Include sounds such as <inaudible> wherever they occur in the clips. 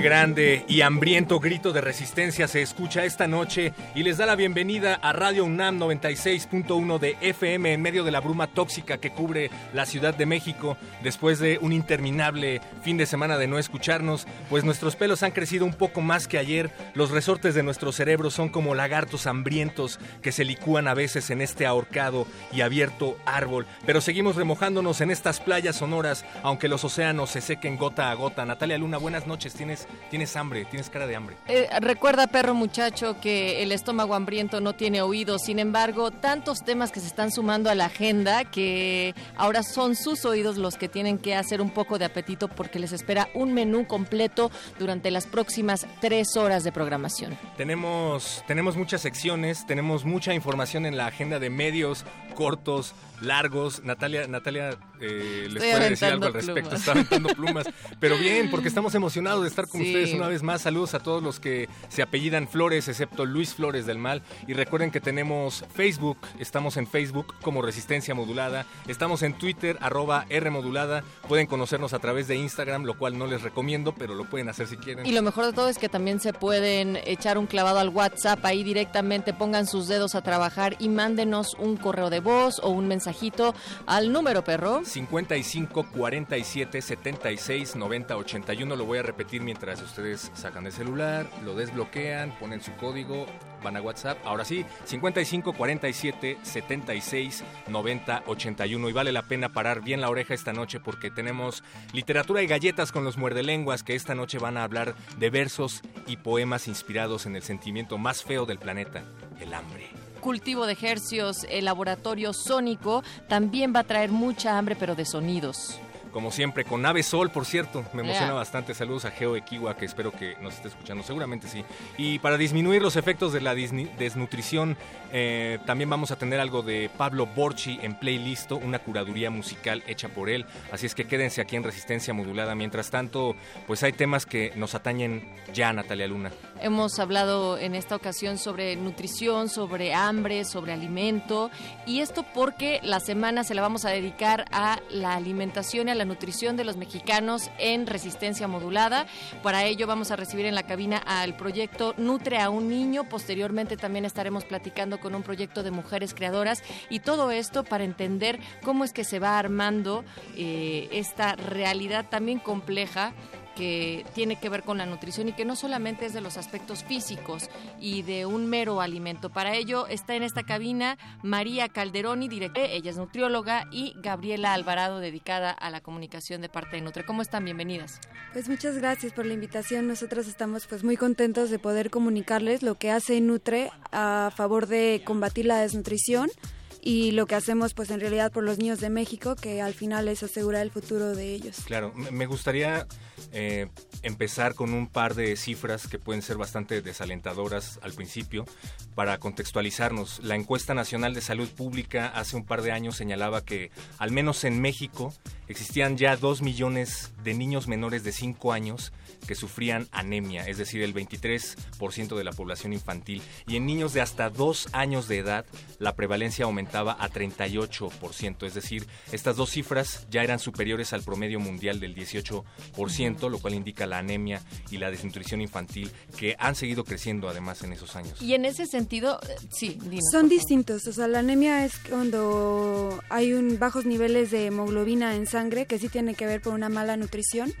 Grande y hambriento grito de resistencia se escucha esta noche y les da la bienvenida a Radio UNAM 96.1 de FM en medio de la bruma tóxica que cubre la Ciudad de México. Después de un interminable fin de semana de no escucharnos, pues nuestros pelos han crecido un poco más que ayer, los resortes de nuestros cerebros son como lagartos hambrientos que se licúan a veces en este ahorcado y abierto árbol, pero seguimos remojándonos en estas playas sonoras aunque los océanos se sequen gota a gota. Natalia Luna, buenas noches, tienes tienes, hambre, tienes cara de hambre. Eh, recuerda, perro muchacho, que el estómago hambriento no tiene oídos. Sin embargo, tantos temas que se están sumando a la agenda que ahora son sus oídos los que tienen que hacer un poco de apetito porque les espera un menú completo durante las próximas tres horas de programación. Tenemos, tenemos muchas secciones, tenemos mucha información en la agenda de medios cortos, largos. Natalia, Natalia eh, les puede decir algo al respecto. Está aventando plumas. Pero bien, porque <laughs> estamos emocionados de estar con ustedes una vez más. Saludos a todos los que se apellidan Flores, excepto Luis Flores del Mal. Y recuerden que tenemos Facebook. Estamos en Facebook como Resistencia Modulada. Estamos en Twitter, arroba R Modulada. Pueden conocernos a través de Instagram, lo cual no les recomiendo, pero lo pueden hacer si quieren. Y lo mejor de todo es que también se pueden echar un clavado al WhatsApp ahí directamente. Pongan sus dedos a trabajar y mándenos un correo de voz o un al número perro. 55 47 76 90 81 lo voy a repetir mientras ustedes sacan el celular lo desbloquean ponen su código van a WhatsApp. Ahora sí 55 47 76 90 81 y vale la pena parar bien la oreja esta noche porque tenemos literatura y galletas con los muerdelenguas que esta noche van a hablar de versos y poemas inspirados en el sentimiento más feo del planeta el hambre cultivo de ejercios, el laboratorio sónico, también va a traer mucha hambre, pero de sonidos como siempre, con Ave Sol, por cierto. Me emociona bastante. Saludos a Geo Equiwa, que espero que nos esté escuchando. Seguramente sí. Y para disminuir los efectos de la desnutrición, eh, también vamos a tener algo de Pablo Borchi en Playlisto, una curaduría musical hecha por él. Así es que quédense aquí en Resistencia Modulada. Mientras tanto, pues hay temas que nos atañen ya, Natalia Luna. Hemos hablado en esta ocasión sobre nutrición, sobre hambre, sobre alimento. Y esto porque la semana se la vamos a dedicar a la alimentación y a la nutrición de los mexicanos en resistencia modulada. Para ello vamos a recibir en la cabina al proyecto Nutre a un niño. Posteriormente también estaremos platicando con un proyecto de mujeres creadoras y todo esto para entender cómo es que se va armando eh, esta realidad también compleja que tiene que ver con la nutrición y que no solamente es de los aspectos físicos y de un mero alimento. Para ello está en esta cabina María Calderoni, directora, ella es nutrióloga, y Gabriela Alvarado, dedicada a la comunicación de parte de Nutre. ¿Cómo están? Bienvenidas. Pues muchas gracias por la invitación. Nosotros estamos pues muy contentos de poder comunicarles lo que hace Nutre a favor de combatir la desnutrición y lo que hacemos pues en realidad por los niños de México, que al final es asegurar el futuro de ellos. Claro, me gustaría eh, empezar con un par de cifras que pueden ser bastante desalentadoras al principio para contextualizarnos. La encuesta nacional de salud pública hace un par de años señalaba que al menos en México existían ya dos millones de niños menores de 5 años que sufrían anemia, es decir, el 23% de la población infantil. Y en niños de hasta 2 años de edad, la prevalencia aumentaba a 38%, es decir, estas dos cifras ya eran superiores al promedio mundial del 18%, lo cual indica la anemia y la desnutrición infantil que han seguido creciendo además en esos años. Y en ese sentido, eh, sí, dinos, Son distintos, o sea, la anemia es cuando hay un bajos niveles de hemoglobina en sangre, que sí tiene que ver con una mala nutrición,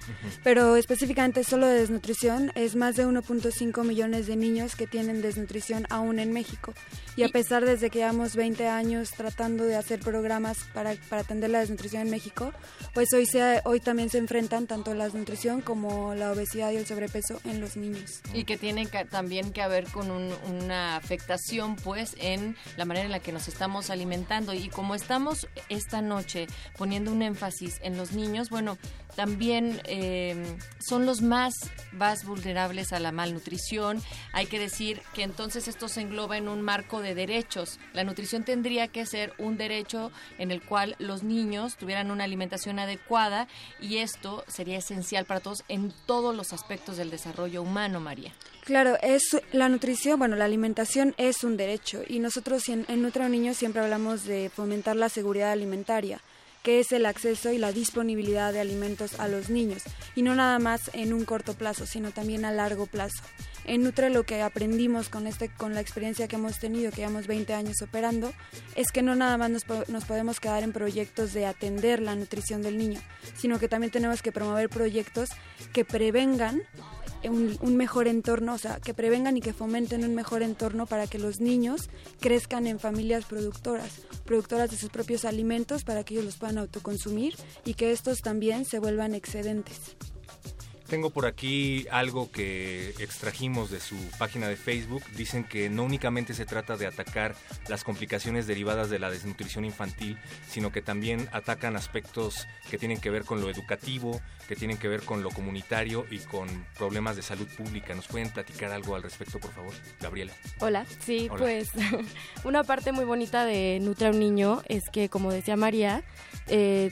pero específicamente solo de desnutrición es más de 1.5 millones de niños que tienen desnutrición aún en México. Y a pesar desde que llevamos 20 años tratando de hacer programas para, para atender la desnutrición en México, pues hoy, se, hoy también se enfrentan tanto la desnutrición como la obesidad y el sobrepeso en los niños. Y que tiene también que haber con un- una afectación, pues, en la manera en la que nos estamos alimentando. Y como estamos esta noche poniendo un énfasis en los niños, bueno, también eh, son los más, más vulnerables a la malnutrición. Hay que decir que entonces esto se engloba en un marco de derechos. La nutrición tendría que ser un derecho en el cual los niños tuvieran una alimentación adecuada y esto sería esencial para todos en todos los aspectos del desarrollo humano, María. Claro, es la nutrición, bueno, la alimentación es un derecho y nosotros en, en Nutra Niños siempre hablamos de fomentar la seguridad alimentaria, que es el acceso y la disponibilidad de alimentos a los niños y no nada más en un corto plazo, sino también a largo plazo. En Nutre lo que aprendimos con este con la experiencia que hemos tenido, que llevamos 20 años operando, es que no nada más nos, nos podemos quedar en proyectos de atender la nutrición del niño, sino que también tenemos que promover proyectos que prevengan un, un mejor entorno, o sea, que prevengan y que fomenten un mejor entorno para que los niños crezcan en familias productoras, productoras de sus propios alimentos para que ellos los puedan autoconsumir y que estos también se vuelvan excedentes. Tengo por aquí algo que extrajimos de su página de Facebook. Dicen que no únicamente se trata de atacar las complicaciones derivadas de la desnutrición infantil, sino que también atacan aspectos que tienen que ver con lo educativo, que tienen que ver con lo comunitario y con problemas de salud pública. ¿Nos pueden platicar algo al respecto, por favor, Gabriela? Hola, sí, Hola. pues <laughs> una parte muy bonita de Nutre a un niño es que, como decía María, eh,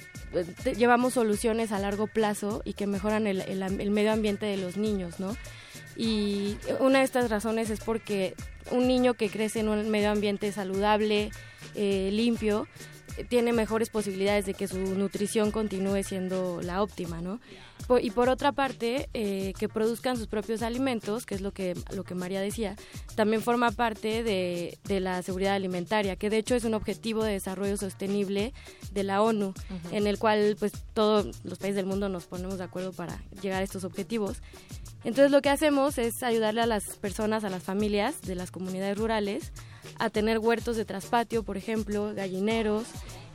llevamos soluciones a largo plazo y que mejoran el, el medio ambiente de los niños, ¿no? Y una de estas razones es porque un niño que crece en un medio ambiente saludable, eh, limpio, tiene mejores posibilidades de que su nutrición continúe siendo la óptima, ¿no? Y por otra parte, eh, que produzcan sus propios alimentos, que es lo que, lo que María decía, también forma parte de, de la seguridad alimentaria, que de hecho es un objetivo de desarrollo sostenible de la ONU, en el cual pues todos los países del mundo nos ponemos de acuerdo para llegar a estos objetivos. Entonces lo que hacemos es ayudarle a las personas, a las familias de las comunidades rurales a tener huertos de traspatio, por ejemplo, gallineros,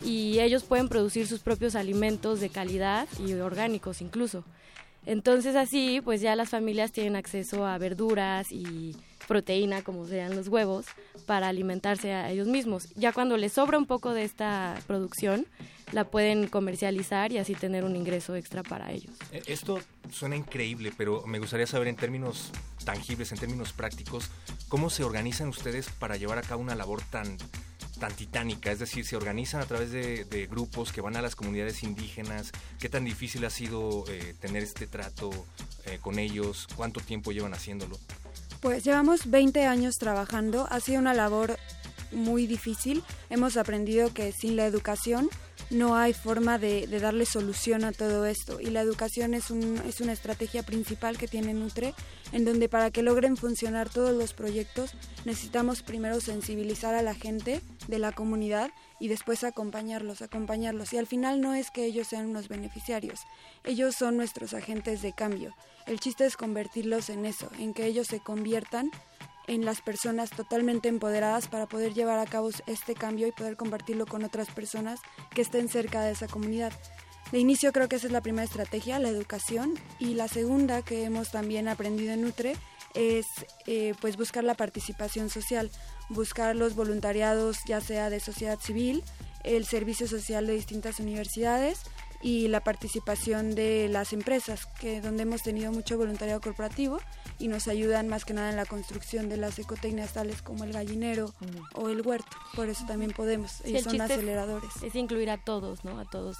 y ellos pueden producir sus propios alimentos de calidad y orgánicos incluso. Entonces así, pues ya las familias tienen acceso a verduras y proteína, como serían los huevos, para alimentarse a ellos mismos. Ya cuando les sobra un poco de esta producción, la pueden comercializar y así tener un ingreso extra para ellos. Eh, Esto suena increíble, pero me gustaría saber en términos tangibles, en términos prácticos, cómo se organizan ustedes para llevar a cabo una labor tan tan titánica, es decir, se organizan a través de, grupos que van a las comunidades indígenas, qué tan difícil ha sido eh, tener este trato eh, con ellos, cuánto tiempo llevan haciéndolo. Pues llevamos 20 años trabajando, ha sido una labor muy difícil. Hemos aprendido que sin la educación no hay forma de, de darle solución a todo esto y la educación es, un, es una estrategia principal que tiene Nutre en donde para que logren funcionar todos los proyectos necesitamos primero sensibilizar a la gente de la comunidad y después acompañarlos, acompañarlos y al final no es que ellos sean unos beneficiarios, ellos son nuestros agentes de cambio. El chiste es convertirlos en eso, en que ellos se conviertan en las personas totalmente empoderadas para poder llevar a cabo este cambio y poder compartirlo con otras personas que estén cerca de esa comunidad. De inicio creo que esa es la primera estrategia, la educación, y la segunda que hemos también aprendido en Nutre es eh, pues buscar la participación social, buscar los voluntariados ya sea de sociedad civil, el servicio social de distintas universidades y la participación de las empresas, que donde hemos tenido mucho voluntariado corporativo y nos ayudan más que nada en la construcción de las ecotecnias tales como el gallinero o el huerto. Por eso también podemos, Sí, ellos el son es- aceleradores. Es incluir a todos, ¿no? A todos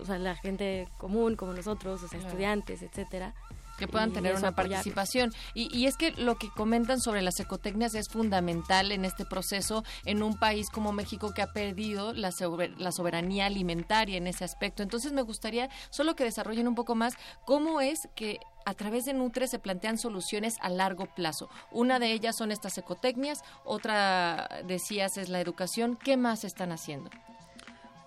o sea, la gente común como nosotros, o sea, estudiantes, etcétera que puedan tener una participación. Y, y, es que lo que comentan sobre las ecotecnias es fundamental en este proceso en un país como México que ha perdido la, la soberanía alimentaria en ese aspecto. Entonces me gustaría solo que desarrollen un poco más cómo es que a través de Nutre se plantean soluciones a largo plazo. Una de ellas son estas ecotecnias, otra, decías, es la educación. ¿Qué más están haciendo?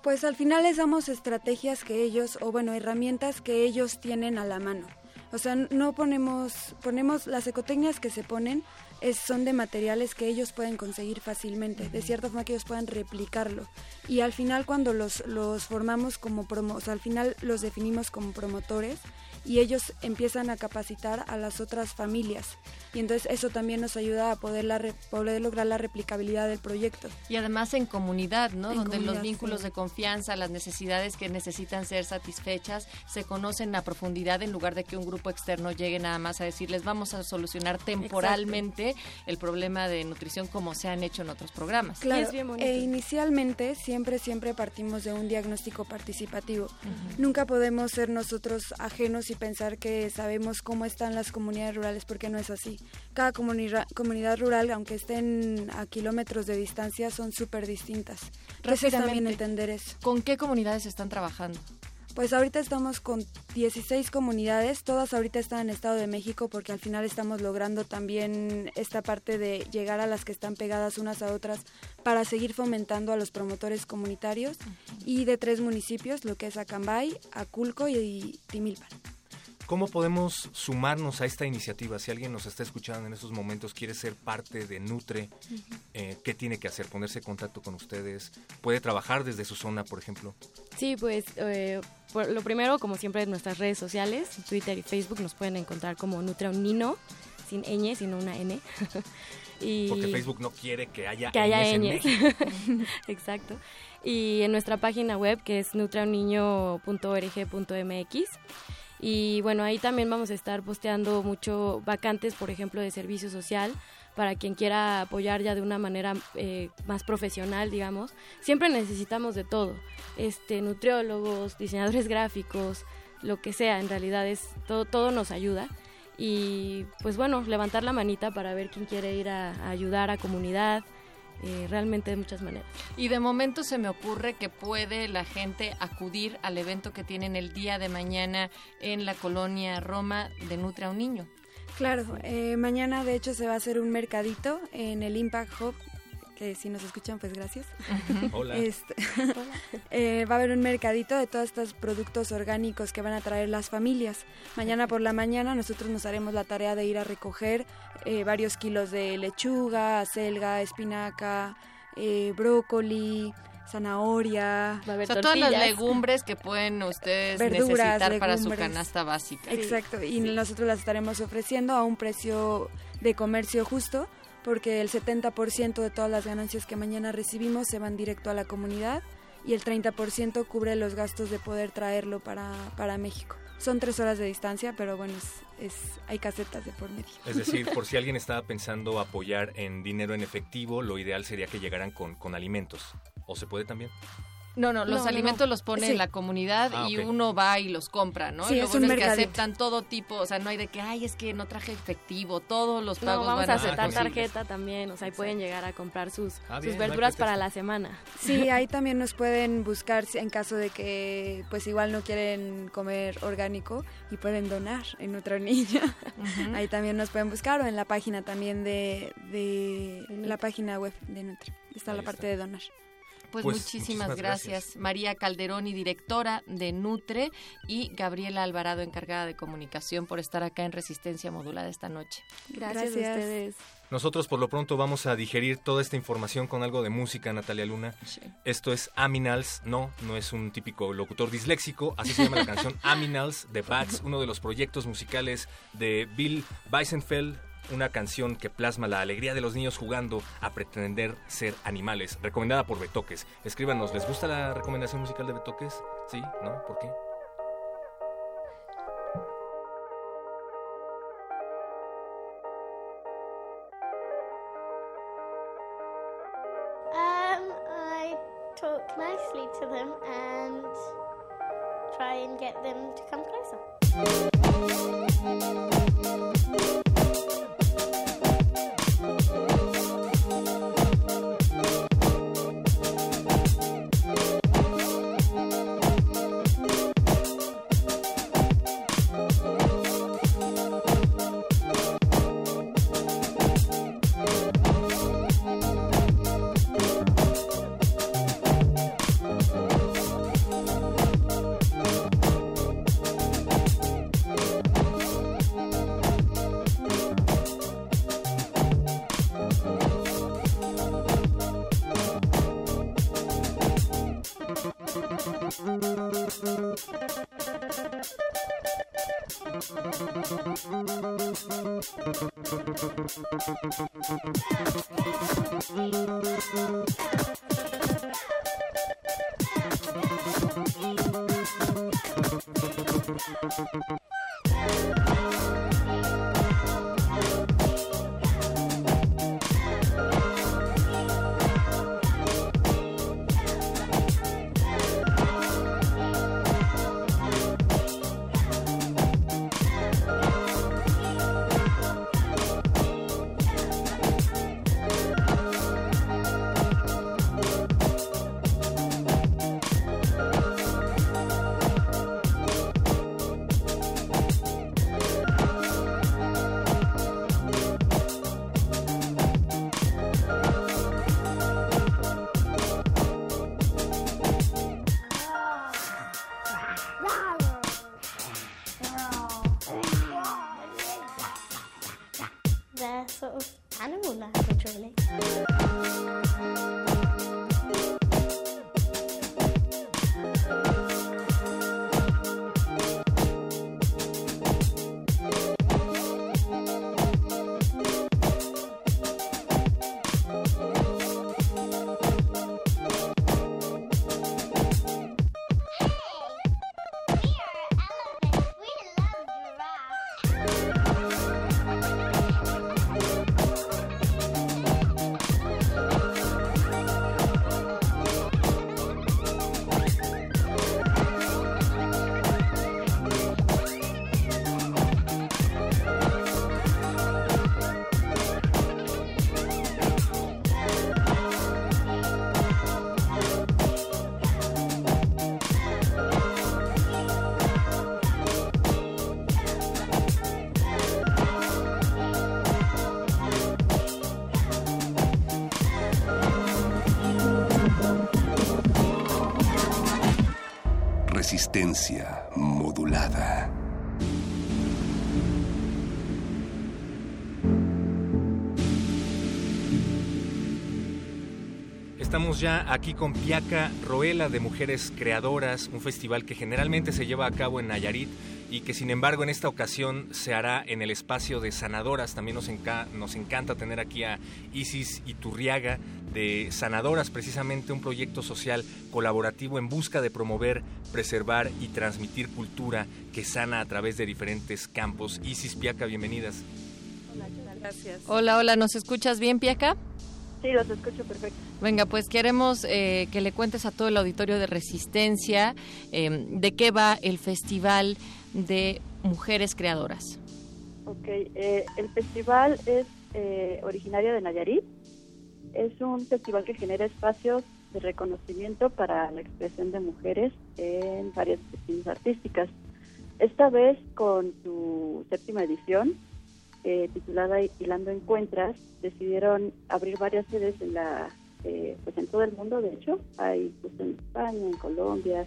Pues al final les damos estrategias que ellos, o bueno, herramientas que ellos tienen a la mano. O sea, no ponemos, ponemos las ecotecnias que se ponen es, son de materiales que ellos pueden conseguir fácilmente, de cierta forma que ellos puedan replicarlo. Y al final cuando los, los formamos como promo, o sea, al final los definimos como promotores, y ellos empiezan a capacitar a las otras familias. Y entonces eso también nos ayuda a poder, la poder lograr la replicabilidad del proyecto. Y además en comunidad, ¿no? Donde los vínculos de confianza, las necesidades que necesitan ser satisfechas, se conocen a profundidad en lugar de que un grupo externo llegue nada más a decirles vamos a solucionar temporalmente el problema de nutrición como se han hecho en otros programas. Claro, e inicialmente siempre, siempre partimos de un diagnóstico participativo. Nunca podemos ser nosotros ajenos y pensar que sabemos cómo están las comunidades rurales porque no es así. Cada comunidad rural, aunque estén a kilómetros de distancia, son súper distintas. Entonces también entender eso. ¿Con qué comunidades están trabajando? Pues ahorita estamos con 16 comunidades, todas ahorita están en Estado de México porque al final estamos logrando también esta parte de llegar a las que están pegadas unas a otras para seguir fomentando a los promotores comunitarios y de tres municipios, lo que es Acambay, Aculco y Timilpan. ¿Cómo podemos sumarnos a esta iniciativa? Si alguien nos está escuchando en estos momentos, quiere ser parte de Nutre, eh, ¿qué tiene que hacer? ¿Ponerse en contacto con ustedes? ¿Puede trabajar desde su zona, por ejemplo? Sí, pues eh, lo primero, como siempre, en nuestras redes sociales, Twitter y Facebook, nos pueden encontrar como Nutre Nino, sin ñ, sino una N. <laughs> y Porque Facebook no quiere que haya, que haya. <laughs> Exacto. Y en nuestra página web, que es nutrauniño.org.mx, y bueno, ahí también vamos a estar posteando mucho vacantes, por ejemplo, de servicio social para quien quiera apoyar ya de una manera eh, más profesional, digamos. Siempre necesitamos de todo, este, nutriólogos, diseñadores <laughs> gráficos, lo que sea, en realidad es todo, todo nos ayuda. Y pues bueno, levantar la manita para ver quién quiere ir a ayudar a comunidad, eh, realmente de muchas maneras. Y de momento se me ocurre que puede la gente acudir al evento que tienen el día de mañana en la colonia Roma de Nutre a un Niño. Claro, eh, mañana de hecho se va a hacer un mercadito en el Impact Hub que si nos escuchan, pues gracias. Hola. Este, <laughs> eh, va a haber un mercadito de todos estos productos orgánicos que van a traer las familias. Mañana por la mañana nosotros nos haremos la tarea de ir a recoger eh, varios kilos de lechuga, acelga, espinaca, eh, brócoli, zanahoria, o sea, todas las legumbres que pueden ustedes necesitar para su canasta básica. Exacto, y nosotros las estaremos ofreciendo a un precio de comercio justo porque el 70% de todas las ganancias que mañana recibimos se van directo a la comunidad y el 30% cubre los gastos de poder traerlo para, para México. Son tres horas de distancia, pero bueno, es, hay casetas de por medio. Es decir, por si <laughs> alguien estaba pensando apoyar en dinero en efectivo, lo ideal sería que llegaran con, con alimentos. ¿O se puede también? No, no, los alimentos los pone en la comunidad ah, y uno va y los compra, ¿no? Sí, es un que aceptan todo tipo, o sea, no hay de que, ay, es que no traje efectivo, todos los pagos no, vamos a aceptar tarjeta también, o sea, ahí pueden llegar a comprar sus, ah, sus verduras para la semana. Sí, <laughs> ahí también nos pueden buscar en caso de que, pues igual no quieren comer orgánico y pueden donar en otra <laughs> niña. Ahí también nos pueden buscar o en la página también de, de la página web de Nutri. Está la parte de donar. Pues, pues, muchísimas, gracias. María Calderón y directora de Nutre, y Gabriela Alvarado, encargada de comunicación, por estar acá en Resistencia Modulada esta noche. Gracias, a ustedes. Nosotros por lo pronto vamos a digerir toda esta información con algo de música, Natalia Luna. Esto es Aminals, no, no es un típico locutor disléxico, así se llama la <laughs> canción Aminals de Bats, uno de los proyectos musicales de Bill Weisenfeld, una canción que plasma la alegría de los niños jugando a pretender ser animales, recomendada por Betoques. Escríbanos, ¿les gusta la recomendación musical de Betoques? ¿Sí? ¿No? ¿Por qué? Modulada. Estamos ya aquí con Piaca Roela de Mujeres Creadoras, un festival que generalmente se lleva a cabo en Nayarit y que sin embargo en esta ocasión se hará en el espacio de Sanadoras. También nos, nos encanta tener aquí a Isis Iturriaga de Sanadoras, precisamente un proyecto social colaborativo en busca de promover, preservar y transmitir cultura que sana a través de diferentes campos. Isis Piaca, bienvenidas. Gracias. Hola, hola, ¿nos escuchas bien, Piaca? Sí, los escucho perfecto. Venga, pues queremos eh, que le cuentes a todo el auditorio de Resistencia eh, de qué va el Festival de Mujeres Creadoras. Ok, eh, el festival es eh, originario de Nayarit. Es un festival que genera espacios de reconocimiento para la expresión de mujeres en varias disciplinas artísticas. Esta vez con su séptima edición, eh, titulada Hilando Encuentras, decidieron abrir varias sedes en la eh, pues en todo el mundo, de hecho. Hay pues, en España, en Colombia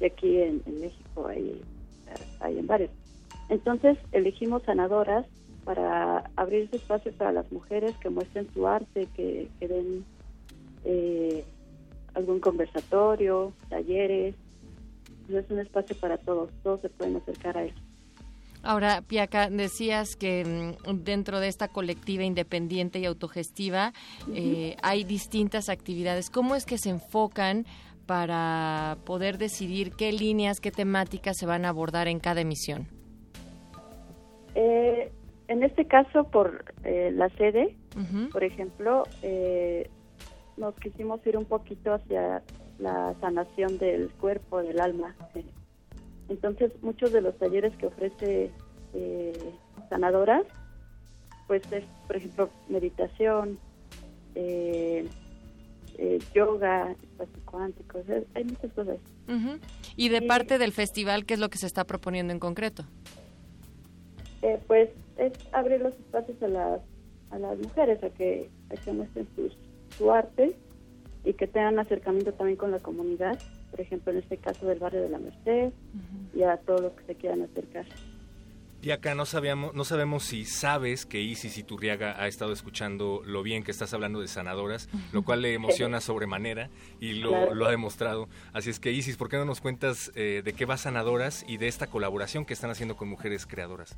y aquí en, México hay, hay en varios. Entonces elegimos sanadoras para abrir ese espacio para las mujeres que muestren su arte, que, que den eh, algún conversatorio, talleres. Entonces, es un espacio para todos, todos se pueden acercar a él. Ahora, Piaca, decías que mm, dentro de esta colectiva independiente y autogestiva eh, hay distintas actividades. ¿Cómo es que se enfocan para poder decidir qué líneas, qué temáticas se van a abordar en cada emisión? Eh, en este caso, por eh, la sede, por ejemplo, eh, nos quisimos ir un poquito hacia la sanación del cuerpo, del alma. Entonces, muchos de los talleres que ofrece eh, Sanadoras, pues es, por ejemplo, meditación, eh, eh, yoga, espacio cuántico, hay muchas cosas. Ujú. Y de Sí. parte del festival, ¿qué es lo que se está proponiendo en concreto? Eh, pues es abrir los espacios a las, a las mujeres a que, a que muestren sus- su arte y que tengan acercamiento también con la comunidad, por ejemplo, en este caso del barrio de la Merced y a todo lo que se quieran acercar. Y acá no sabíamos, no sabemos si sabes que Isis Iturriaga ha estado escuchando lo bien que estás hablando de sanadoras, lo cual le emociona sobremanera y lo, Claro. lo ha demontrado. Así es que Isis, ¿por qué no nos cuentas eh, de qué va Sanadoras y de esta colaboración que están haciendo con mujeres creadoras?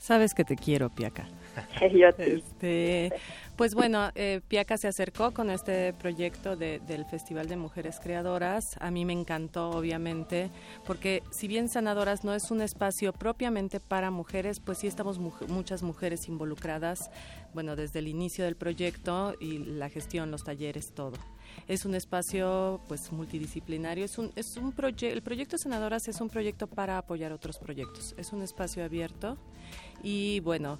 Sabes que te quiero, Piaca. <laughs> Yo a ti. Este, pues bueno, eh, Piaca se acercó con este proyecto de- del Festival de Mujeres Creadoras. A mí me encantó, obviamente, porque si bien Sanadoras no es un espacio propiamente para mujeres, pues sí estamos muj- muchas mujeres involucradas, bueno, desde el inicio del proyecto y la gestión, los talleres, todo. Es un espacio pues multidisciplinario, es un, es un proye- el proyecto Sanadoras es un proyecto para apoyar otros proyectos. Es un espacio abierto y bueno,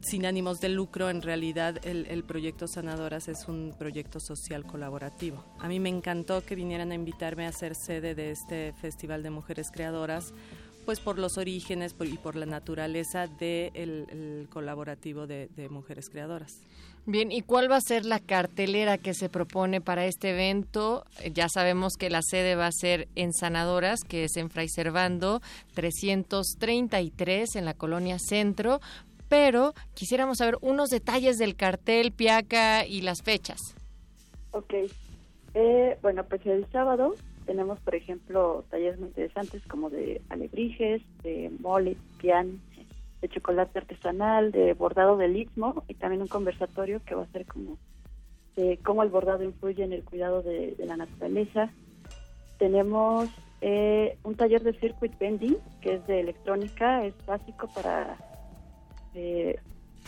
sin ánimos de lucro, en realidad el, proyecto Sanadoras es un proyecto social colaborativo. A mí me encantó que vinieran a invitarme a ser sede de este Festival de Mujeres Creadoras, pues por los orígenes y por la naturaleza del el colaborativo de Mujeres Creadoras. Bien, ¿y cuál va a ser la cartelera que se propone para este evento? Ya sabemos que la sede va a ser en Sanadoras, que es en Fray Servando 333 en la colonia Centro, pero quisiéramos saber unos detalles del cartel, Piaca y las fechas. Ok. Eh, bueno, pues el sábado tenemos, por ejemplo, talleres muy interesantes como de alebrijes, de mole, pian, de chocolate artesanal, de bordado del istmo y también un conversatorio que va a ser como de cómo el bordado influye en el cuidado de, de la naturaleza. Tenemos eh, un taller de circuit bending que es de electrónica, es básico para eh,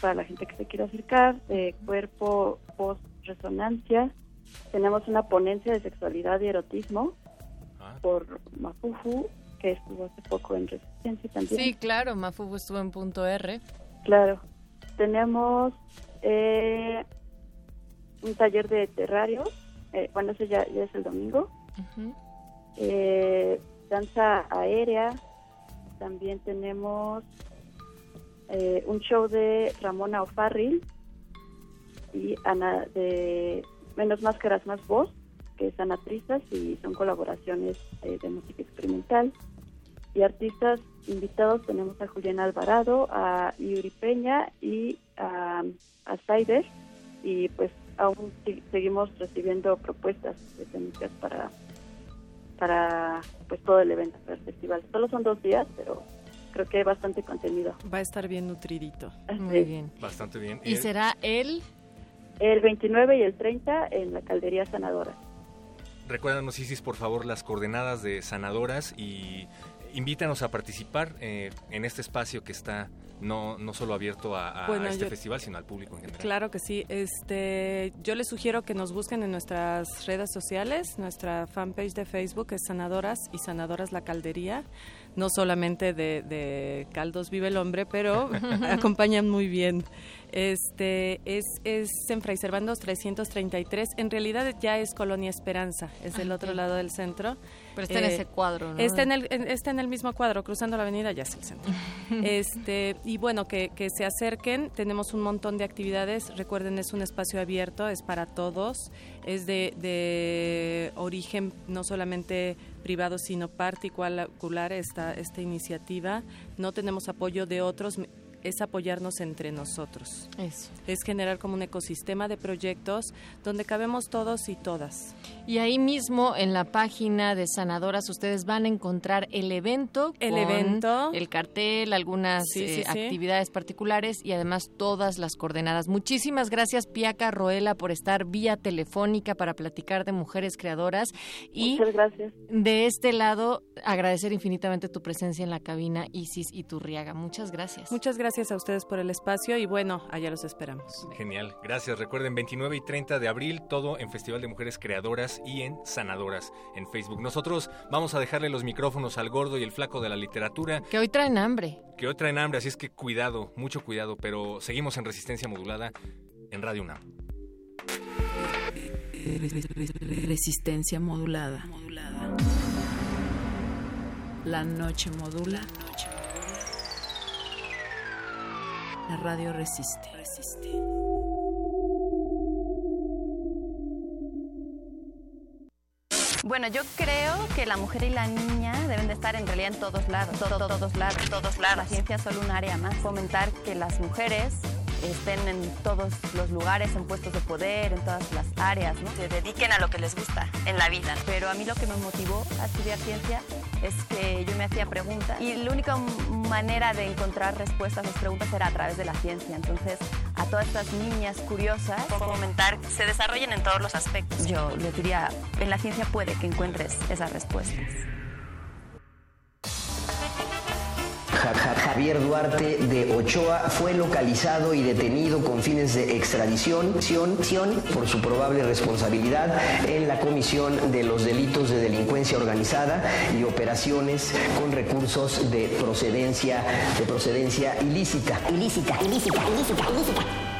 para la gente que se quiera acercar, de cuerpo, voz, resonancia. Tenemos una ponencia de sexualidad y erotismo Ah. por Mafufu, que estuvo hace poco en Resistencia también. Sí, claro, Mafubu estuvo en punto R. Claro. Tenemos eh, un taller de terrarios. eh, bueno, ese ya, ya es el domingo. Eh, danza aérea. También tenemos eh, un show de Ramona O'Farrill y Ana de Menos Máscaras Más Voz, que es Ana Trizas y son colaboraciones eh, de música experimental. Y artistas invitados tenemos a Juliana Alvarado, a Yuri Peña y a, a Saider. Y pues aún si- seguimos recibiendo propuestas escénicas para para pues todo el evento, para el festival. Solo son dos días, pero creo que hay bastante contenido. Va a estar bien nutridito. Muy bien. Bastante bien. ¿Y Eh, será el El 29 y el 30 en la Caldería Sanadora. Recuérdanos, Isis, por favor, las coordenadas de Sanadoras y invítanos a participar eh, en este espacio que está no, no solo abierto a, a Bueno, este yo- festival, sino al público en general. Claro que sí. Este, yo les sugiero que nos busquen en nuestras redes sociales. Nuestra fanpage de Facebook es Sanadoras y Sanadoras La Caldería. No solamente de, de Caldos vive el hombre, pero <laughs> <laughs> acompañan muy bien. Este es, es en Fray Servando 333. En realidad ya es Colonia Esperanza, es del Ah, otro lado del centro. pero está en Eh, ese cuadro, ¿no? Está en, el, en- está en el mismo cuadro, cruzando la avenida, ya es el centro. <laughs> este, y bueno, que, que se acerquen, tenemos un montón de actividades, recuerden, es un espacio abierto, es para todos, es de, de origen no solamente privado, sino particular esta, esta iniciativa. No tenemos apoyo de otros, es apoyarnos entre nosotros. Eso. Es generar como un ecosistema de proyectos donde cabemos todos y todas. Y ahí mismo en la página de Sanadoras ustedes van a encontrar el evento, El con evento. el cartel, algunas Sí, sí, eh, sí. actividades particulares y además todas las coordenadas. Muchísimas gracias Piaca Roela por estar vía telefónica para platicar de mujeres creadoras y Muchas gracias. de este lado agradecer infinitamente tu presencia en la cabina Isis y Turriaga. Muchas gracias. Muchas gracias gracias a ustedes por el espacio y bueno, allá los esperamos. Genial, gracias. Recuerden, 29 y 30 de abril, todo en Festival de Mujeres Creadoras y en Sanadoras en Facebook. Nosotros vamos a dejarle los micrófonos al gordo y el flaco de la literatura. Que hoy traen hambre. Que hoy traen hambre, así es que cuidado, mucho cuidado, pero seguimos en resistencia modulada en Radio UNAM. Resistencia modulada. La noche modula. La radio resiste. Bueno, yo creo que la mujer y la niña deben de estar en realidad en todos lados, todos, todos lados, todos lados. La ciencia es solo un área más. Fomentar que las mujeres estén en todos los lugares, en puestos de poder, en todas las áreas, ¿no? Se dediquen a lo que les gusta en la vida. Pero a mí lo que me motivó a estudiar ciencia es que yo me hacía preguntas y la única manera de encontrar respuestas a esas preguntas era a través de la ciencia. Entonces, a todas estas niñas curiosas, fomentar que se desarrollen en todos los aspectos. Yo les diría, en la ciencia puede que encuentres esas respuestas. Javier Duarte de Ochoa fue localizado y detenido con fines de extradición por su probable responsabilidad en la comisión de los delitos de delincuencia organizada y operaciones con recursos de procedencia de procedencia ilícita. Ilícita, ilícita, ilícita, ilícita.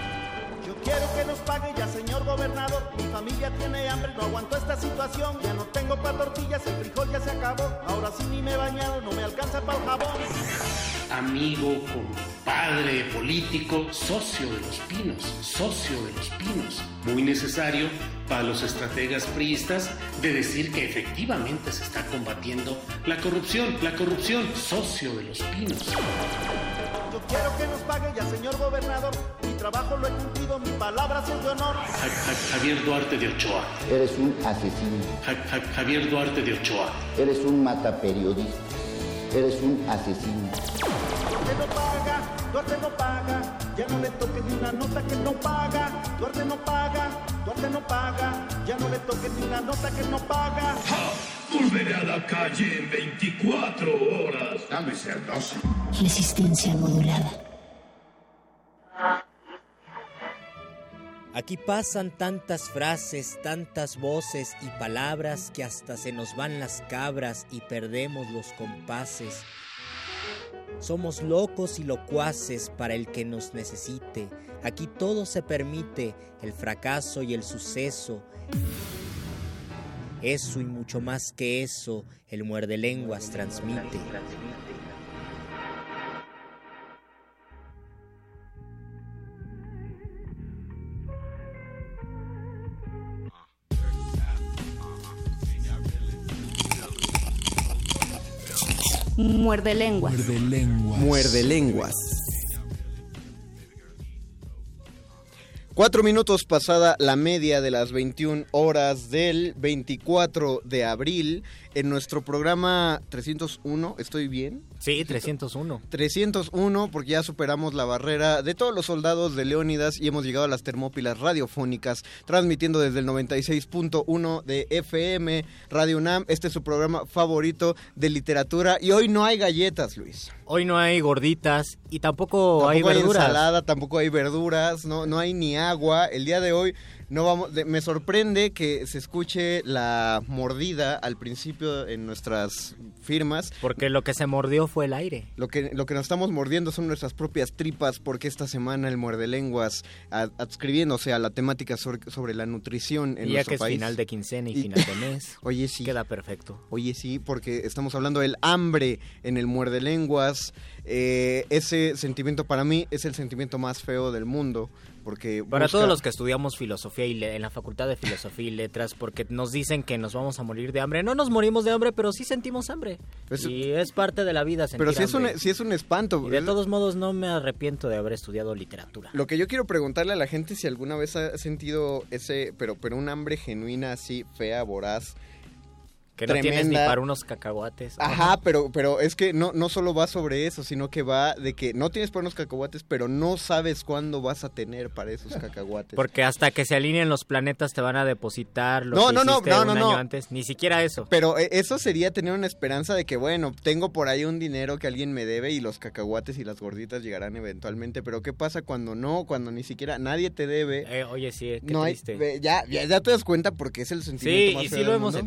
Quiero que nos pague ya, señor gobernador. Mi familia tiene hambre, no aguanto esta situación. Ya no tengo para tortillas, el frijol ya se acabó. Ahora sí ni me he bañado, no me alcanza para el jabón. amigo, compadre, político, socio de los pinos, socio de los pinos. Muy necesario para los estrategas priistas de decir que efectivamente se está combatiendo la corrupción, la corrupción, socio de los pinos. Yo quiero que nos pague ya, señor gobernador. Trabajo lo he cumplido, mi palabra es de honor. Ja- Ja- Javier Duarte de Ochoa. Eres un asesino. Ja- Ja- Javier Duarte de Ochoa. Eres un mataperiodista. Eres un asesino. Duarte no paga, Duarte no paga. Ya no le toques ni una nota que no paga. Duarte no paga, Duarte no paga. Ya no le toques ni una nota que no paga. Volveré a la calle en 24 horas. Dame ser. Resistencia modulada. Aquí pasan tantas frases, tantas voces y palabras que hasta se nos van las cabras y perdemos los compases. Somos locos y locuaces para el que nos necesite. Aquí todo se permite, el fracaso y el suceso. Eso y mucho más que eso, el muerde lenguas transmite. Muerde lenguas. Muerde lenguas. Muerde lenguas. Cuatro minutos pasada la media de las 21 horas del 24 de abril en nuestro programa 301. ¿Estoy bien? Sí, 301. 301 porque ya superamos la barrera de todos los soldados de Leónidas y hemos llegado a las termópilas radiofónicas, transmitiendo desde el 96.1 de FM Radio UNAM. Este es su programa favorito de literatura y hoy no hay galletas, Luis. Hoy no hay gorditas y tampoco, Tampoco hay verduras. ensalada, tampoco hay verduras, no, no hay ni agua. El día de hoy no vamos. de- me sorprende que se escuche la mordida al principio en nuestras firmas. Porque lo que se mordió fue el aire. Lo que, lo que nos estamos mordiendo son nuestras propias tripas, porque esta semana el muerde lenguas, adscribiéndose a la temática sobre, sobre la nutrición en Y ya nuestro que es país. final de quincena y Y- final de <laughs> mes. Oye, sí. Queda perfecto. Oye, sí, porque estamos hablando del hambre en el muerde lenguas. Eh, ese sentimiento para mí es el sentimiento más feo del mundo. Porque Para busca- todos los que estudiamos filosofía y le- en la Facultad de Filosofía y Letras, porque nos dicen que nos vamos a morir de hambre. No nos morimos de hambre, pero sí sentimos hambre. Pues- y es parte de la vida sentir Pero si es, un, hambre. si es un espanto. Y de todos modos no me arrepiento de haber estudiado literatura. Lo que yo quiero preguntarle a la gente si alguna vez ha sentido ese, pero, pero un hambre genuina así, fea, voraz, Que no tienes ni para unos cacahuates. Ajá, pero, pero es que no, no solo va sobre eso, sino que va de que no tienes para unos cacahuates, pero no sabes cuándo vas a tener para esos cacahuates. Porque hasta que se alineen los planetas te van a depositar lo No, que no, no, no, un no, año no. antes. Ni siquiera eso. Pero eh, eso sería tener una esperanza de que, bueno, tengo por ahí un dinero que alguien me debe y los cacahuates y las gorditas llegarán eventualmente. Pero ¿qué pasa cuando no? Cuando ni siquiera nadie te debe. Eh, oye, sí, qué no hay, triste. ya, ya, ya te das cuenta porque es el sentimiento Sí, más y feo sí lo hemos mundo.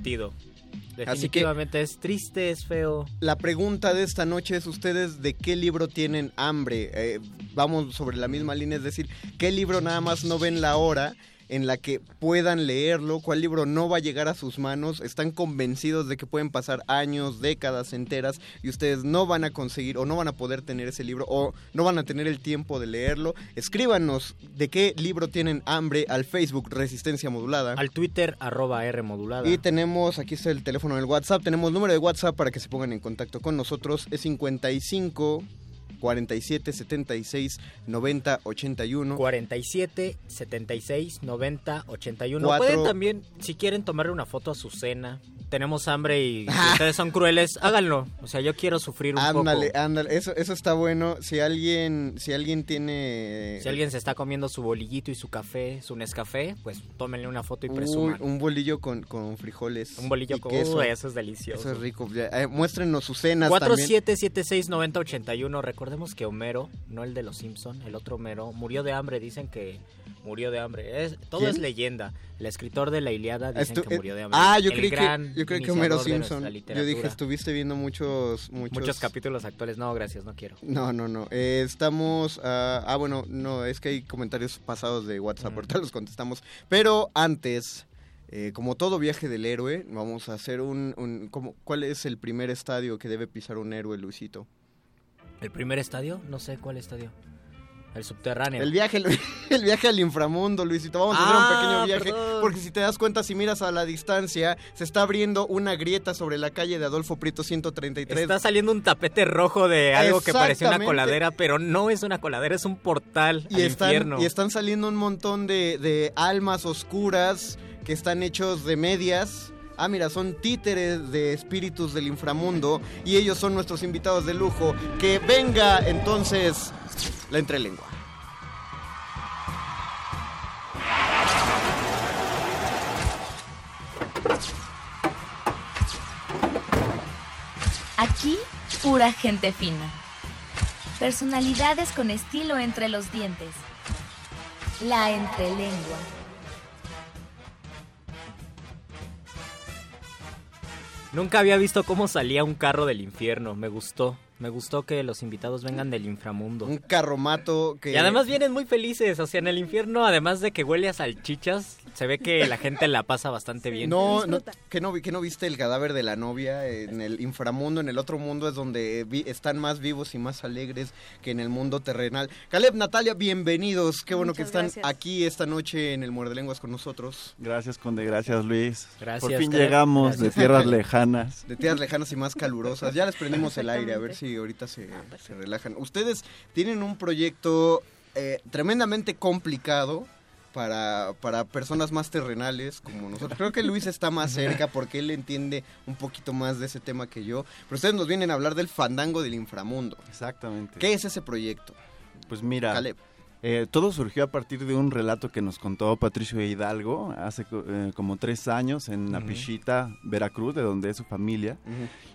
Sentido. Así que Definitivamente es triste, es feo. la pregunta de esta noche es ustedes de qué libro tienen hambre. Eh, vamos sobre la misma línea, es decir, qué libro nada más no ven la hora en la que puedan leerlo, cuál libro no va a llegar a sus manos, están convencidos de que pueden pasar años, décadas enteras y ustedes no van a conseguir o no van a poder tener ese libro o no van a tener el tiempo de leerlo. Escríbanos de qué libro tienen hambre al Facebook Resistencia Modulada. Al Twitter, arroba R modulada. Y tenemos, aquí está el teléfono del WhatsApp, tenemos número de WhatsApp para que se pongan en contacto con nosotros, es 55 47 76 90 81. 47 76 90 81. Cuatro. Pueden también, si quieren, tomarle una foto a su cena. Tenemos hambre y <laughs> si ustedes son crueles, háganlo. O sea, yo quiero sufrir un Ándale, poco. ándale, eso, eso está bueno. Si alguien, si alguien tiene... Si alguien se está comiendo su bolillito y su café, su Nescafé, pues tómenle una foto y Uy, presuman. un bolillo con, con frijoles. Un bolillo y con- queso. Uy, eso es delicioso. Eso es rico. Eh, muéstrenos sus cenas también. 47769081. Recordemos que Homero, no el de los Simpson, el otro Homero, murió de hambre. Dicen que murió de hambre. Es, todo ¿Quién? es leyenda. El escritor de la Iliada dicen Estu- que eh, murió de hambre. Ah, yo creí que, gran yo creí que Homero Simpson. Yo dije, estuviste viendo muchos, muchos... Muchos capítulos actuales. No, gracias, no quiero. No, no, no. Eh, estamos. ah, ah, bueno, no, es que hay comentarios pasados de WhatsApp, ahorita los contestamos. Pero antes, eh, como todo viaje del héroe, vamos a hacer un. un- como- ¿Cuál es el primer estadio que debe pisar un héroe, Luisito? ¿El primer estadio? No sé cuál estadio. El subterráneo. El viaje, el <laughs> viaje al inframundo, Luisito. Vamos a hacer Ah, un pequeño viaje. perdón. Porque si te das cuenta, si miras a la distancia, se está abriendo una grieta sobre la calle de Adolfo Prieto 133. Está saliendo un tapete rojo de algo que parecía una coladera, pero no es una coladera, es un portal y al están, infierno. y están saliendo un montón de, de almas oscuras que están hechos de medias. Ah, mira, son títeres de espíritus del inframundo y ellos son nuestros invitados de lujo. Que venga entonces la entrelengua. Aquí, pura gente fina. Personalidades con estilo entre los dientes. La entrelengua. Nunca había visto cómo salía un carro del infierno, me gustó. Me gustó que los invitados vengan del inframundo. Un carromato que... Y además vienen muy felices, o sea, en el infierno, además de que huele a salchichas, se ve que la gente la pasa bastante bien. No, no, ¿que no, vi- que no viste el cadáver de la novia en el inframundo? En el otro mundo es donde vi- están más vivos y más alegres que en el mundo terrenal. Caleb, Natalia, bienvenidos. Qué bueno que están gracias. aquí esta noche en el Muerde Lenguas con nosotros. Gracias, Conde. Gracias, Luis. Gracias, Por fin Caleb. llegamos Gracias. de tierras lejanas. De tierras lejanas y más calurosas. Ya les prendimos el aire, a ver si ahorita se, se relajan. Ustedes tienen un proyecto eh, tremendamente complicado para, para personas más terrenales como nosotros. Creo que Luis está más cerca <laughs> porque él entiende un poquito más de ese tema que yo. Pero ustedes nos vienen a hablar del fandango del inframundo. Exactamente. ¿Qué es ese proyecto? Pues mira, Caleb. Eh, todo surgió a partir de un relato que nos contó Patricio Hidalgo hace eh, como tres años en Napichita, Veracruz, de donde es su familia.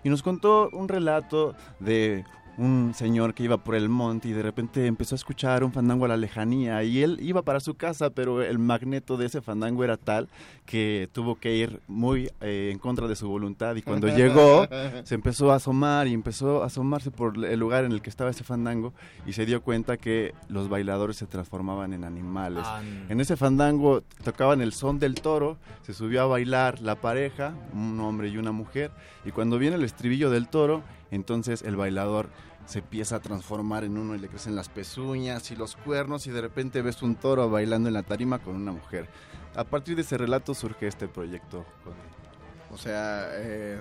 Y nos contó un relato de un señor que iba por el monte y de repente empezó a escuchar un fandango a la lejanía y él iba para su casa, pero el magneto de ese fandango era tal que tuvo que ir muy eh, en contra de su voluntad y cuando <laughs> llegó se empezó a asomar y empezó a asomarse por el lugar en el que estaba ese fandango y se dio cuenta que los bailadores se transformaban en animales. Ah, En ese fandango tocaban el son del toro, se subió a bailar la pareja, un hombre y una mujer, y cuando viene el estribillo del toro, entonces el bailador se empieza a transformar en uno y le crecen las pezuñas y los cuernos y de repente ves un toro bailando en la tarima con una mujer. A partir de ese relato surge este proyecto. O sea, eh,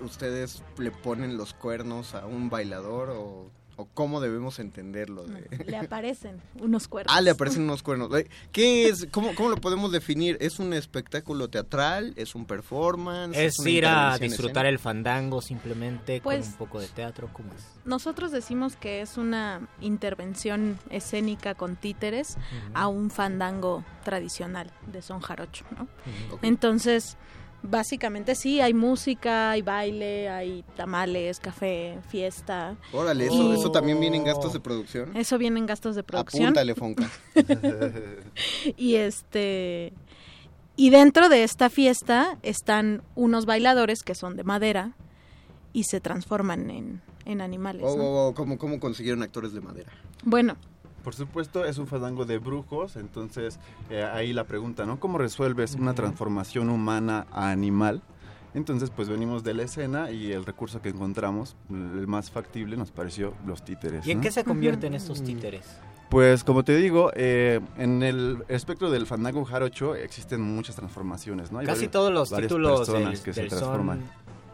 ¿ustedes le ponen los cuernos a un bailador o ¿O cómo debemos entenderlo? De... Le aparecen unos cuernos. Ah, le aparecen unos cuernos. ¿Qué es? ¿Cómo, ¿Cómo lo podemos definir? ¿Es un espectáculo teatral? ¿Es un performance? Es ir a disfrutar el fandango simplemente Pues- con un poco de teatro, ¿cómo es? Nosotros decimos que es una intervención escénica con títeres a un fandango tradicional de son jarocho, ¿no? Entonces, básicamente sí, hay música, hay baile, hay tamales, café, fiesta. Órale, ¿eso, ¿eso también viene en gastos de producción? Eso viene en gastos de producción. Apúntale, Fonca. <laughs> y este y dentro de esta fiesta están unos bailadores que son de madera y se transforman en, en animales. Oh, ¿no? oh, oh, ¿cómo, ¿Cómo consiguieron actores de madera? Bueno, Por supuesto, es un fandango de brujos, entonces eh, ahí la pregunta, ¿no? ¿Cómo resuelves una transformación humana a animal? Entonces, pues venimos de la escena y el recurso que encontramos, el más factible, nos pareció los títeres. ¿Y en ¿no? qué se convierten estos títeres? Pues como te digo, eh, en el espectro del fandango jarocho existen muchas transformaciones, ¿no? Hay Casi todos los títulos personas del, que se son transforman.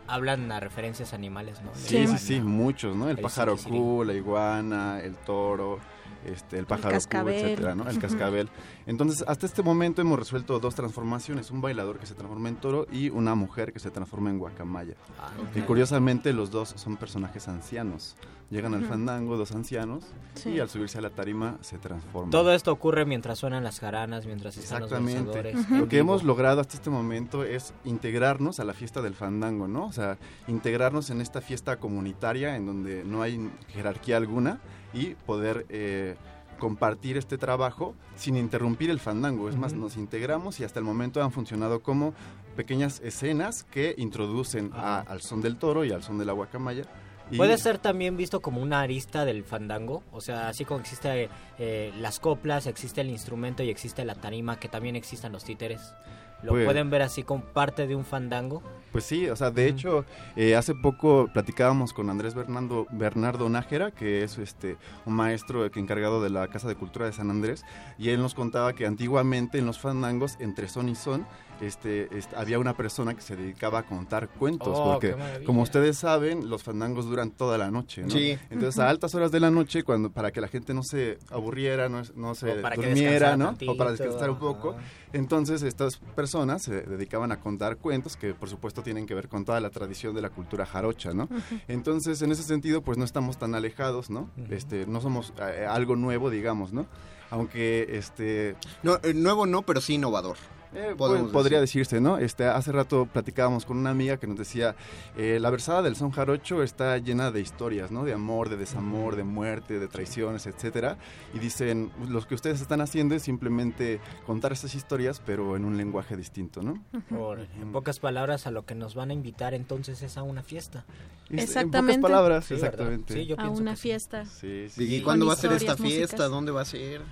hablan a referencias animales, ¿no? Sí, sí, sí, muchos, ¿no? El, El pájaro. Q, la iguana, el toro, este, el pájaro cascabel. etcétera, ¿no? El cascabel. Entonces, hasta este momento hemos resuelto dos transformaciones, un bailador que se transforma en toro y una mujer que se transforma en guacamaya. Ah, Y curiosamente los dos son personajes ancianos. Llegan al fandango dos ancianos Sí. y al subirse a la tarima se transforman. Todo esto ocurre mientras suenan las jaranas, mientras están los Exactamente. Lo que vivo. hemos logrado hasta este momento es integrarnos a la fiesta del fandango, ¿no? O sea, integrarnos en esta fiesta comunitaria en donde no hay jerarquía alguna y poder eh, compartir este trabajo sin interrumpir el fandango. Es más, nos integramos y hasta el momento han funcionado como pequeñas escenas que introducen a- al son del toro y al son de la guacamaya. Y- Puede ser también visto como una arista del fandango, o sea, así como existe eh, las coplas, existe el instrumento y existe la tarima, que también existan los títeres. ¿Lo Pues- pueden ver así como parte de un fandango? Pues sí, o sea, de hecho, eh, hace poco platicábamos con Andrés Bernardo, Bernardo Nájera, que es este un maestro que encargado de la Casa de Cultura de San Andrés, y él nos contaba que antiguamente en los fandangos, entre son y son, este, este, había una persona que se dedicaba a contar cuentos, Oh, porque como ustedes saben, los fandangos duran toda la noche, ¿no? Sí. Entonces, a altas horas de la noche, cuando para que la gente no se aburriera, no, no se durmiera, ¿no? tantito, o para descansar un poco, ajá. entonces estas personas se dedicaban a contar cuentos que por supuesto tienen que ver con toda la tradición de la cultura jarocha, ¿no? Entonces en ese sentido pues no estamos tan alejados, ¿no? Este, no somos eh, algo nuevo, digamos, ¿no? Aunque este No, eh, nuevo no, pero sí innovador. Eh, podemos pod- podría decir. decirse, ¿no? Este, hace rato platicábamos con una amiga que nos decía, eh, la versada del son jarocho está llena de historias, ¿no? De amor, de desamor, de muerte, de traiciones, etcétera. Y dicen, lo que ustedes están haciendo es simplemente contar estas historias, pero en un lenguaje distinto, ¿no? Por- en pocas palabras, a lo que nos van a invitar entonces es a una fiesta. Es- Exactamente. En pocas palabras, Sí, exactamente. Sí, yo a una que sí. fiesta. Sí, ¿Y cuándo va a ser esta fiesta? músicas. ¿Dónde va a ser?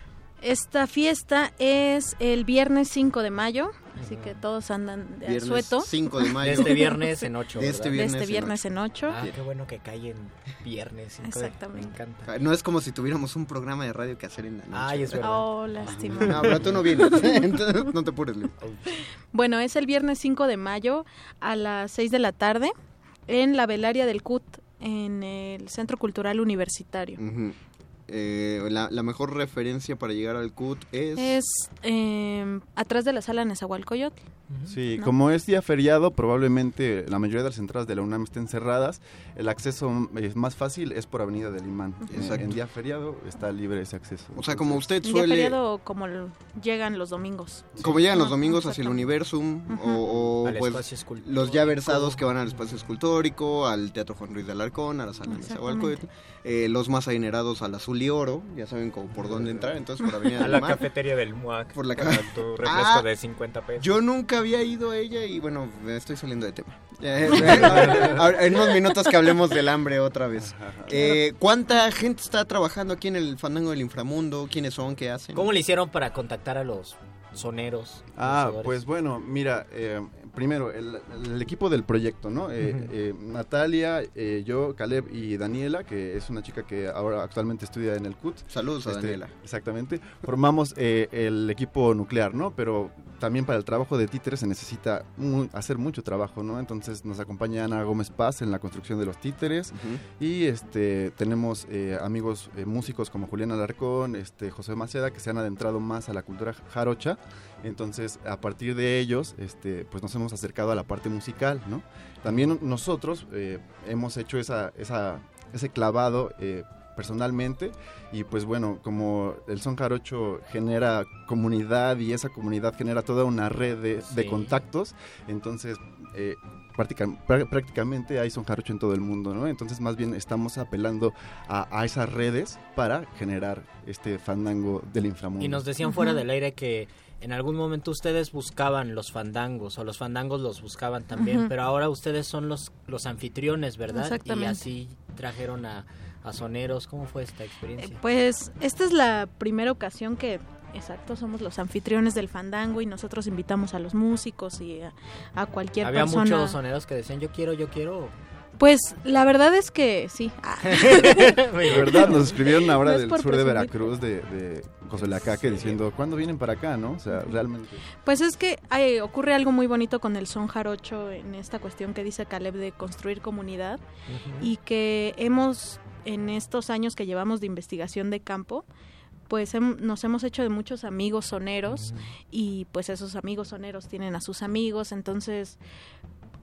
Esta fiesta es el viernes 5 de mayo, así que todos andan de Viernes asueto. 5 de mayo. De este viernes en ocho, De este ¿verdad? De viernes, este en viernes en 8. Ah, qué bueno que cae en viernes. cinco de- Exactamente. Me encanta. ocho. No es como si tuviéramos un programa de radio que hacer en la noche. Ay, es verdad. Oh, lástima. No, pero tú no vienes. <laughs> Entonces, no te apures, Luis. Bueno, es el viernes 5 de mayo a las 6 de la tarde en la velaria del CUT en el Centro Cultural Universitario. Ujú. Eh, la, la mejor referencia para llegar al CUT es... Es eh, atrás de la sala Nezahualcóyotl. Sí, ¿no? como es día feriado, probablemente la mayoría de las entradas de la UNAM estén cerradas. El acceso es más fácil es por Avenida del Imán. En- Exacto. En día feriado está libre ese acceso. O sea, como usted El día suele... feriado como el- llegan los domingos. Como llegan los domingos hacia el. Universum o, o, Al pues, espacio escultórico. los ya versados que van al espacio escultórico, al Teatro Juan Ruiz de Alarcón, a la sala de eh, los más adinerados al Azul y Oro, ya saben como por dónde entrar, entonces por Avenida <laughs> A del la Mar. cafetería del MUAC. Por la para ca- tu refresco Ah, de 50 pesos. Yo nunca había ido a ella y bueno, me estoy saliendo de tema. <laughs> Eh, <laughs> en unos minutos que hablemos del hambre otra vez. Eh, ¿Cuánta gente está trabajando aquí en el Fandango del Inframundo? ¿Quiénes son? ¿Qué hacen? ¿Cómo le hicieron para contactar a los soneros? Ah, pues bueno, mira, eh, primero, el, el equipo del proyecto, ¿no? Eh, eh, Natalia, eh, yo, Caleb y Daniela, que es una chica que ahora actualmente estudia en el CUT. Saludos a Este, Daniela. Exactamente. Formamos el equipo nuclear, ¿no? Pero también para el trabajo de títeres se necesita hacer mucho trabajo, ¿no? Entonces nos acompaña Ana Gómez Paz en la construcción de los títeres y este tenemos amigos músicos como Julián Alarcón, este José Maceda que se han adentrado más a la cultura jarocha. Entonces, a partir de ellos, este, pues nos hemos acercado a la parte musical, ¿no? También nosotros eh, hemos hecho esa, esa, ese clavado eh, personalmente y pues bueno, como el son jarocho genera comunidad y esa comunidad genera toda una red de, de Sí. contactos, entonces eh, práctica- prá- prácticamente hay son jarocho en todo el mundo, ¿no? Entonces más bien estamos apelando a, a esas redes para generar este fandango del inframundo. Y nos decían fuera del aire que en algún momento ustedes buscaban los fandangos o los fandangos los buscaban también, pero ahora ustedes son los, los anfitriones, ¿verdad? Exactamente. Y así trajeron a, a soneros. ¿Cómo fue esta experiencia? Pues esta es la primera ocasión que, exacto, somos los anfitriones del fandango y nosotros invitamos a los músicos y a, a cualquier Había persona. muchos soneros que decían yo quiero, yo quiero. Pues la verdad es que sí. Ah. <laughs> De verdad, nos escribieron ahora No del sur de. Veracruz, de, de diciendo, ¿cuándo vienen para acá, no? O sea, realmente... Pues es que hay- ocurre algo muy bonito con el son jarocho en esta cuestión que dice Caleb de construir comunidad y que hemos, en estos años que llevamos de investigación de campo, pues hem- nos hemos hecho de muchos amigos soneros y pues esos amigos soneros tienen a sus amigos, entonces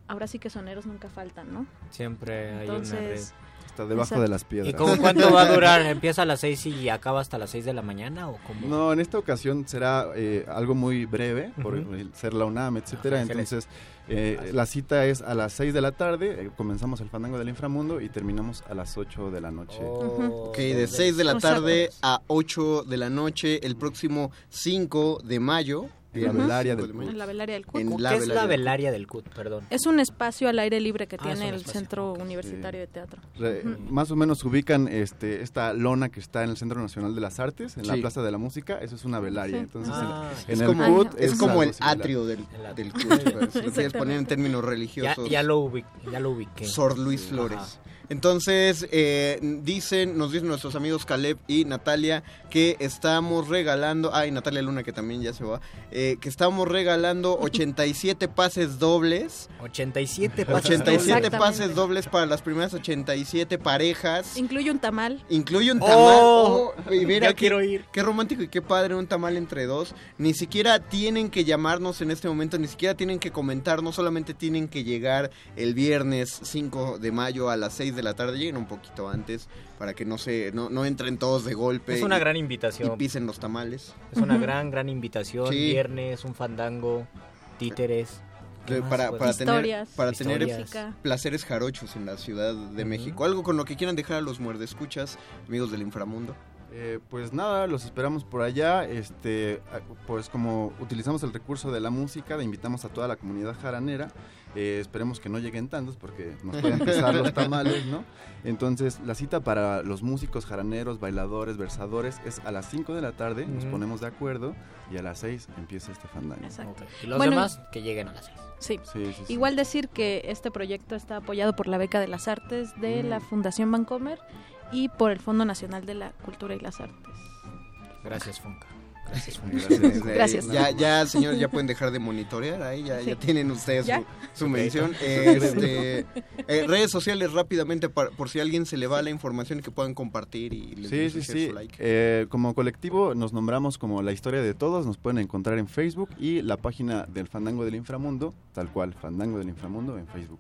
ahora sí que soneros nunca faltan, ¿no? Siempre hay una red. Entonces, Está debajo Exacto. de las piedras. ¿Y cómo <laughs> cuánto va a durar? ¿Empieza a las 6 y acaba hasta las 6 de la mañana o cómo? No, en esta ocasión será eh, algo muy breve, por Ujú. el ser la UNAM, etcétera. Ah, excelente. Entonces, eh, la cita es a las 6 de la tarde, eh, comenzamos el fandango del inframundo y terminamos a las 8 de la noche. Oh, Ok, de 6 de la tarde a 8 de la noche el próximo 5 de mayo. En la velaria del mayo. en la velaria del CUT. En ¿Qué la es la velaria del CUT? Perdón. Es un espacio al aire libre que Ah, es tiene el espacio, Centro Universitario de Teatro. Re- Ujú. Más o menos ubican este, esta lona que está en el Centro Nacional de las Artes, en la Sí. Plaza de la Música, eso es una velaria. Sí. Entonces, Ah, en, Es en como, el CUT es como el similar. atrio del, del <laughs> CUT, si lo quieres poner en términos religiosos. ya, lo ubiqué, ya lo ubiqué. Sor Luis Sí, Flores. ajá. Entonces, eh, dicen, nos dicen nuestros amigos Caleb y Natalia que estamos regalando, ay, Natalia Luna que también ya se va, eh, que estamos regalando <laughs> 87 pases dobles. 87 <laughs> pases 87 Exactamente. pases dobles para las primeras 87 parejas. Incluye un tamal. Incluye un tamal. Oh, Oh, y mira ya qué- quiero ir. Qué romántico y qué padre un tamal entre dos. Ni siquiera tienen que llamarnos en este momento, ni siquiera tienen que comentar, no solamente tienen que llegar el viernes 5 de mayo a las 6 de la tarde, lleguen un poquito antes para que no se no, no entren todos de golpe. Es una y- gran y invitación. pisen los tamales. Es una Ujú. gran, gran invitación. Sí. Viernes, un fandango, títeres. ¿Qué De- más para, para tener, Historias. para tener placeres jarochos en la Ciudad de Ujú. México. Algo con lo que quieran dejar a los muerdescuchas, amigos del inframundo. Eh, pues nada, los esperamos por allá. Este, pues como utilizamos el recurso de la música, invitamos a toda la comunidad jaranera. Eh, esperemos que no lleguen tantos porque nos pueden pesar los <laughs> tamales, ¿no? Entonces, la cita para los músicos jaraneros, bailadores, versadores es a las 5 de la tarde, nos ponemos de acuerdo y a las 6 empieza este fandango. Exacto. Y los Bueno, demás que lleguen a las 6. Sí. Sí, sí, sí. Igual decir que este proyecto está apoyado por la Beca de las Artes de Mm. la Fundación Bancomer y por el Fondo Nacional de la Cultura y las Artes. Gracias, Fonca. Gracias. Gracias. <laughs> Gracias. Ya, ya, señor, ya pueden dejar de monitorear ahí, ya, ya tienen ustedes ¿Ya? su, su mención. <laughs> Este, eh, redes sociales rápidamente para- por si a alguien se le va la información y que puedan compartir y les Sí, sí, su, sí. su like. Eh, como colectivo nos nombramos como La Historia de Todos, nos pueden encontrar en Facebook y la página del Fandango del Inframundo, tal cual, Fandango del Inframundo en Facebook.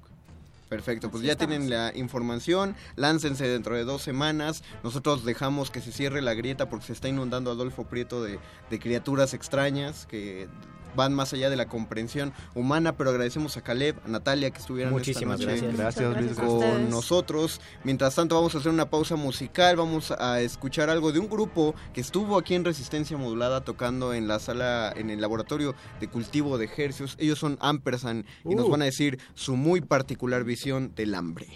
Perfecto, pues Así ya estamos. tienen la información, láncense dentro de dos semanas, nosotros dejamos que se cierre la grieta porque se está inundando Adolfo Prieto de, de criaturas extrañas que van más allá de la comprensión humana, pero agradecemos a Caleb, a Natalia que estuvieron Muchísimas esta noche gracias. Gracias, con nosotros. Mientras tanto vamos a hacer una pausa musical, vamos a escuchar algo de un grupo que estuvo aquí en Resistencia Modulada tocando en la sala, en el laboratorio de cultivo de ejercicios. Ellos son Ampersand y nos Uh. van a decir su muy particular visión del hambre.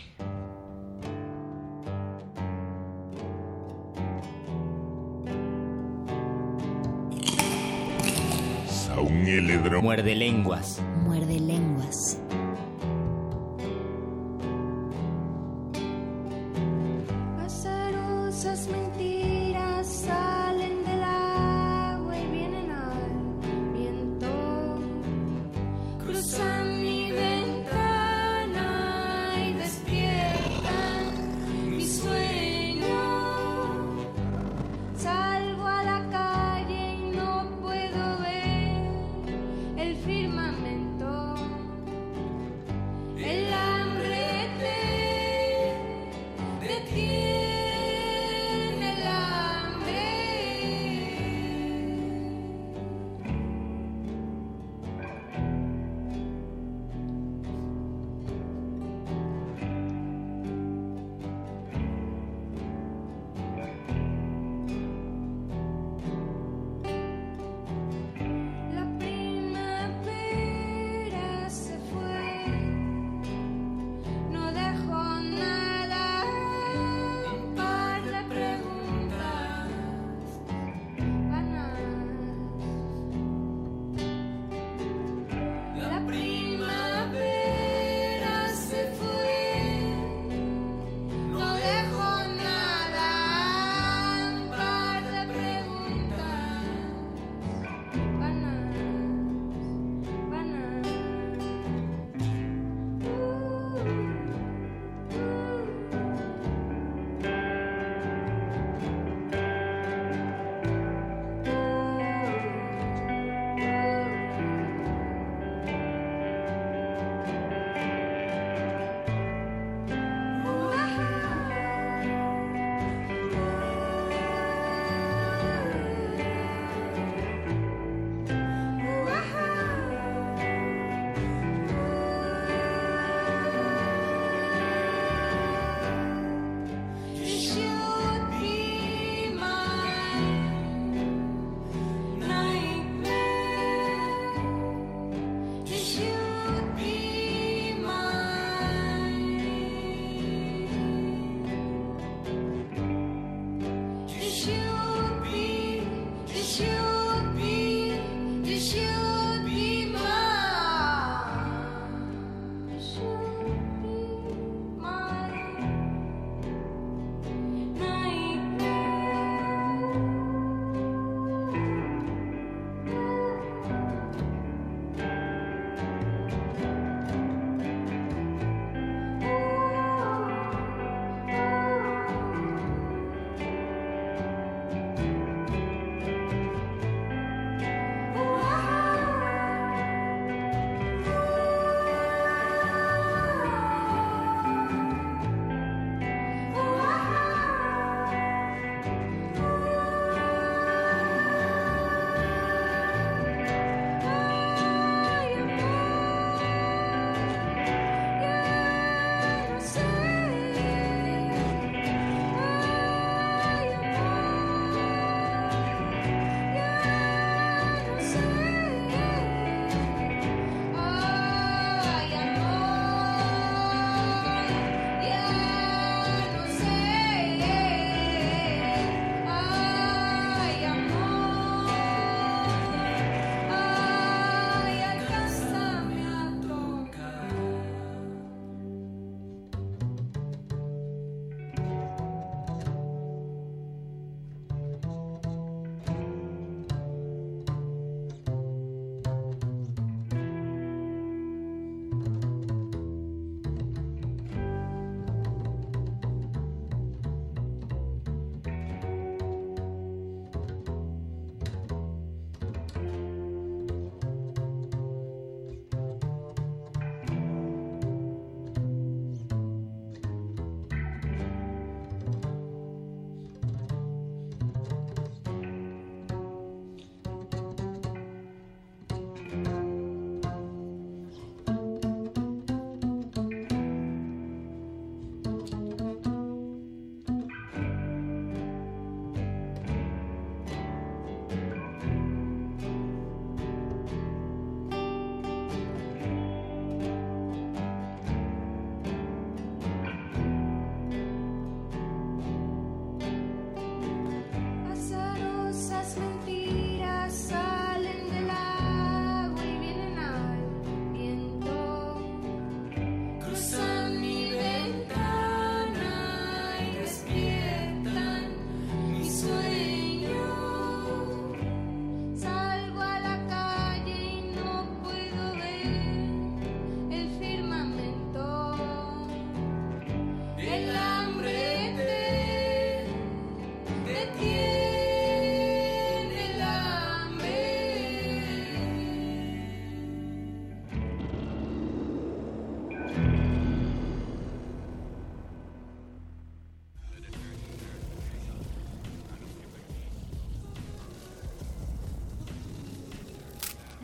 Un. Muerde lenguas. Muerde lenguas.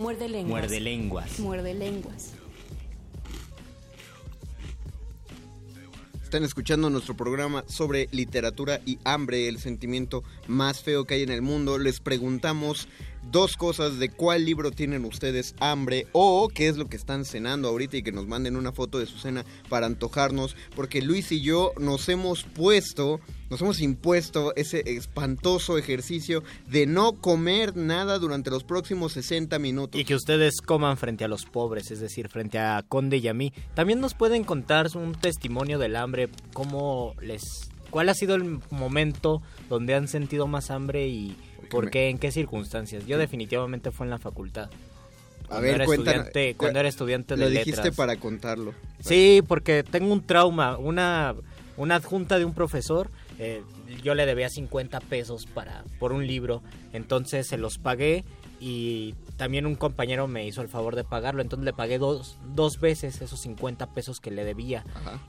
Muerde lenguas. Muerde lenguas. Muerde lenguas. Están escuchando nuestro programa sobre literatura y hambre, el sentimiento más feo que hay en el mundo. Les preguntamos dos cosas de cuál libro tienen ustedes hambre o qué es lo que están cenando ahorita y que nos manden una foto de su cena para antojarnos, porque Luis y yo nos hemos puesto, nos hemos impuesto ese espantoso ejercicio de no comer nada durante los próximos 60 minutos. Y que ustedes coman frente a los pobres, es decir, frente a Conde y a mí. También nos pueden contar un testimonio del hambre, cómo les... ¿Cuál ha sido el momento donde han sentido más hambre y por qué, en qué circunstancias? Yo definitivamente fue en la facultad. A ver, era cuéntanos. estudiante, cuando era estudiante de Lo dijiste letras. para contarlo. Sí, porque tengo un trauma. Una, una adjunta de un profesor, eh, yo le debía 50 pesos para, por un libro, entonces se los pagué y también un compañero me hizo el favor de pagarlo, entonces le pagué dos, dos veces esos 50 pesos que le debía.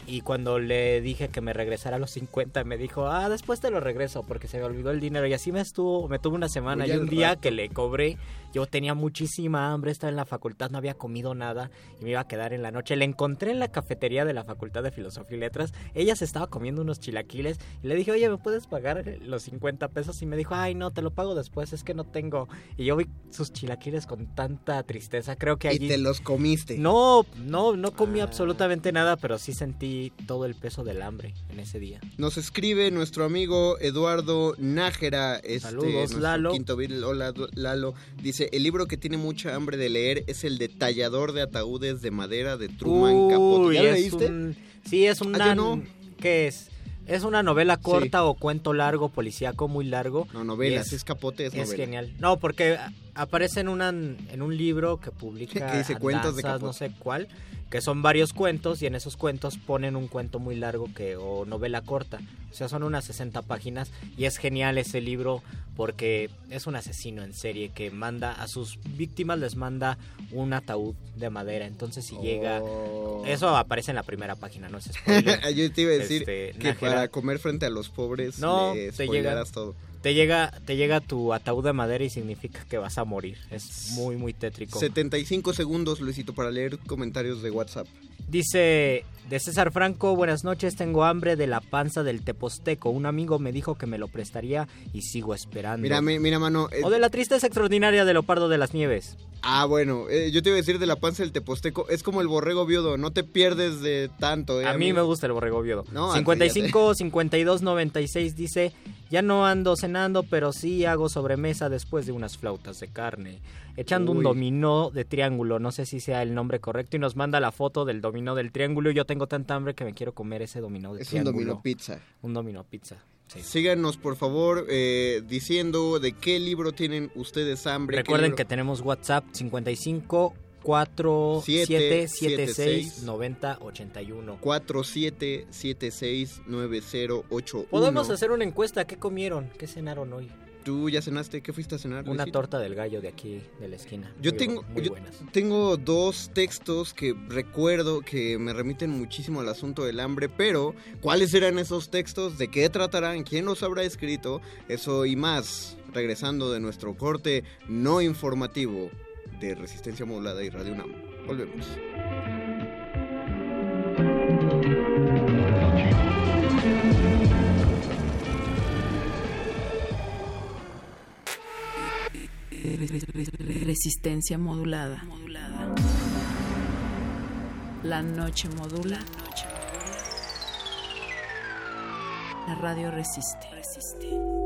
Y cuando le dije que me regresara los 50, me dijo, ah, después te lo regreso porque se me olvidó el dinero. Y así me estuvo, me tuvo una semana Muy y un día que le cobré, yo tenía muchísima hambre, estaba en la facultad, no había comido nada y me iba a quedar en la noche. Le encontré en la cafetería de la Facultad de Filosofía y Letras, ella se estaba comiendo unos chilaquiles y le dije, oye, ¿me puedes pagar los 50 pesos? Y me dijo, ay, no, te lo pago después, es que no tengo. Y yo vi sus chilaquiles con tanta tristeza, creo que Y allí... te los comiste. No, no, no comí absolutamente nada, pero sí sentí todo el peso del hambre en ese día. Nos escribe nuestro amigo Eduardo Nájera, este, Saludos, Lalo. quinto. Hola, Lalo. Dice, el libro que tiene mucha hambre de leer es el de Tallador de Ataúdes de Madera de Truman Capote. ¿Ya lo es leíste? un- sí, es una... Ah, no. ¿Qué es? ¿Es una novela corta o cuento largo, policíaco muy largo? No, novelas, Y es Capote, es novela. genial. No, porque aparece en, una, en un libro que publica <laughs> Que dice cuentos de Andanzas, Capote. no sé cuál, que son varios cuentos y en esos cuentos ponen un cuento muy largo que o novela corta. O sea, son unas 60 páginas y es genial ese libro porque es un asesino en serie que manda a sus víctimas les manda un ataúd de madera. Entonces si llega Oh. eso aparece en la primera página, no es <laughs> spoiler. Yo te iba a decir Este, que Nájera- para comer frente a los pobres no, te llega, spoilearas todo. Te llega, te llega tu ataúd de madera y significa que vas a morir. Es muy, muy tétrico. 75 segundos, Luisito, para leer comentarios de WhatsApp. Dice de César Franco, buenas noches, tengo hambre de la panza del teposteco. Un amigo me dijo que me lo prestaría y sigo esperando. Mira, mi- mira, mano. eh, O de la tristeza extraordinaria de Leopardo de las Nieves. Ah, bueno, eh, yo te iba a decir de la panza del teposteco. Es como el borrego viudo, no te pierdes de tanto. eh, A mí me gusta el borrego viudo. No, 55 52 96 dice, ya no ando cenando, pero sí hago sobremesa después de unas flautas de carne. Echando un dominó de triángulo, no sé si sea el nombre correcto, y nos manda la foto del dominó del triángulo. y Yo tengo tanta hambre que me quiero comer ese dominó de Es un triángulo. dominó pizza. Un dominó pizza. sí. Síganos, por favor, eh, diciendo de qué libro tienen ustedes hambre. Recuerden que tenemos WhatsApp 55 4 7 7 6 76 90 81. 47769081. Podemos hacer una encuesta. ¿Qué comieron? ¿Qué cenaron hoy? ¿Tú ya cenaste? ¿Qué fuiste a cenar? Una Luisito? torta del gallo de aquí, de la esquina. Yo Muy tengo, muy yo tengo dos textos que recuerdo que me remiten muchísimo al asunto del hambre, pero ¿cuáles eran esos textos? ¿De qué tratarán? ¿Quién los habrá escrito? Eso y más, regresando de nuestro corte no informativo de Resistencia Modulada y Radio UNAM. Volvemos. Resistencia modulada. La noche modula. La radio resiste.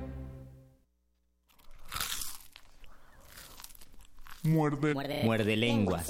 Muerde. Muerde lenguas.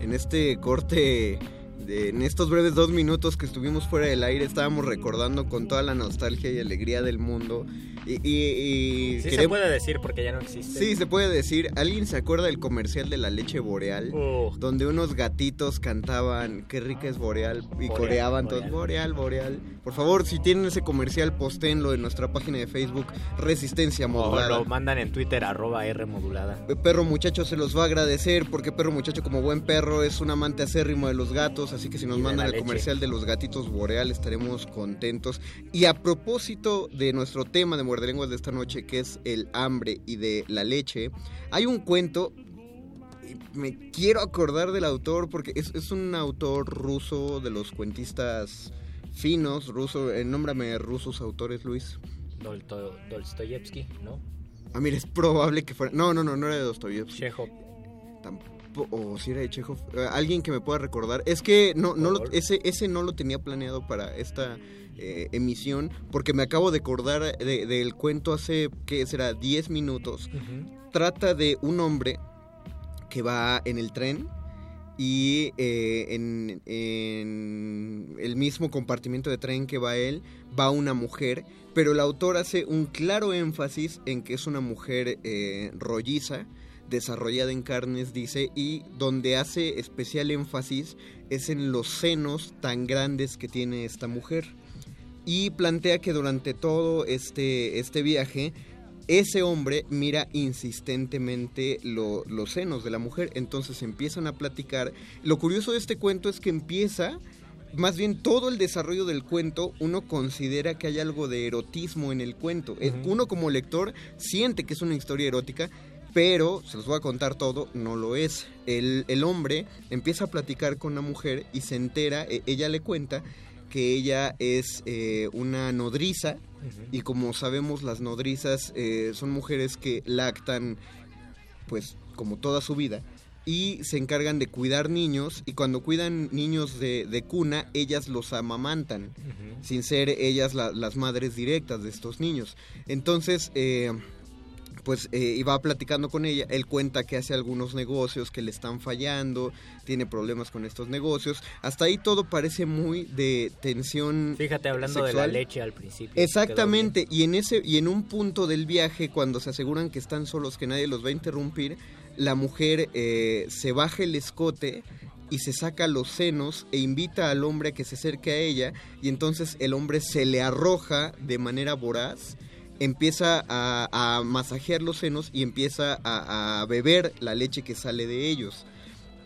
En este corte, de- en estos breves dos minutos que estuvimos fuera del aire, estábamos recordando con toda la nostalgia y alegría del mundo. Y, y- y Sí se puede decir porque ya no existe. Sí, se puede decir. ¿Alguien se acuerda del comercial de la leche boreal? Oh. Donde unos gatitos cantaban qué rica es boreal y Boreal, coreaban boreal. todos boreal, boreal. Por favor, si tienen ese comercial, postéenlo en nuestra página de Facebook Resistencia O Modulada. lo mandan en Twitter, arroba R modulada. Perro Muchacho se los va a agradecer porque Perro Muchacho como buen perro es un amante acérrimo de los gatos, así que si nos Y mandan el leche. comercial de los gatitos boreal estaremos contentos. Y a propósito de nuestro tema de Muerde Lenguas de esta noche, que es el hambre y de la leche, hay un cuento, me quiero acordar del autor porque es, es un autor ruso de los cuentistas finos, ruso, eh, nómbrame rusos autores, Luis. Dolto- Dostoyevsky, ¿no? Ah, mira, es probable que fuera... No, no, no, no era de Dostoyevsky. Chekhov. Tampoco, o si era de Chekhov. Eh, alguien que me pueda recordar. Es que no, no lo- ese, ese no lo tenía planeado para esta eh, emisión porque me acabo de acordar de- del cuento hace, ¿qué será? 10 minutos. Trata de un hombre que va en el tren y eh, en, en el mismo compartimento de tren que va él va una mujer, pero el autor hace un claro énfasis en que es una mujer eh, rolliza, desarrollada en carnes, dice, y donde hace especial énfasis es en los senos tan grandes que tiene esta mujer. Y plantea que durante todo este, este viaje ese hombre mira insistentemente lo- los senos de la mujer, entonces empiezan a platicar. Lo curioso de este cuento es que empieza, más bien todo el desarrollo del cuento, uno considera que hay algo de erotismo en el cuento. Uno como lector siente que es una historia erótica, pero, se los voy a contar todo, no lo es. El, el hombre empieza a platicar con la mujer y se entera, e- ella le cuenta que ella es eh, una nodriza. Y como sabemos las nodrizas eh, son mujeres que lactan pues como toda su vida. Y se encargan de cuidar niños. Y cuando cuidan niños de, de cuna ellas los amamantan. Sin ser ellas la- las madres directas de estos niños. Entonces eh, pues eh, iba platicando con ella, él cuenta que hace algunos negocios que le están fallando, tiene problemas con estos negocios, hasta ahí todo parece muy de tensión Fíjate, hablando de la leche al principio. Exactamente, y en ese y en un punto del viaje cuando se aseguran que están solos, que nadie los va a interrumpir, la mujer eh, se baja el escote y se saca los senos e invita al hombre a que se acerque a ella y entonces el hombre se le arroja de manera voraz empieza a, a masajear los senos y empieza a, a beber la leche que sale de ellos.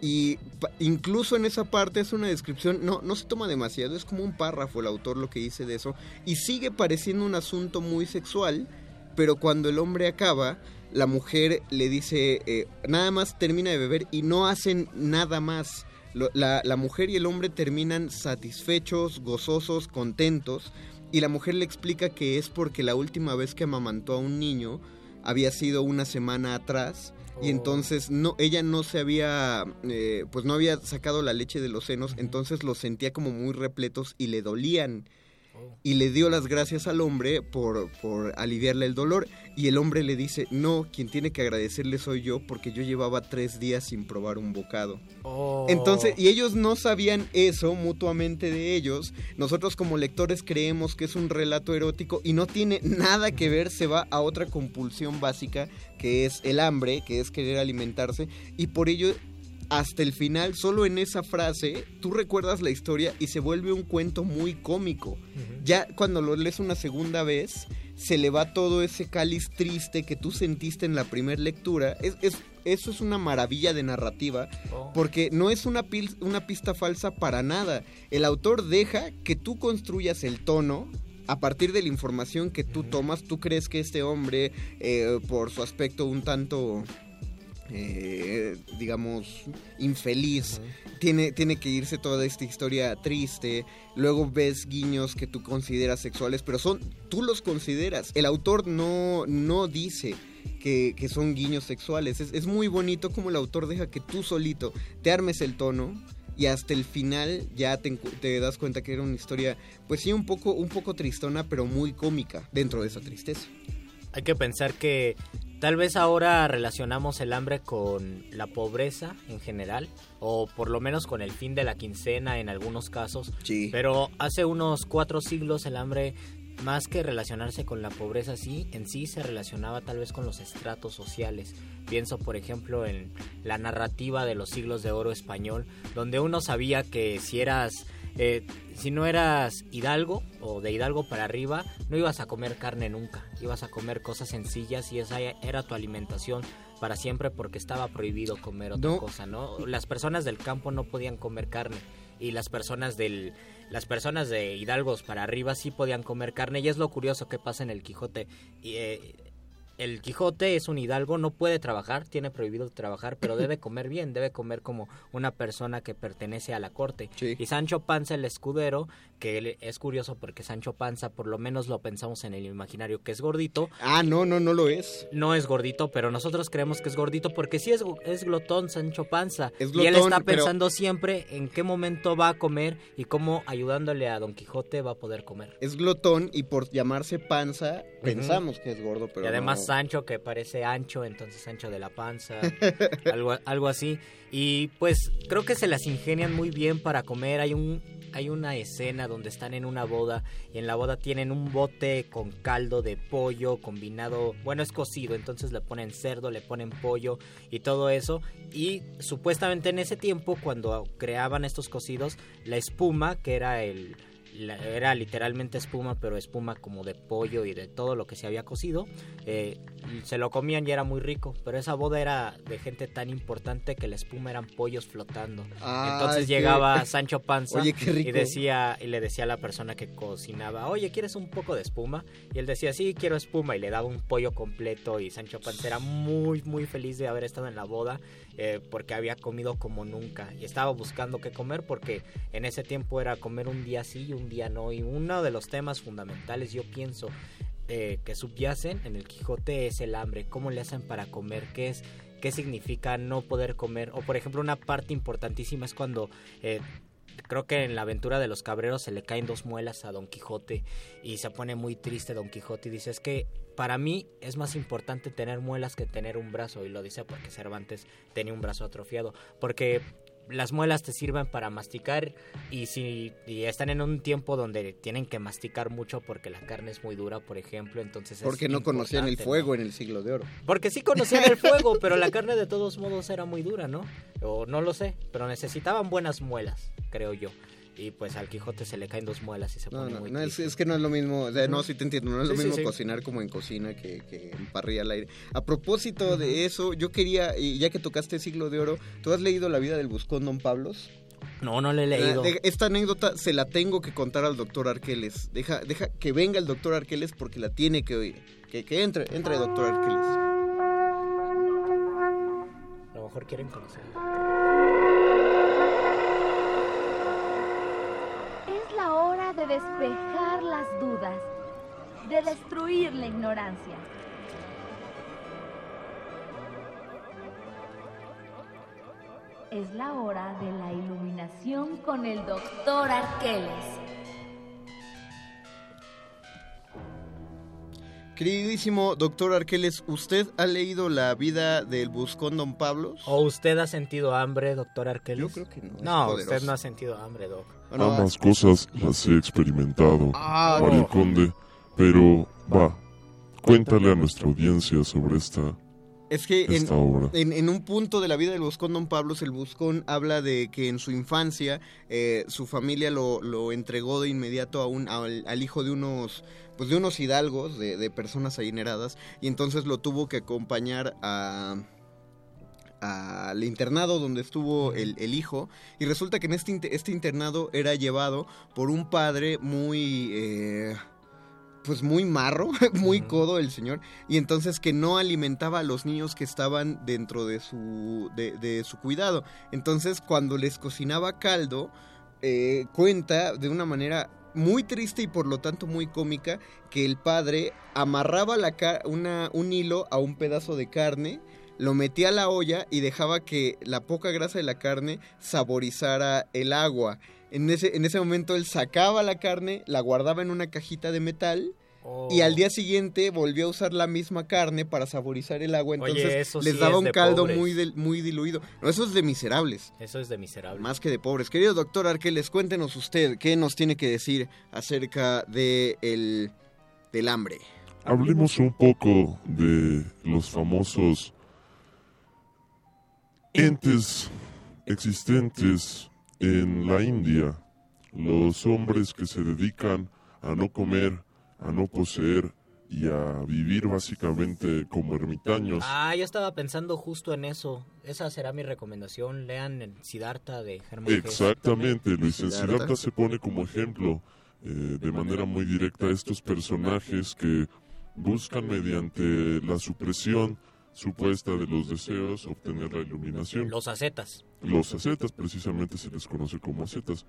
Y incluso en esa parte es una descripción, no, no se toma demasiado, es como un párrafo el autor lo que dice de eso. Y sigue pareciendo un asunto muy sexual, pero cuando el hombre acaba, la mujer le dice, eh, nada más termina de beber y no hacen nada más. La, la mujer y el hombre terminan satisfechos, gozosos, contentos. Y la mujer le explica que es porque la última vez que amamantó a un niño había sido una semana atrás y entonces no ella no se había eh, pues no había sacado la leche de los senos entonces los sentía como muy repletos y le dolían y le dio las gracias al hombre por, por aliviarle el dolor. Y el hombre le dice, no, quien tiene que agradecerle soy yo porque yo llevaba tres días sin probar un bocado. Oh. Entonces, y ellos no sabían eso mutuamente de ellos. Nosotros como lectores creemos que es un relato erótico y no tiene nada que ver, se va a otra compulsión básica que es el hambre, que es querer alimentarse. Y por ello hasta el final, solo en esa frase, tú recuerdas la historia y se vuelve un cuento muy cómico. Ya cuando lo lees una segunda vez, se le va todo ese cáliz triste que tú sentiste en la primera lectura. Es, es- eso es una maravilla de narrativa, porque no es una, pil- una pista falsa para nada. El autor deja que tú construyas el tono. A partir de la información que tú tomas, tú crees que este hombre, eh, por su aspecto un tanto eh, digamos, infeliz. tiene, tiene que irse toda esta historia triste. Luego ves guiños que tú consideras sexuales, pero son, tú los consideras. El autor no, no dice que, que son guiños sexuales. Es, es muy bonito como el autor deja que tú solito te armes el tono. Y hasta el final ya te, te das cuenta que era una historia, pues sí, un poco, un poco tristona, pero muy cómica dentro de esa tristeza. Hay que pensar que tal vez ahora relacionamos el hambre con la pobreza en general, o por lo menos con el fin de la quincena en algunos casos. Sí. Pero hace unos cuatro siglos el hambre, más que relacionarse con la pobreza, sí, en sí se relacionaba tal vez con los estratos sociales. Pienso, por ejemplo, en la narrativa de los siglos de oro español, donde uno sabía que si eras eh, si no eras hidalgo o de hidalgo para arriba, no ibas a comer carne nunca. Ibas a comer cosas sencillas y esa era tu alimentación para siempre porque estaba prohibido comer otra No. cosa, ¿no? Las personas del campo no podían comer carne y las personas del las personas de hidalgos para arriba sí podían comer carne y es lo curioso que pasa en el Quijote y eh, el Quijote es un hidalgo, no puede trabajar, tiene prohibido trabajar, pero <laughs> debe comer bien, debe comer como una persona que pertenece a la corte. Y Sancho Panza, el escudero, que es curioso porque Sancho Panza, por lo menos lo pensamos en el imaginario, que es gordito. Ah, no, no, no lo es. No es gordito, pero nosotros creemos que es gordito porque sí es, es glotón Sancho Panza. Es y él glotón, está pero- pensando siempre en qué momento va a comer y cómo ayudándole a Don Quijote va a poder comer. Es glotón y por llamarse panza pensamos que es gordo, pero y además no. Sancho que parece ancho, entonces Sancho de la panza, <laughs> algo, algo así. Y pues creo que se las ingenian muy bien para comer. Hay un hay una escena donde están en una boda y en la boda tienen un bote con caldo de pollo combinado, bueno, es cocido, entonces le ponen cerdo, le ponen pollo y todo eso. Y supuestamente en ese tiempo, cuando creaban estos cocidos, la espuma, que era el, la- era literalmente espuma, pero espuma como de pollo y de todo lo que se había cocido. eh, se lo comían y era muy rico, pero esa boda era de gente tan importante que la espuma eran pollos flotando. Ah, Entonces llegaba Sancho Panza Oye, y decía y le decía a la persona que cocinaba, oye, ¿quieres un poco de espuma? Y él decía, sí, quiero espuma y le daba un pollo completo y Sancho Panza era muy, muy feliz de haber estado en la boda eh, porque había comido como nunca. Y estaba buscando qué comer porque en ese tiempo era comer un día sí y un día no. Y uno de los temas fundamentales yo pienso eh, que subyacen en el Quijote es el hambre, cómo le hacen para comer, qué es qué significa no poder comer o por ejemplo una parte importantísima es cuando eh, creo que en la aventura de los cabreros se le caen dos muelas a Don Quijote y se pone muy triste Don Quijote y dice es que para mí es más importante tener muelas que tener un brazo y lo dice porque Cervantes tenía un brazo atrofiado porque las muelas te sirven para masticar y si y están en un tiempo donde tienen que masticar mucho porque la carne es muy dura, por ejemplo, entonces es Porque no conocían el fuego en el siglo de oro. Porque sí conocían el <laughs> fuego, pero la carne de todos modos era muy dura, ¿no? O no lo sé, pero necesitaban buenas muelas, creo yo. Y pues al Quijote se le caen dos muelas y se No, pone no, muy no, es, que no es lo mismo, o sea, no, sí te entiendo, no es lo Sí, mismo sí. cocinar como en cocina que, que en parrilla al aire. A propósito de eso, yo quería, y ya que tocaste siglo de oro, ¿tú has leído la vida del buscón Don Pablos? No, no le he leído. Ah, de- Esta anécdota se la tengo que contar al doctor Arqueles. Deja, deja que venga el doctor Arqueles porque la tiene que oír. Que, que entre, entre doctor Arqueles. A lo mejor quieren conocer. Es la hora de despejar las dudas, de destruir la ignorancia. Es la hora de la iluminación con el doctor Arqueles. Queridísimo doctor Arqueles, ¿usted ha leído la vida del buscón Don Pablos? ¿O usted ha sentido hambre, doctor Arqueles? Yo creo que no. No, usted no ha sentido hambre, doc. Bueno, Ambas cosas las he experimentado, Ah, Mario no. Conde, pero va, cuéntale a nuestra audiencia sobre esta... Es que en, en- en un punto de la vida del Buscón Don Pablos, el Buscón habla de que en su infancia eh, su familia lo, lo entregó de inmediato a un, al, al hijo de unos pues de unos hidalgos, de, de personas adineradas, y entonces lo tuvo que acompañar a al internado donde estuvo el, el hijo y resulta que en este, este internado era llevado por un padre muy eh, pues muy marro, <laughs> muy codo el señor, y entonces que no alimentaba a los niños que estaban dentro de su, de, de su cuidado. Entonces cuando les cocinaba caldo, eh, cuenta de una manera muy triste y por lo tanto muy cómica que el padre amarraba la una, un hilo a un pedazo de carne, lo metía a la olla y dejaba que la poca grasa de la carne saborizara el agua. En ese, en ese momento él sacaba la carne, la guardaba en una cajita de metal y al día siguiente volvió a usar la misma carne para saborizar el agua. Oye, Entonces eso les sí daba es un caldo pobres. muy, muy diluido. No, eso es de miserables. Eso es de miserable. Más que de pobres. Querido doctor Arqueles, cuéntenos usted qué nos tiene que decir acerca de el, del hambre. Hablemos un poco de los famosos entes existentes en la India, los hombres que se dedican a no comer, a no poseer y a vivir básicamente como ermitaños. Ah, yo estaba pensando justo en eso. Esa será mi recomendación. Lean el Siddhartha de Germán Hesse. Exactamente, Luis Siddhartha. Siddhartha se pone como ejemplo eh, de manera muy directa a estos personajes que buscan mediante la supresión supuesta de los deseos obtener la iluminación. Los ascetas. Los ascetas precisamente se les conoce como ascetas.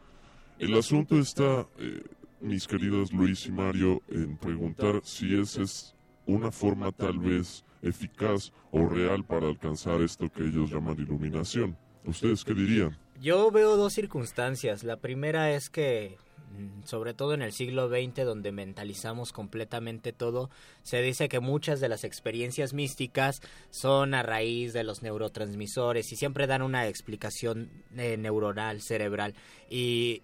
El asunto está, eh, mis queridos Luis y Mario, en preguntar si esa es una forma tal vez eficaz o real para alcanzar esto que ellos llaman iluminación. ¿Ustedes qué dirían? Yo veo dos circunstancias. La primera es que, sobre todo en el siglo XX, donde mentalizamos completamente todo, se dice que muchas de las experiencias místicas son a raíz de los neurotransmisores y siempre dan una explicación eh, neuronal, cerebral. Y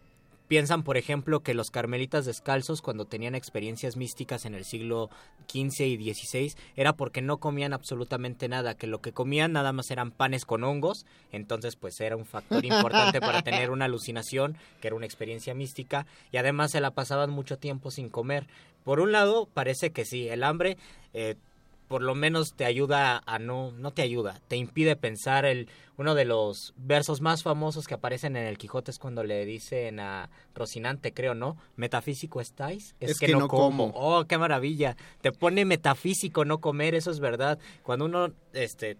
piensan, por ejemplo, que los carmelitas descalzos, cuando tenían experiencias místicas en el siglo XV y XVI, era porque no comían absolutamente nada, que lo que comían nada más eran panes con hongos, entonces pues era un factor importante para <laughs> tener una alucinación, que era una experiencia mística, y además se la pasaban mucho tiempo sin comer. Por un lado, parece que sí, el hambre... eh, por lo menos te ayuda a no, no te ayuda, te impide pensar el, uno de los versos más famosos que aparecen en el Quijote es cuando le dicen a Rocinante, creo, ¿no? ¿Metafísico estáis? Es que no como. Oh, qué maravilla. Te pone metafísico no comer, eso es verdad. Cuando uno, este,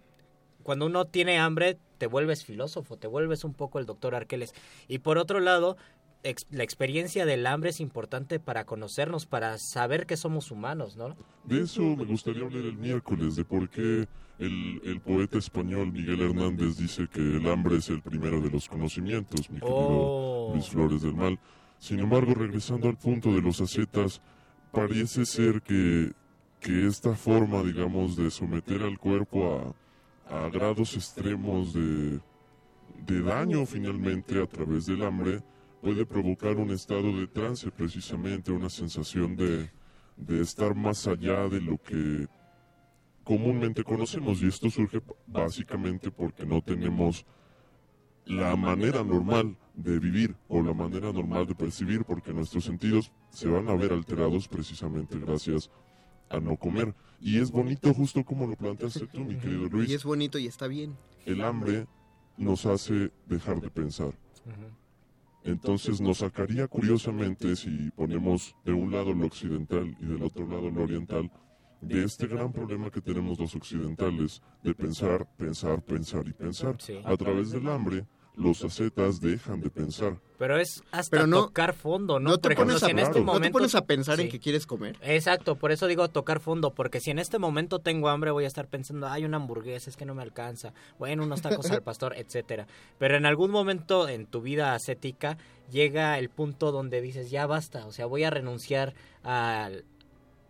cuando uno tiene hambre, te vuelves filósofo, te vuelves un poco el doctor Arqueles. Y por otro lado, ex- la experiencia del hambre es importante para conocernos, para saber que somos humanos, ¿no? De eso me gustaría hablar el miércoles, de por qué el, el poeta español Miguel Hernández dice que el hambre es el primero de los conocimientos, mi querido Oh. Luis Flores del Mal. Sin embargo, regresando al punto de los ascetas, parece ser que, que esta forma, digamos, de someter al cuerpo a, a grados extremos de, de daño finalmente a través del hambre, puede provocar un estado de trance precisamente, una sensación de, de estar más allá de lo que comúnmente conocemos. Y esto surge básicamente porque no tenemos la manera normal de vivir o la manera normal de percibir porque nuestros sentidos se van a ver alterados precisamente gracias a no comer. Y es bonito justo como lo planteaste tú mi querido Luis. Y es bonito y está bien. el hambre nos hace dejar de pensar entonces nos sacaría curiosamente si ponemos de un lado lo occidental y del otro lado lo oriental de este gran problema que tenemos los occidentales de pensar, pensar, pensar y pensar. Sí. A través del hambre, los ascetas dejan de pensar. Pero es hasta Pero no- tocar fondo, ¿no? no te ejemplo, pones a- si en este no te momento... pones a pensar en que quieres comer. Exacto, por eso digo tocar fondo, porque si en este momento tengo hambre voy a estar pensando, hay una hamburguesa, es que no me alcanza, bueno, unos tacos al <laughs> pastor, etcétera. Pero en algún momento en tu vida ascética llega el punto donde dices, ya basta, o sea, voy a renunciar al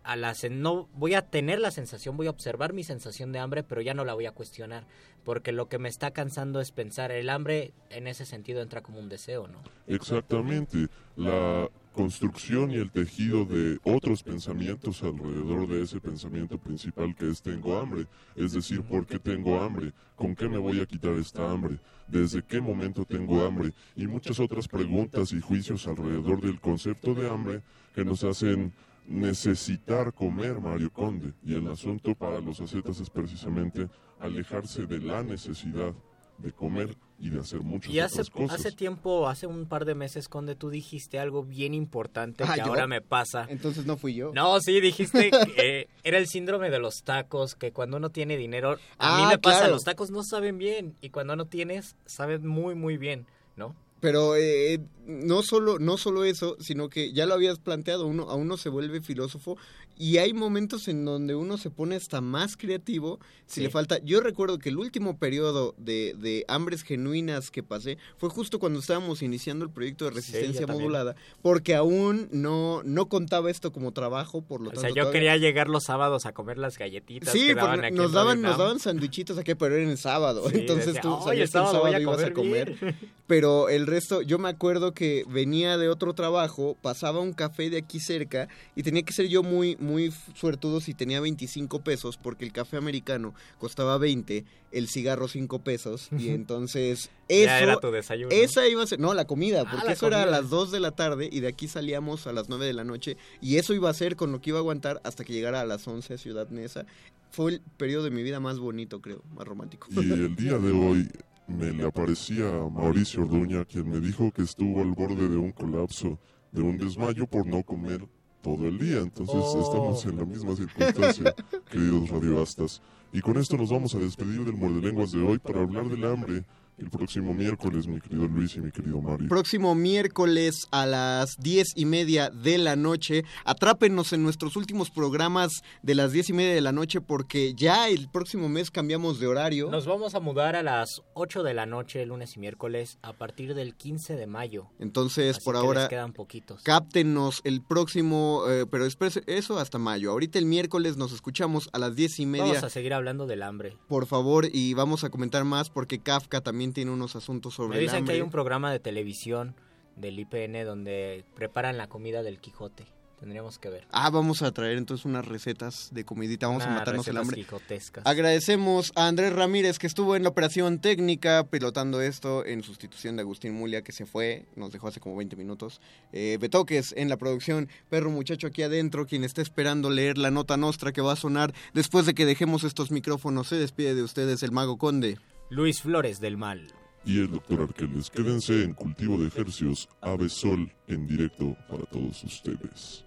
a la no voy a tener la sensación, voy a observar mi sensación de hambre, pero ya no la voy a cuestionar, porque lo que me está cansando es pensar, el hambre en ese sentido entra como un deseo, ¿no? Exactamente. La construcción y el tejido de otros pensamientos alrededor de ese pensamiento principal que es tengo hambre. Es decir, ¿por qué tengo hambre? ¿Con qué me voy a quitar esta hambre? ¿Desde qué momento tengo hambre? Y muchas otras preguntas y juicios alrededor del concepto de hambre que nos hacen necesitar comer Mario Conde. Y el asunto para los ascetas es precisamente alejarse de la necesidad de comer y de hacer muchas Y hace, otras cosas. hace tiempo, hace un par de meses, Conde, tú dijiste algo bien importante Ah, que ¿yo? ahora me pasa. Entonces no fui yo. No, sí, dijiste que eh, era el síndrome de los tacos, que cuando uno tiene dinero, a mí Ah, me pasa, los tacos no saben bien, y cuando no tienes, saben muy, muy bien, ¿no? Pero eh, no solo no solo eso, sino que ya lo habías planteado, uno a uno se vuelve filósofo y hay momentos en donde uno se pone hasta más creativo si Sí. le falta. Yo recuerdo que el último periodo de, de hambres genuinas que pasé fue justo cuando estábamos iniciando el proyecto de resistencia modulada, porque aún no no contaba esto como trabajo, por lo O tanto sea, yo todavía- quería llegar los sábados a comer las galletitas Sí, que daban aquí nos daban, nos daban sandwichitos aquí, pero era en sábado. Sí, Entonces decía, tú "Oye, sabías que el sábado a ibas a comer comer. Pero el resto, yo me acuerdo que venía de otro trabajo, pasaba un café de aquí cerca y tenía que ser yo muy, muy suertudo si tenía 25 pesos, porque el café americano costaba 20, el cigarro 5 pesos. Y entonces, eso. Ya era tu desayuno. Esa iba a ser. No, la comida, Ah, porque la eso era a las 2 de la tarde y de aquí salíamos a las 9 de la noche. Y eso iba a ser con lo que iba a aguantar hasta que llegara a las 11 a Ciudad Neza. Fue el periodo de mi vida más bonito, creo, más romántico. Y el día de hoy me le aparecía a Mauricio Orduña, quien me dijo que estuvo al borde de un colapso, de un desmayo por no comer todo el día. Entonces Oh. estamos en la misma circunstancia, queridos radioastas. Y con esto nos vamos a despedir del Muerde Lenguas de hoy para hablar del hambre el próximo miércoles, mi querido Luis y mi querido Mario. Próximo miércoles a las diez y media de la noche. Atrápenos en nuestros últimos programas de las diez y media de la noche porque ya el próximo mes cambiamos de horario. Nos vamos a mudar a las 8 de la noche, lunes y miércoles, a partir del 15 de mayo. Entonces, Así por que ahora, les quedan poquitos. cáptenos el próximo, eh, pero espérese, eso hasta mayo. Ahorita el miércoles nos escuchamos a las diez y media. Vamos a seguir hablando del hambre. Por favor, y vamos a comentar más porque Kafka también tiene unos asuntos sobre Me el dicen que hay un programa de televisión del IPN donde preparan la comida del Quijote. Tendríamos que ver. Ah, vamos a traer entonces unas recetas de comidita, vamos a matarnos el hambre. quijotescas. Agradecemos a Andrés Ramírez que estuvo en la operación técnica pilotando esto en sustitución de Agustín Mulia que se fue, nos dejó hace como 20 minutos. Eh, Betoques en la producción, perro muchacho aquí adentro, quien está esperando leer la nota nostra que va a sonar después de que dejemos estos micrófonos. Se despide de ustedes el mago conde. Luis Flores del Mal. Y el doctor Arqueles, quédense en Cultivo de Ejercios, Ave Sol, en directo para todos ustedes.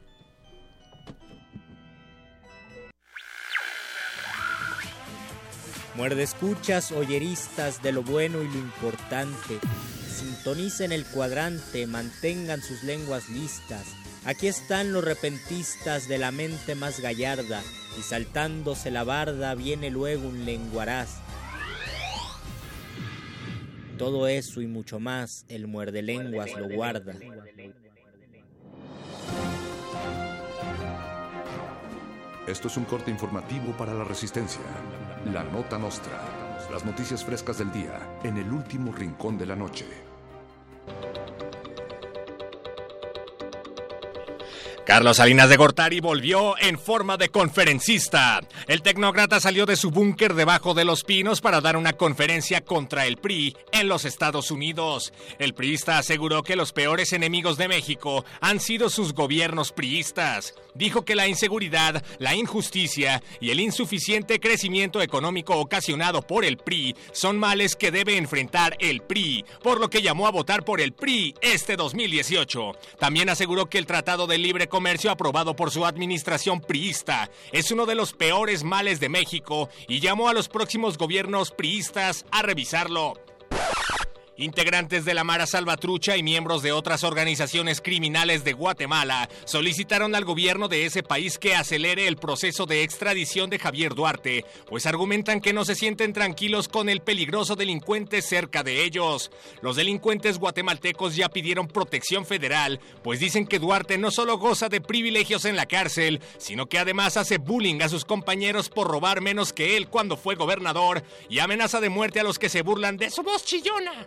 Muerde escuchas, oyeristas de lo bueno y lo importante. Sintonicen el cuadrante, mantengan sus lenguas listas. Aquí están los repentistas de la mente más gallarda, y saltándose la barda viene luego un lenguaraz. Todo eso y mucho más, el muerde lenguas lo guarda. Esto es un corte informativo para la resistencia. La nota nostra. Las noticias frescas del día en el último rincón de la noche. Carlos Salinas de Gortari volvió en forma de conferencista. El tecnócrata salió de su búnker debajo de los pinos para dar una conferencia contra el PRI en los Estados Unidos. El priista aseguró que los peores enemigos de México han sido sus gobiernos priistas. Dijo que la inseguridad, la injusticia y el insuficiente crecimiento económico ocasionado por el PRI son males que debe enfrentar el PRI, por lo que llamó a votar por el PRI este 2018. También aseguró que el Tratado de Libre Comercio aprobado por su administración priista es uno de los peores males de México y llamó a los próximos gobiernos priistas a revisarlo. Integrantes de la Mara Salvatrucha y miembros de otras organizaciones criminales de Guatemala solicitaron al gobierno de ese país que acelere el proceso de extradición de Javier Duarte, pues argumentan que no se sienten tranquilos con el peligroso delincuente cerca de ellos. Los delincuentes guatemaltecos ya pidieron protección federal, pues dicen que Duarte no solo goza de privilegios en la cárcel, sino que además hace bullying a sus compañeros por robar menos que él cuando fue gobernador y amenaza de muerte a los que se burlan de su voz chillona.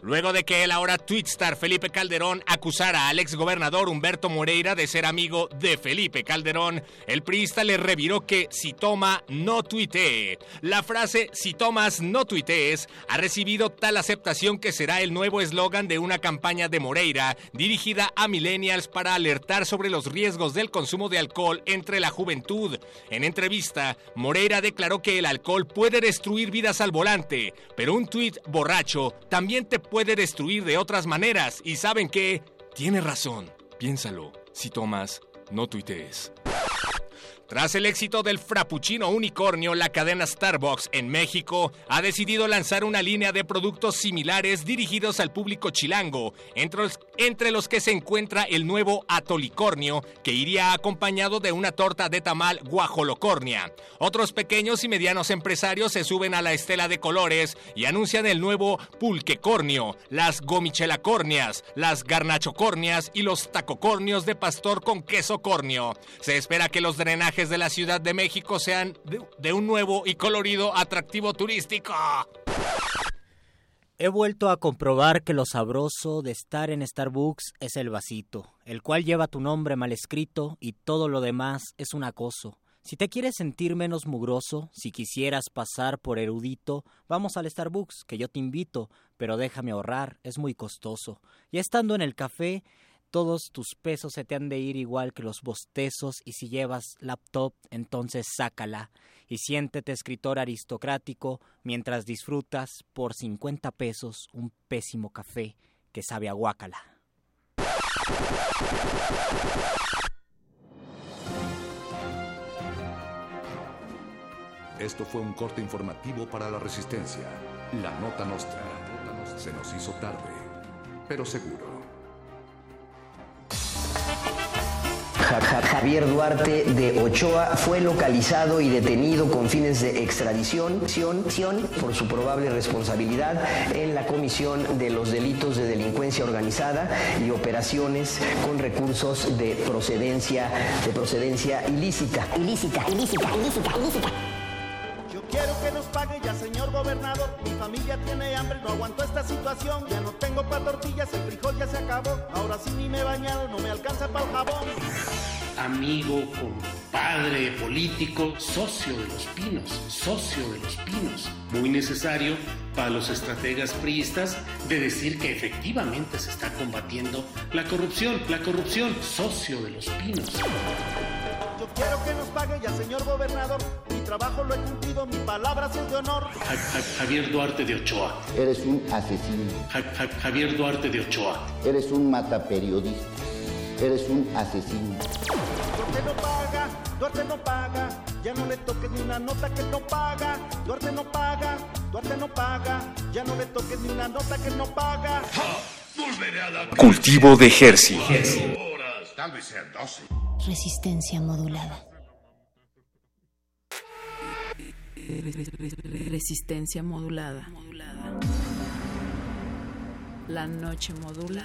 Luego de que el ahora twitstar Felipe Calderón acusara al exgobernador Humberto Moreira de ser amigo de Felipe Calderón, el priista le reviró que si toma, no tuitee. La frase si tomas, no tuitees ha recibido tal aceptación que será el nuevo eslogan de una campaña de Moreira dirigida a millennials para alertar sobre los riesgos del consumo de alcohol entre la juventud. En entrevista, Moreira declaró que el alcohol puede destruir vidas al volante, pero un tuit borracho también te puede destruir de otras maneras. Y saben que tiene razón. Piénsalo. Si tomas, no tuitees. Tras el éxito del Frappuccino Unicornio, la cadena Starbucks en México ha decidido lanzar una línea de productos similares dirigidos al público chilango, entre los, entre los que se encuentra el nuevo Atolicornio, que iría acompañado de una torta de tamal guajolocornia. Otros pequeños y medianos empresarios se suben a la estela de colores y anuncian el nuevo Pulquecornio, las gomichelacornias, las garnachocornias y los tacocornios de pastor con queso cornio. Se espera que los drenajes de la Ciudad de México sean de, un nuevo y colorido atractivo turístico. He vuelto a comprobar que lo sabroso de estar en Starbucks es el vasito, el cual lleva tu nombre mal escrito y todo lo demás es un acoso. Si te quieres sentir menos mugroso, si quisieras pasar por erudito, vamos al Starbucks, que yo te invito, pero déjame ahorrar, es muy costoso. Y estando en el café, todos tus pesos se te han de ir igual que los bostezos y si llevas laptop, entonces sácala y siéntete escritor aristocrático mientras disfrutas por 50 pesos un pésimo café que sabe a guácala. Esto fue un corte informativo para la Resistencia. La Nota Nostra. Se nos hizo tarde, pero seguro. Javier Duarte de Ochoa fue localizado y detenido con fines de extradición ción- ción por su probable responsabilidad en la comisión de los delitos de delincuencia organizada y operaciones con recursos de procedencia de procedencia ilícita. Ilícita, ilícita, ilícita, ilícita. Yo quiero que nos pague ya, señor gobernador. Mi familia tiene hambre, no aguanto esta situación. Ya no tengo pa' tortillas, el frijol ya se acabó. Ahora sí ni me he bañado, no me alcanza para el jabón. Amigo, compadre, político, socio de los pinos, socio de los pinos. Muy necesario para los estrategas priistas de decir que efectivamente se está combatiendo la corrupción, la corrupción, socio de los pinos. Yo quiero que nos pague ya, señor gobernador. Mi trabajo lo he cumplido, mi palabra es de honor. Ja- Ja- Javier Duarte de Ochoa. Eres un asesino. Ja- Ja- Javier Duarte de Ochoa. Eres un mataperiodista. Eres un asesino. Duarte no paga, Duarte no paga. Ya no le toques ni una nota que no paga. Duarte no paga, Duarte no paga. Ya no le toques ni una nota que no paga. Cultivo de horas. Tal vez sean 12. Resistencia modulada. Resistencia modulada. La noche modula.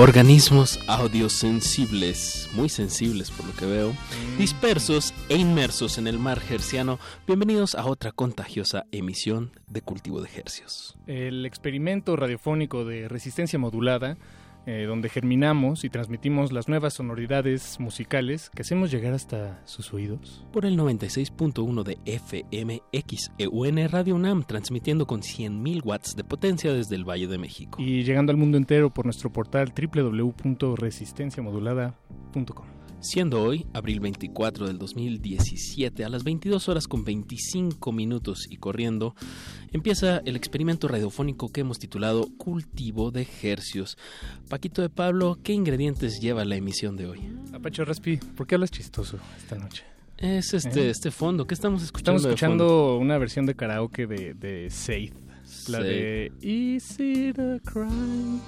Organismos audiosensibles, muy sensibles por lo que veo, dispersos e inmersos en el mar herciano, bienvenidos a otra contagiosa emisión de Cultivo de Hercios. El experimento radiofónico de resistencia modulada, eh, donde germinamos y transmitimos las nuevas sonoridades musicales que hacemos llegar hasta sus oídos. Por el 96.1 de FM XEUN Radio UNAM, transmitiendo con 100.000 watts de potencia desde el Valle de México. Y llegando al mundo entero por nuestro portal www.resistenciamodulada.com. Siendo hoy, abril 24 del 2017, a las 22 horas con 25 minutos y corriendo, empieza el experimento radiofónico que hemos titulado Cultivo de Hercios. Paquito de Pablo, ¿qué ingredientes lleva la emisión de hoy? Apache Raspi, ¿por qué hablas chistoso esta noche? Es este, ¿Eh? este fondo, ¿qué estamos escuchando? Estamos escuchando una versión de karaoke de, de Seid. La de Easy the Crime.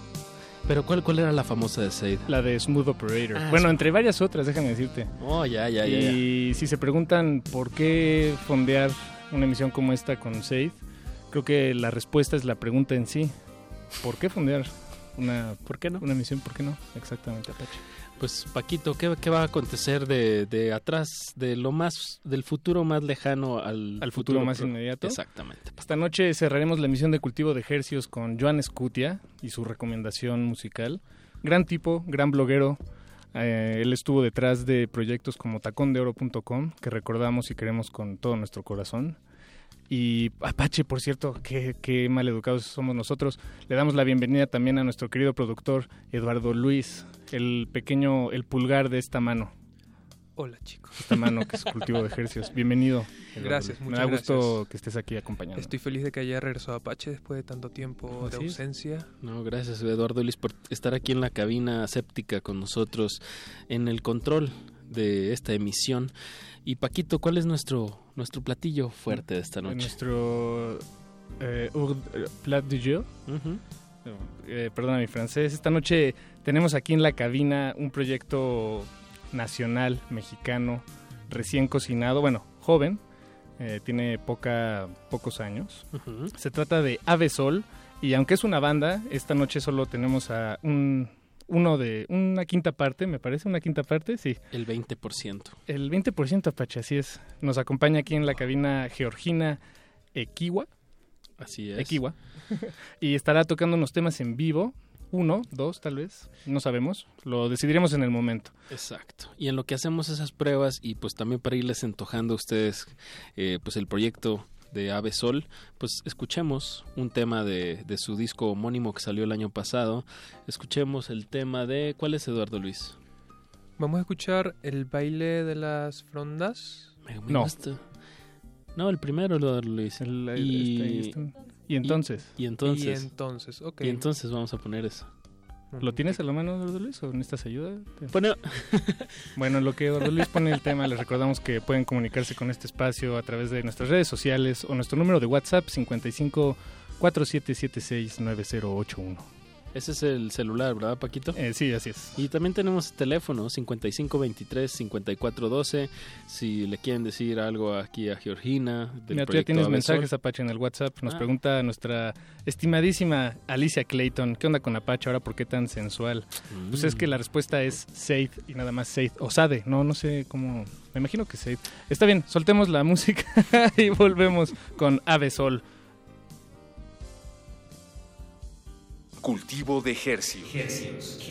Pero ¿cuál, cuál era la famosa de Seid? La de Smooth Operator. Ah, bueno, entre varias otras, déjame decirte. Oh, ya, ya, ya. ya. Y si se preguntan por qué fondear una emisión como esta con Seid, creo que la respuesta es la pregunta en sí. ¿Por qué fondear una, ¿Por qué no? una emisión? ¿Por qué no? Exactamente, Apache. Pues Paquito, ¿qué, qué va a acontecer de, de atrás, de lo más, del futuro más lejano al, Al futuro más inmediato. Exactamente. Esta noche cerraremos la emisión de Cultivo de Ejercios con Joan Scutia y su recomendación musical. Gran tipo, gran bloguero. Eh, él estuvo detrás de proyectos como tacondeoro.com, que recordamos y queremos con todo nuestro corazón. Y Apache, por cierto, qué, qué mal educados somos nosotros. Le damos la bienvenida también a nuestro querido productor Eduardo Luis, el pequeño, el pulgar de esta mano. Hola chicos. Esta mano que es cultivo de ejercicios. Bienvenido. Eduardo Gracias, muchas Me da gusto gracias. que estés aquí acompañando. Estoy feliz de que haya regresado Apache después de tanto tiempo de Así es. ausencia. No, gracias Eduardo Luis por estar aquí en la cabina séptica con nosotros en el control de esta emisión. Y Paquito, ¿cuál es nuestro nuestro platillo fuerte de esta noche? Nuestro eh, eh, plat du jour. Eh, perdona mi francés. Esta noche tenemos aquí en la cabina un proyecto nacional mexicano recién cocinado, bueno, joven, eh, tiene poca, pocos años. Se trata de Ave Sol y aunque es una banda, esta noche solo tenemos a un uno de una quinta parte, me parece, una quinta parte, sí. El 20%. El 20% Apache, así es. Nos acompaña aquí en la cabina Georgina Equiwa. Así es. Equiwa. y estará tocando unos temas en vivo. Uno, dos, tal vez. No sabemos. Lo decidiremos en el momento. Exacto. Y en lo que hacemos esas pruebas y pues también para irles antojando a ustedes eh, pues el proyecto de Ave Sol, pues escuchemos un tema de, de su disco homónimo que salió el año pasado. Escuchemos el tema de... ¿Cuál es Eduardo Luis? Vamos a escuchar el baile de las frondas. Me- me No. gusta. No, el primero, Eduardo Luis. El- y, este- este- y entonces. Y, entonces. Y entonces, ok. y entonces vamos a poner eso. ¿Lo tienes a la mano, Eduardo Luis, o necesitas ayuda? Bueno, <laughs> Bueno, en lo que Eduardo Luis pone el tema, les recordamos que pueden comunicarse con este espacio a través de nuestras redes sociales o nuestro número de WhatsApp 55 4776 9081. Ese es el celular, ¿verdad, Paquito? Eh, sí, así es. Y también tenemos teléfono 5523-5412. Si le quieren decir algo aquí a Georgina. Del Mira, tú ya tienes Ave mensajes. Apache, en el WhatsApp. Nos Ah. pregunta nuestra estimadísima Alicia Clayton, ¿qué onda con Apache ahora? ¿Por qué tan sensual? Pues es que la respuesta es Seid y nada más Seid. O Sade, no, no sé cómo... Me imagino que Seid. Está bien, soltemos la <laughs> música y volvemos con Ave Sol. Cultivo de Hercios. Hercios.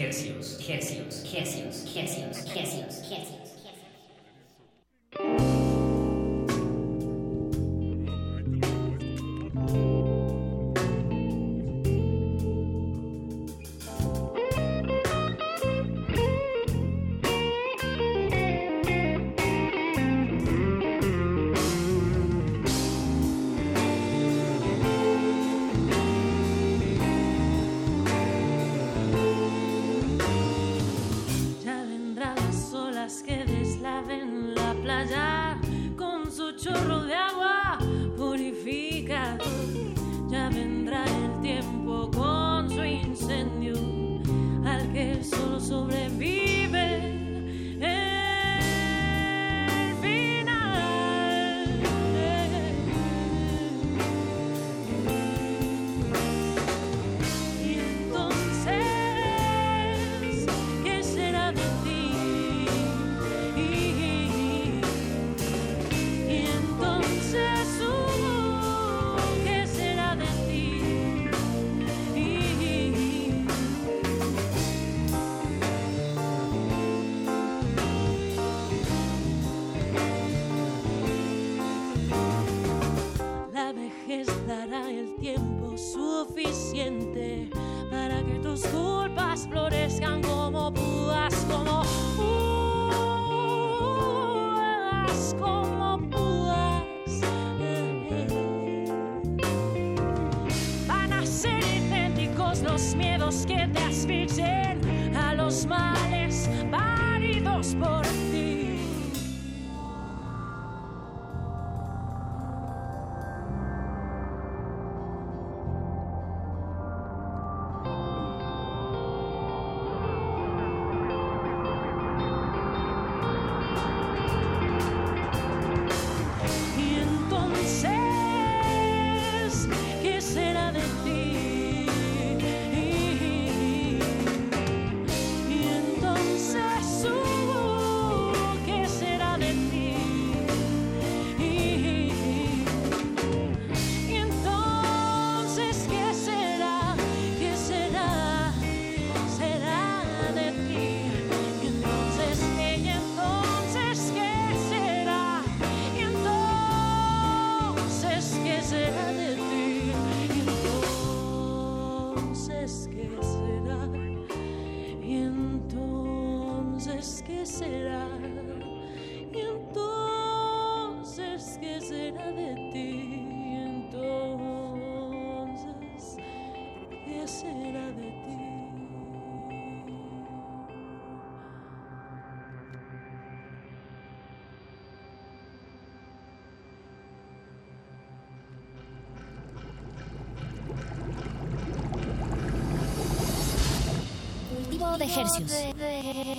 Cultivo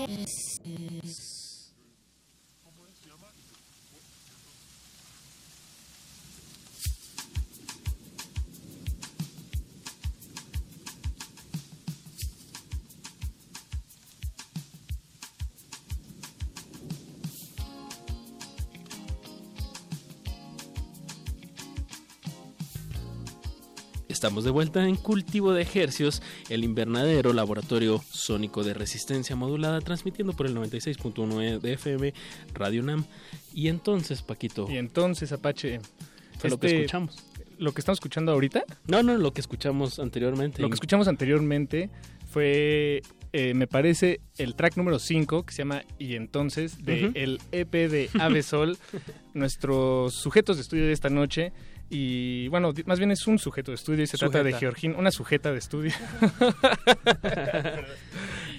Estamos de vuelta en Cultivo de Ejercios, el invernadero laboratorio sónico de resistencia modulada, transmitiendo por el 96.1 de FM Radio NAM. Y entonces, Paquito, Y entonces, Apache. fue lo que este- escuchamos. ¿Lo que estamos escuchando ahorita? No, no, lo que escuchamos anteriormente. Lo que escuchamos anteriormente fue, eh, me parece, el track número 5, que se llama Y entonces, de el EP de Ave Sol, <laughs> nuestros sujetos de estudio de esta noche. Y bueno, más bien es un sujeto de estudio y se trata de. Georgina, una sujeta de estudio. <laughs>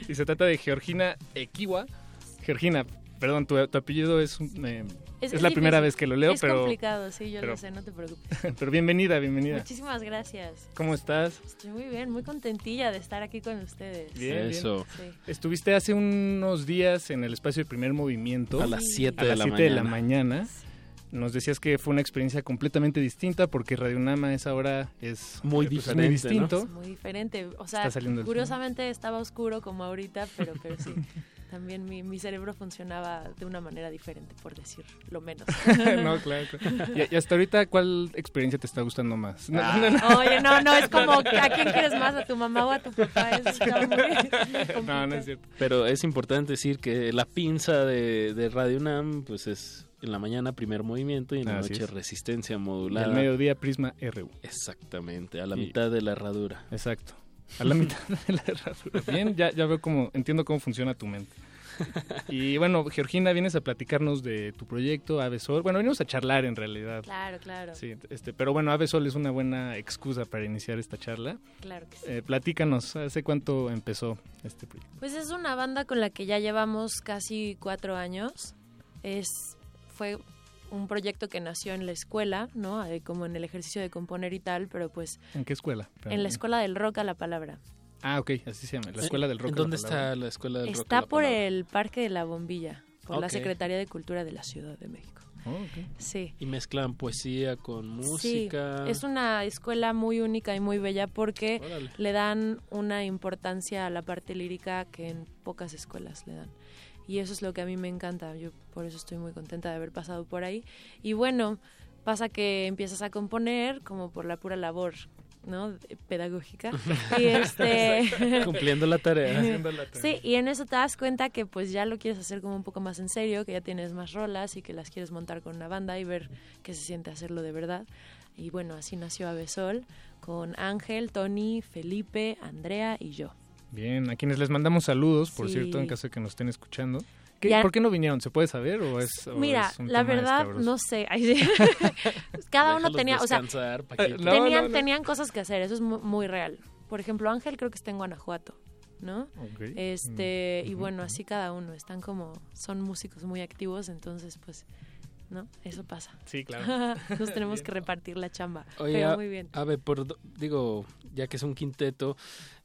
y se trata de Georgina Equiwa. Georgina, perdón, tu, tu apellido es, un, eh, es, la primera vez que lo leo, es pero, complicado, sí, yo pero- lo sé, no te preocupes. <laughs> pero bienvenida, bienvenida. Muchísimas gracias. ¿Cómo estás? Estoy muy bien, muy contentilla de estar aquí con ustedes. Bien, bien. Eso. Sí. Estuviste hace unos días en el espacio de primer movimiento. A las siete a de las la de la mañana. mañana. Nos decías que fue una experiencia completamente distinta porque Radio Nama a esa hora es Muy pues, diferente, ¿no? distinto. Es muy diferente. O sea, Está saliendo el sol. curiosamente estaba oscuro como ahorita, pero, pero sí. También mi, mi cerebro funcionaba de una manera diferente, por decir lo menos. <laughs> no, claro. claro. Y, y hasta ahorita, ¿cuál experiencia te está gustando más? No, Ah. no, no. Oye, no, no, es como, ¿a quién quieres más? ¿A tu mamá o a tu papá? Eso está muy <laughs> No, no es cierto. Pero es importante decir que la pinza de, de Radio UNAM, pues es en la mañana primer movimiento y en la Así noche es. resistencia modulada. al mediodía Prisma RU. Exactamente, a la Y- mitad de la herradura. Exacto. A la mitad de la herradura. <laughs> Bien, ya, ya veo cómo, entiendo cómo funciona tu mente. <laughs> Y bueno, Georgina, vienes a platicarnos de tu proyecto Ave Sol. Bueno, venimos a charlar en realidad. Claro, claro. Sí, este, pero bueno, Ave Sol es una buena excusa para iniciar esta charla. Claro que sí. Eh, platícanos, ¿hace cuánto empezó este proyecto? Pues es una banda con la que ya llevamos casi cuatro años. Es, fue un proyecto que nació en la escuela, ¿no? Eh, como en el ejercicio de componer y tal, pero pues ¿En qué escuela? en la escuela del rock a la palabra. Ah, ok, así se llama, la escuela del rock. ¿En a la dónde está la escuela del rock? a Está la por palabra? el Parque de la Bombilla, por la Ok. Secretaría de Cultura de la Ciudad de México. Oh, ok. Sí. Y mezclan poesía con música. Sí, es una escuela muy única y muy bella porque Órale. le dan una importancia a la parte lírica que en pocas escuelas le dan. Y eso es lo que a mí me encanta. Yo por eso estoy muy contenta de haber pasado por ahí. Y bueno, pasa que empiezas a componer como por la pura labor, ¿no? Pedagógica. <laughs> y este Cumpliendo la tarea. <laughs> Haciendo la tarea. Sí, y en eso te das cuenta que pues ya lo quieres hacer como un poco más en serio, que ya tienes más rolas y que las quieres montar con una banda y ver qué se siente hacerlo de verdad. Y bueno, así nació Avesol con Ángel, Tony, Felipe, Andrea y yo. Bien, a quienes les mandamos saludos, por Sí. cierto, en caso de que nos estén escuchando. ¿Qué- Ya- ¿Por qué no vinieron? ¿Se puede saber o es o Mira, es un la tema verdad escabroso? no sé. Ay, sí. <laughs> Cada uno tenía, o sea. No, tenían, no, no. tenían cosas que hacer, eso es mu- muy, real. por ejemplo, Ángel creo que está en Guanajuato, ¿no? Este, Mm, y bueno, así cada uno, están como, son músicos muy activos, entonces pues, ¿no? Eso pasa. Sí, claro. <laughs> Nos tenemos <laughs> que repartir la chamba. Oye, pero a- muy bien. A ver, por, digo, ya que es un quinteto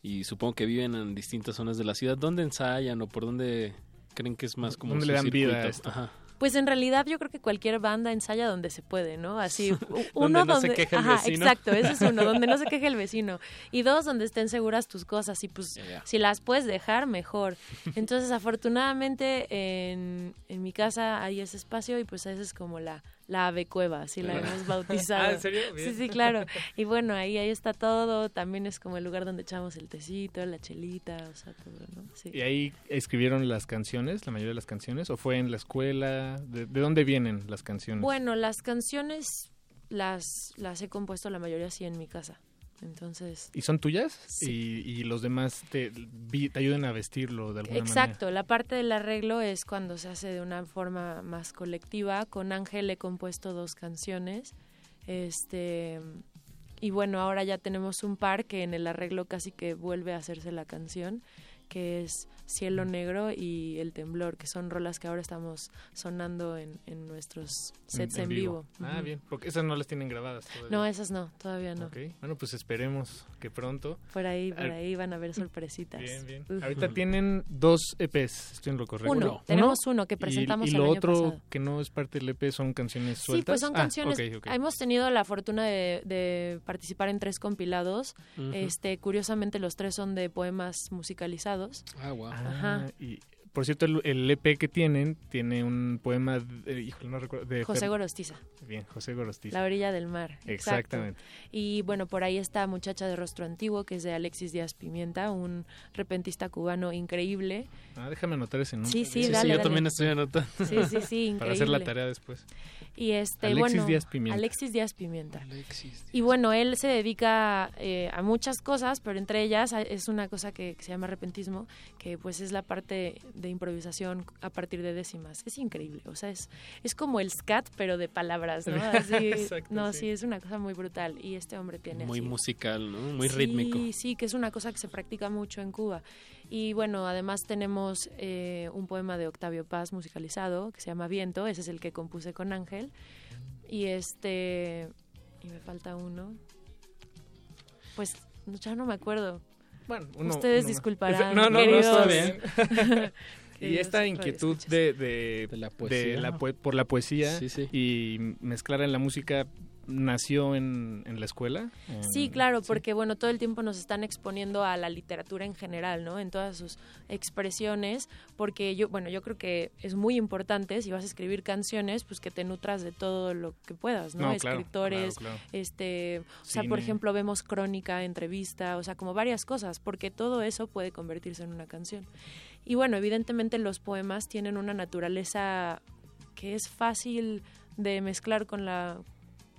y supongo que viven en distintas zonas de la ciudad, ¿dónde ensayan o por dónde creen que es más como ¿Dónde su le dan vida a circuito? esto? Ajá. Pues en realidad yo creo que cualquier banda ensaya donde se puede, ¿no? Así, <laughs> u- Donde uno no donde... se queje el Ajá, vecino. exacto, ese es uno, donde no se <laughs> queje el vecino. Y dos, donde estén seguras tus cosas y pues si las puedes dejar, mejor. Entonces, afortunadamente en, en mi casa hay ese espacio y pues esa es como la, la ave cueva, así la hemos bautizado. <laughs> Ah, ¿en serio? Sí, Bien. sí, claro. Y bueno, ahí, ahí está todo, también es como el lugar donde echamos el tecito, la chelita, o sea, todo, ¿no? Sí. ¿Y ahí escribieron las canciones, la mayoría de las canciones? ¿O fue en la escuela? ¿De, de dónde vienen las canciones? Bueno, las canciones las, las he compuesto la mayoría así en mi casa. Entonces, ¿Y son tuyas? Sí. Y, y los demás te, te ayudan a vestirlo de alguna exacto, la parte del arreglo es cuando se hace de una forma más colectiva. Con Ángel he compuesto dos canciones. Este y bueno, ahora ya tenemos un par que en el arreglo casi que vuelve a hacerse la canción, que es Cielo Negro y El Temblor, que son rolas que ahora estamos sonando en, en nuestros sets en, vivo. Ah, bien, porque esas no las tienen grabadas todavía. No, esas no, todavía no. Ok, Bueno, pues esperemos que pronto. Por ahí, por Al- ahí van a ver sorpresitas. Bien, bien. Uf. Ahorita tienen dos EPs, estoy en lo correcto. Uno, tenemos uno que Y- presentamos y, el lo año otro pasado. que no es parte del EP son canciones Sí, sueltas. pues son Ah, canciones. Hemos tenido la fortuna de, de participar en tres compilados. Este, curiosamente los tres son de poemas musicalizados. Ah, wow. Ajá. Ah, y por cierto, el, el EP que tienen tiene un poema, de, híjole, no recuerdo. De José Fer- Gorostiza. Bien, José Gorostiza. La orilla del mar. exacto. Exactamente. Y bueno, por ahí está Muchacha de Rostro Antiguo, que es de Alexis Díaz Pimienta, un repentista cubano increíble. Ah, déjame anotar ese nombre. Sí, sí, Sí, sí, dale, yo dale. también estoy anotando. Sí, sí, sí, <laughs> Para hacer la increíble. tarea después. Y este, Alexis bueno, Díaz Pimienta. Alexis Díaz Pimienta. Alexis Y bueno, él se dedica eh, a muchas cosas, pero entre ellas es una cosa que, que se llama repentismo, que pues es la parte de improvisación a partir de décimas. Es increíble, o sea, es, es como el scat, pero de palabras, ¿no? <laughs> Así, Exacto, no, sí. sí. es una cosa muy brutal. Y este hombre tiene Muy así- musical, ¿no? Muy Sí, rítmico. Sí, que es una cosa que se practica mucho en Cuba. Y bueno, además tenemos eh, un poema de Octavio Paz musicalizado que se llama Viento, ese es el que compuse con Ángel. Y este. Y me falta uno. Pues ya no me acuerdo. Bueno, uno- Ustedes uno disculparán. <laughs> No, no, no, queridos. está bien. <laughs> <laughs> y esta inquietud de, de, De la de poesía. la poe- por la poesía Sí, sí. y mezclar en la música nació en, en la escuela. Sí, claro, porque bueno, todo el tiempo nos están exponiendo a la literatura en general, ¿no? En todas sus expresiones, porque yo, bueno, yo creo que es muy importante si vas a escribir canciones, pues que te nutras de todo lo que puedas, ¿no? Escritores, claro, claro. este, o sea, por ejemplo, vemos crónica, entrevista, o sea, como varias cosas, porque todo eso puede convertirse en una canción. Y bueno, evidentemente los poemas tienen una naturaleza que es fácil de mezclar con la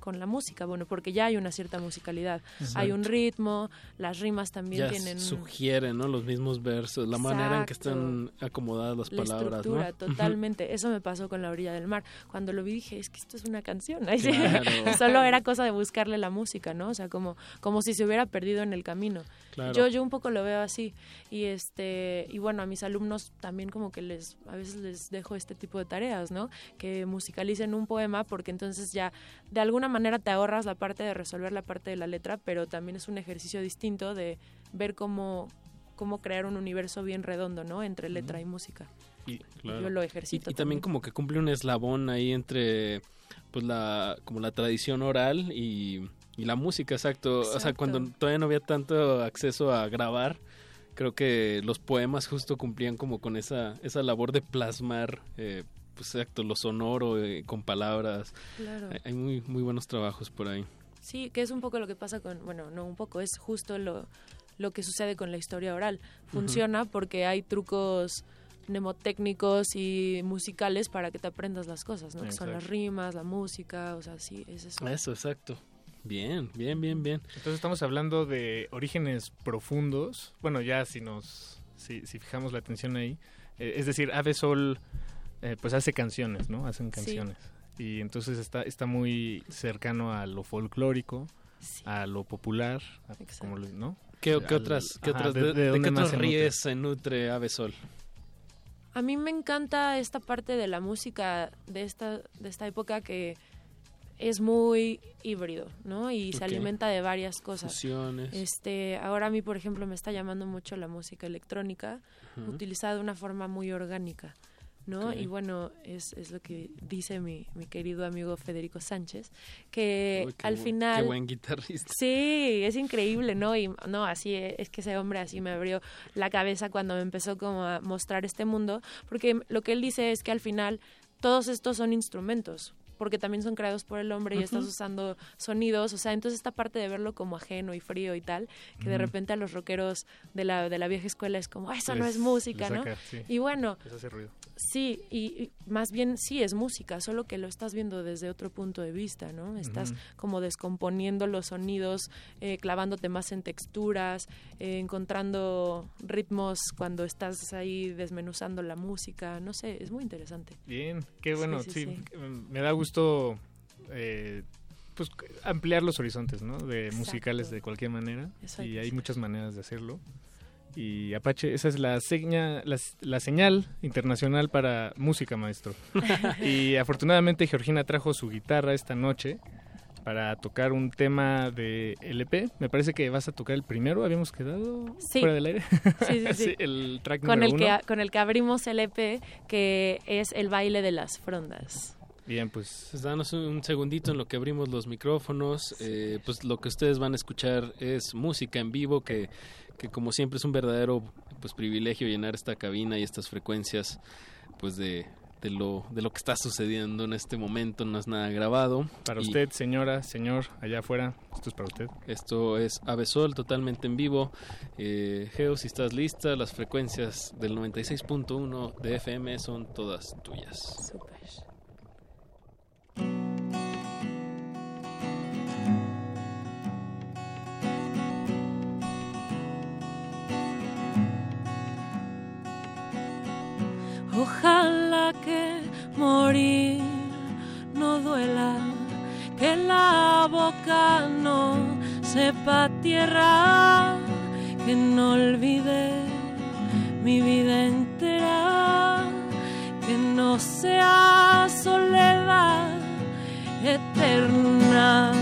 con la música, bueno, porque ya hay una cierta musicalidad. Hay un Exacto. ritmo, las rimas también Ya tienen sugieren, ¿no? Los mismos versos, la manera en que Exacto. están acomodadas las la palabras, estructura, ¿no? totalmente. Eso me pasó con La orilla del mar. Cuando lo vi dije, es que esto es una canción. <laughs> Claro. <laughs> Solo era cosa de buscarle la música, ¿no? O sea, como, como si se hubiera perdido en el camino. Claro. Yo, yo un poco lo veo así. Y este, y bueno, a mis alumnos también como que les, a veces les dejo este tipo de tareas, ¿no? Que musicalicen un poema porque entonces ya de alguna manera te ahorras la parte de resolver la parte de la letra, pero también es un ejercicio distinto de ver cómo cómo crear un universo bien redondo, ¿no? Entre letra y música. Y, Yo lo ejercito Y, y también como que cumple un eslabón ahí entre pues la como la tradición oral y, y la música, exacto. O sea, Exacto. cuando todavía no había tanto acceso a grabar, creo que los poemas justo cumplían como con esa esa labor de plasmar eh, pues exacto, lo sonoro eh, con palabras. Claro. Hay, hay muy muy buenos trabajos por ahí. Sí, que es un poco lo que pasa con, bueno, no un poco, es justo lo, lo que sucede con la historia oral. Funciona porque hay trucos mnemotécnicos y musicales para que te aprendas las cosas, ¿no? Que son las rimas, la música, o sea, sí, es eso. Eso, exacto. Bien, bien, bien, bien. Entonces estamos hablando de orígenes profundos. Bueno, ya si nos si, si fijamos la atención ahí, eh, es decir, Ave Sol eh, pues hace canciones, ¿no? Hacen Sí. canciones. Y entonces está está muy cercano a lo folclórico, a lo popular, a- como lo- ¿no? ¿Qué, qué al- otras, qué ajá, otras, de- de, de de dónde qué más otros se nutre? ríes se nutre Ave Sol? A mí me encanta esta parte de la música de esta, de esta época que es muy híbrido, ¿no? Y se alimenta de varias cosas. Fusiones. Este, ahora a mí, por ejemplo, me está llamando mucho la música electrónica, utilizada de una forma muy orgánica, ¿no? Y bueno, es, es lo que dice mi, mi querido amigo Federico Sánchez, que Uy, al final... Qué buen guitarrista. Sí, es increíble, ¿no? Y no, así e- es que ese hombre así me abrió la cabeza cuando me empezó como a mostrar este mundo, porque lo que él dice es que al final todos estos son instrumentos, porque también son creados por el hombre y estás usando sonidos, o sea, entonces esta parte de verlo como ajeno y frío y tal, que de repente a los rockeros de la, de la vieja escuela es como, "Ah, eso no Les- es música, ¿no? sí. Y bueno, hace ruido. Sí, y, y más bien sí es música, solo que lo estás viendo desde otro punto de vista, ¿no? Estás como descomponiendo los sonidos, eh, clavándote más en texturas, eh, encontrando ritmos cuando estás ahí desmenuzando la música, no sé, es muy interesante. Bien, qué bueno, Sí, sí, sí, sí. me da gusto eh, pues ampliar los horizontes, ¿no? De Exacto. musicales de cualquier manera y hay muchas maneras de hacerlo. Y Apache, esa es la seña, la, la señal internacional para música, maestro. <laughs> y afortunadamente Georgina trajo su guitarra esta noche para tocar un tema de LP. Me parece que vas a tocar el primero, habíamos quedado Sí. fuera del aire. Sí, sí, sí. <laughs> el track Con el, que, uno. con el que abrimos el EP, que es el baile de las frondas. Bien, pues Pues danos un- un segundito en lo que abrimos los micrófonos. Eh, pues lo que ustedes van a escuchar es música en vivo que, que como siempre es un verdadero pues privilegio llenar esta cabina y estas frecuencias pues de, de lo de lo que está sucediendo en este momento. No es nada grabado. Para Y usted, señora, señor, allá afuera, esto es para usted. Esto es Ave Sol totalmente en vivo. Eh, Geo, si estás lista, las frecuencias del 96.1 de FM son todas tuyas. Súper. Ojalá que morir no duela, que la boca no sepa tierra, que no olvide mi vida entera, que no sea soledad eterna.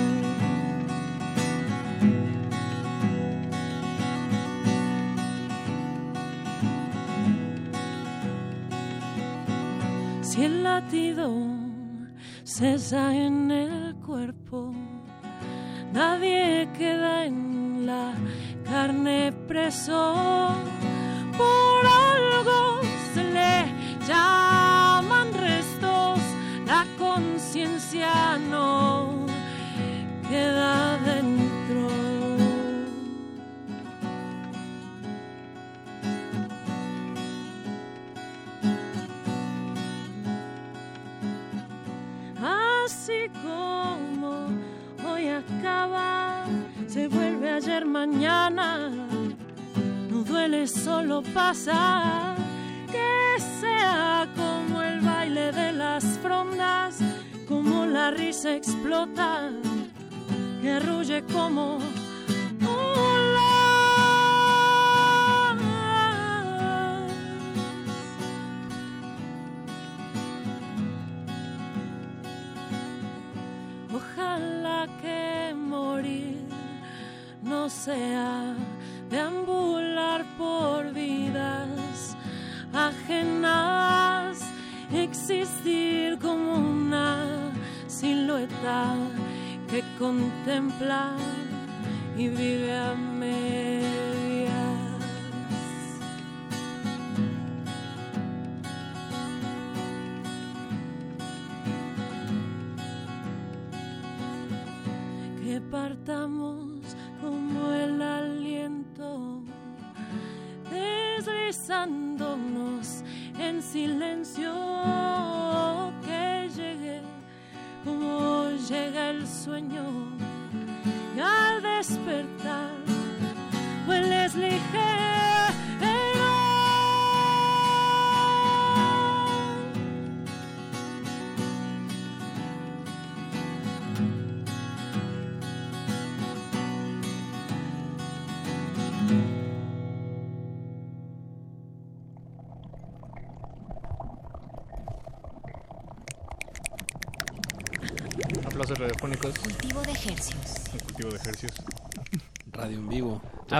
Si el latido cesa en el cuerpo, nadie queda en la carne preso. Por algo se le llaman la conciencia no queda dentro. Así como hoy acaba, se vuelve ayer mañana. No duele, solo pasa. Que sea como el de las frondas, como la risa explota, que arrulle como. Ojalá que morir no sea deambular por vidas ajenas, existir como una silueta que contempla y vive a medias.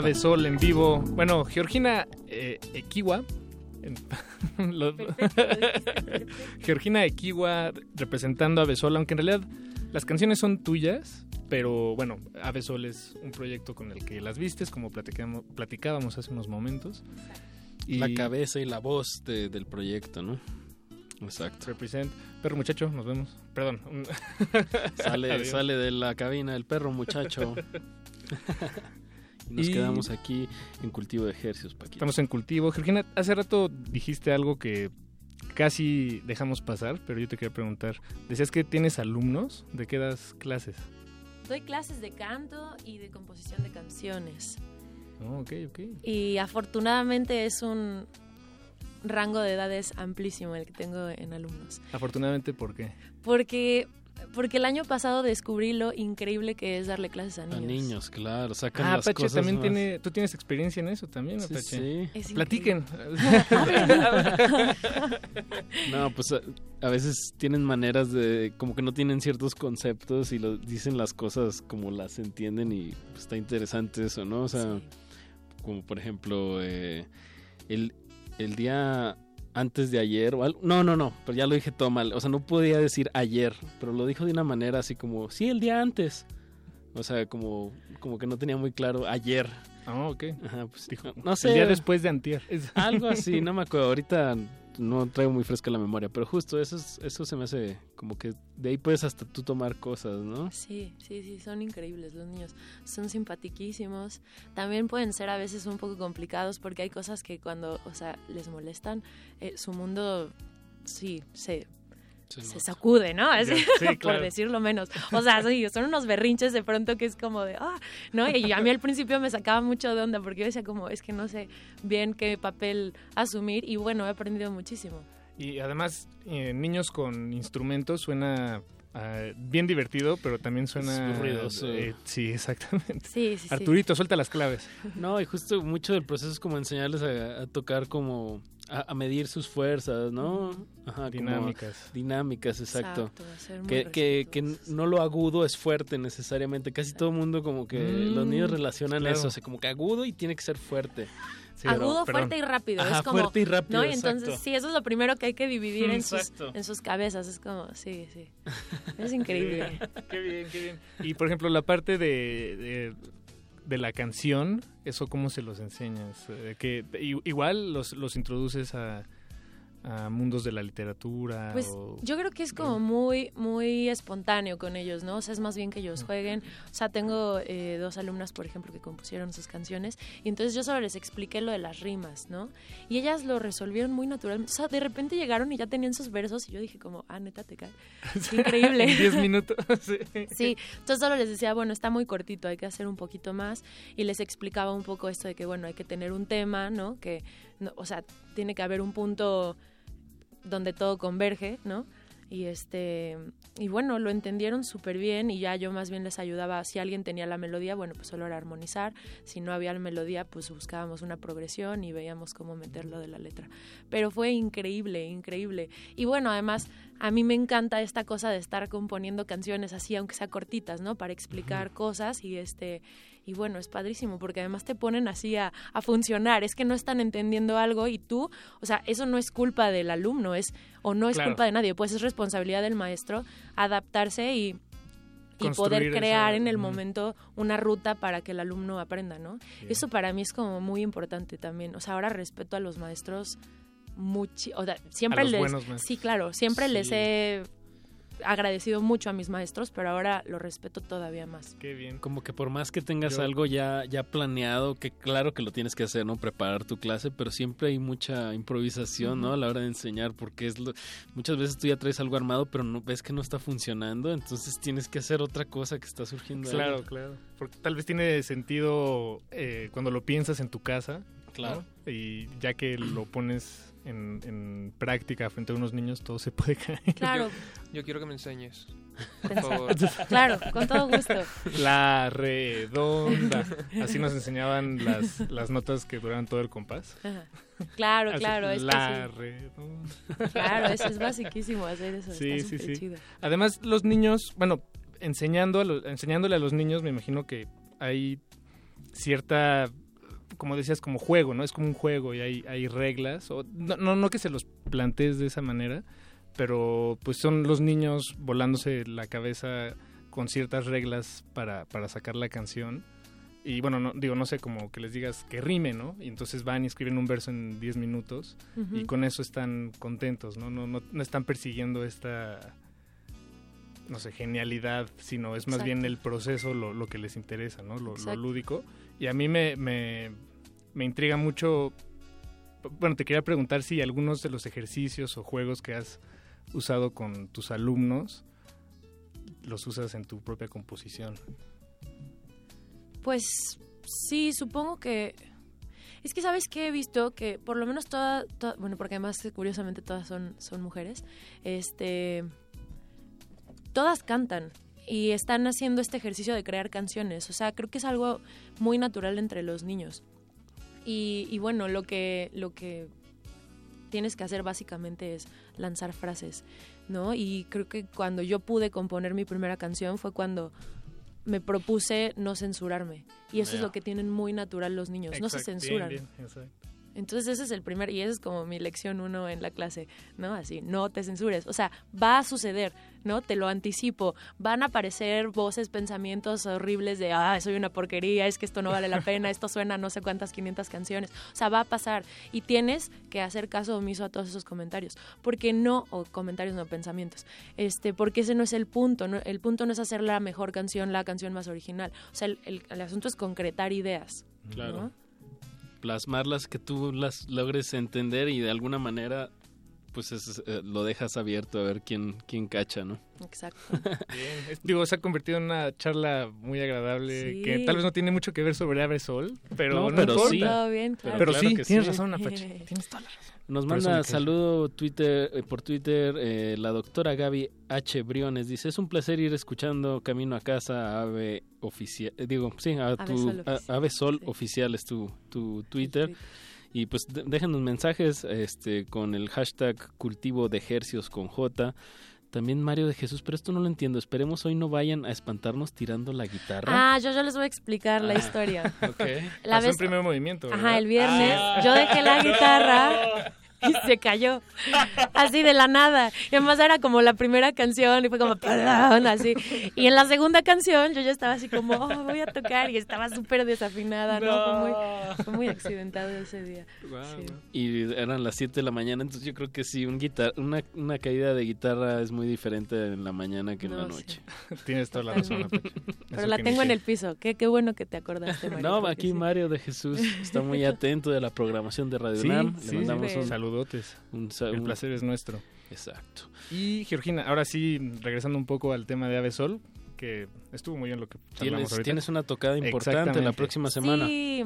Ave Sol en vivo. Bueno, Georgina eh, Equiwa. <laughs> Georgina Equiwa representando a Ave Sol, aunque en realidad las canciones son tuyas, pero bueno, Ave Sol es un proyecto con el que las vistes, como platicamos, platicábamos hace unos momentos. Y La cabeza y la voz de- del proyecto, ¿no? Exacto. Represent. Perro muchacho, nos vemos. Perdón. Sale, <laughs> sale de la cabina el perro muchacho. <laughs> nos Y- quedamos aquí en cultivo de ejercicios, Paquito. Estamos en cultivo. Georgina, hace rato dijiste algo que casi dejamos pasar, pero yo te quería preguntar. Decías que tienes alumnos, ¿de qué das clases? Doy clases de canto y de composición de canciones. Oh, ok, ok. Y afortunadamente es un rango de edades amplísimo el que tengo en alumnos. Afortunadamente, ¿por qué? Porque, porque el año pasado descubrí lo increíble que es darle clases a A niños. niños, claro, sacan Ah, las Apache cosas también más- tiene... ¿Tú tienes experiencia en eso también, Sí, Apache? sí. Es Platiquen. <laughs> No, pues a, a veces tienen maneras de, como que no tienen ciertos conceptos y lo, dicen las cosas como las entienden y pues, está interesante eso, ¿no? O sea, como por ejemplo, eh, el, el día antes de ayer o algo, no, no, no, pero ya lo dije todo mal, o sea, no podía decir ayer, pero lo dijo de una manera así como, sí, el día antes. O sea, como, como que no tenía muy claro ayer. Ah, ok. Ajá, pues, Dijo, no sé. El día después de antier. Algo así, no me acuerdo. Ahorita no traigo muy fresca la memoria, pero justo eso, es- eso se me hace como que de ahí puedes hasta tú tomar cosas, ¿no? Sí, sí, sí, son increíbles los niños. Son simpatiquísimos. También pueden ser a veces un poco complicados porque hay cosas que cuando, o sea, les molestan, eh, su mundo, sí, se, se sacude, ¿no? Así, sí, <laughs> por claro. decirlo menos. O sea, sí, son unos berrinches de pronto que es como de, ah, ¿no? Y a mí al principio me sacaba mucho de onda porque yo decía como, es que no sé bien qué papel asumir y bueno, he aprendido muchísimo. Y además, eh, niños con instrumentos suena ah, bien divertido, pero también suena... Es ruidoso. eh, sí, exactamente. Sí, sí, sí. Arturito, suelta las claves. No, y justo mucho del proceso es como enseñarles a, a tocar como... A, a medir sus fuerzas, ¿no? Ajá, como Dinámicas. dinámicas, exacto. Que, que, que no lo agudo es fuerte necesariamente. Casi todo el mundo como que Mm, los niños relacionan claro. eso. O sea, como que agudo y tiene que ser fuerte. Sí, Agudo, pero- fuerte y rápido. Ajá, es como, fuerte y rápido, ¿no? Y entonces, sí, eso es lo primero que hay que dividir en sus, en sus cabezas. Es como, sí, sí. <laughs> Es increíble. qué bien, qué bien. Y por ejemplo, la parte de, de, de la canción, ¿eso cómo se los enseñas? Eh, que igual los, los introduces a, a mundos de la literatura. Pues o- yo creo que es como muy, muy espontáneo con ellos, ¿no? O sea, es más bien que ellos jueguen. O sea, tengo eh, dos alumnas, por ejemplo, que compusieron sus canciones y entonces yo solo les expliqué lo de las rimas, ¿no? Y ellas lo resolvieron muy naturalmente. O sea, de repente llegaron y ya tenían sus versos y yo dije como, ah, neta, te cae. <laughs> Increíble. 10 minutos. <laughs> sí. Sí, entonces solo les decía, bueno, está muy cortito, hay que hacer un poquito más y les explicaba un poco esto de que, bueno, hay que tener un tema, ¿no? Que, no, o sea, tiene que haber un punto donde todo converge, ¿no? Y este y bueno, lo entendieron súper bien y ya yo más bien les ayudaba, si alguien tenía la melodía, bueno, pues solo era armonizar, si no había la melodía, pues buscábamos una progresión y veíamos cómo meterlo de la letra. Pero fue increíble, increíble. Y bueno, además a mí me encanta esta cosa de estar componiendo canciones así, aunque sea cortitas, ¿no? Para explicar cosas y este y bueno, es padrísimo porque además te ponen así a, a funcionar. Es que no están entendiendo algo y tú, o sea, eso no es culpa del alumno, es o no es Claro. culpa de nadie, pues es responsabilidad del maestro adaptarse y, y poder crear esa- en el momento una ruta para que el alumno aprenda, ¿no? Bien. Eso para mí es como muy importante también. O sea, ahora respeto a los maestros muchi o sea, siempre A los les buenos maestros. sí, claro, siempre les he agradecido mucho a mis maestros, pero ahora lo respeto todavía más. Qué bien. Como que por más que tengas Yo- algo ya, ya planeado, que claro que lo tienes que hacer, ¿no? Preparar tu clase, pero siempre hay mucha improvisación, ¿no? A la hora de enseñar, porque es lo, muchas veces tú ya traes algo armado, pero no ves que no está funcionando, entonces tienes que hacer otra cosa que está surgiendo. ahí. Claro, claro. Porque tal vez tiene sentido eh, cuando lo piensas en tu casa. ¿no? Claro. Y ya que lo pones en, en práctica frente a unos niños, todo se puede caer. Claro. Yo quiero que me enseñes. Por favor. Claro, con todo gusto. La redonda. Así nos enseñaban las, las notas que duraban todo el compás. Ajá. Claro, Así, claro, es que la sí. redonda. Claro, eso es basiquísimo hacer eso. Sí, está sí, sí. chido. Además, los niños, bueno, enseñando a lo- enseñándole a los niños, me imagino que hay cierta, como decías, como juego, ¿no? Es como un juego y hay, hay reglas. O, no, no, no que se los plantees de esa manera, pero pues son los niños volándose la cabeza con ciertas reglas para, para sacar la canción. Y bueno, no, digo, no sé, como que les digas que rime, ¿no? Y entonces van y escriben un verso en 10 minutos y con eso están contentos, ¿no? No, no, no están persiguiendo esta, no sé, genialidad, sino es más Exacto. bien el proceso lo, lo que les interesa, ¿no? Lo, lúdico. Y a mí me, me, me intriga mucho, bueno, te quería preguntar si algunos de los ejercicios o juegos que has usado con tus alumnos los usas en tu propia composición. Pues sí, supongo que... Es que sabes que he visto que por lo menos todas, bueno, porque además curiosamente todas son, son mujeres, este, todas cantan y están haciendo este ejercicio de crear canciones. O sea, creo que es algo muy natural entre los niños. Y, y bueno, lo que, lo que tienes que hacer básicamente es lanzar frases, ¿no? Y creo que cuando yo pude componer mi primera canción fue cuando me propuse no censurarme. Y eso es lo que tienen muy natural los niños, no se censuran. bien. Entonces ese es el primer, y esa es como mi lección uno en la clase, ¿no? Así, no te censures. O sea, va a suceder, ¿no? Te lo anticipo. Van a aparecer voces, pensamientos horribles de, ah, soy una porquería, es que esto no vale la <laughs> pena, esto suena a no sé cuántas 500 canciones. O sea, va a pasar. Y tienes que hacer caso omiso a todos esos comentarios. Porque no, o comentarios no, pensamientos. Este, porque ese no es el punto, ¿no? El punto no es hacer la mejor canción, la canción más original. O sea, el, el- el asunto es concretar ideas. Claro. ¿no? Plasmarlas, que tú las logres entender y de alguna manera pues es, eh, lo dejas abierto a ver quién, quién cacha, ¿no? Exacto. Bien, es- digo, se ha convertido en una charla muy agradable Sí. que tal vez no tiene mucho que ver sobre Abre Sol, pero No, no, pero importa. sí. Todo bien, claro. Pero, claro sí, que tienes sí. razón, Apache. Tienes toda la razón. Nos manda saludo Twitter, eh, por Twitter eh, la doctora Gaby H. Briones. Dice, es un placer ir escuchando Camino a Casa a Ave Oficial. eh, digo, sí, a Ave tu, Sol a- Oficial, Ave Sol Oficial es tu, tu Twitter. Y pues déjanos mensajes este, con el hashtag cultivo de ejercios con J. También Mario de Jesús, pero esto no lo entiendo. Esperemos hoy no vayan a espantarnos tirando la guitarra. Ah, yo, yo les voy a explicar la Ah, historia. <laughs> ok. La Pasó vez- en primer movimiento. ¿verdad? Ajá, el viernes Ah. yo dejé la guitarra <laughs> y se cayó. Así de la nada. Y además era como la primera canción y fue como "Perdón", así. Y en la segunda canción yo ya estaba así como, "Oh, voy a tocar y estaba súper desafinada, ¿no? Fue, muy, fue muy accidentado ese día. Sí. Y eran las 7 de la mañana, entonces yo creo que sí, un guitar una, una caída de guitarra es muy diferente en la mañana que en la sí. noche. Tienes toda la razón. <laughs> Pero la tengo en el piso. Qué, qué bueno que te acordaste, Mario. No, aquí sí. Mario de Jesús está muy <laughs> atento de la programación de Radio Sí, UNAM. sí, Le mandamos un, Saludotes. un El placer es nuestro. Exacto. Y Georgina, ahora sí, regresando un poco al tema de Ave Sol, que estuvo muy bien lo que Tienes, ahorita. tienes una tocada importante la próxima semana. Sí,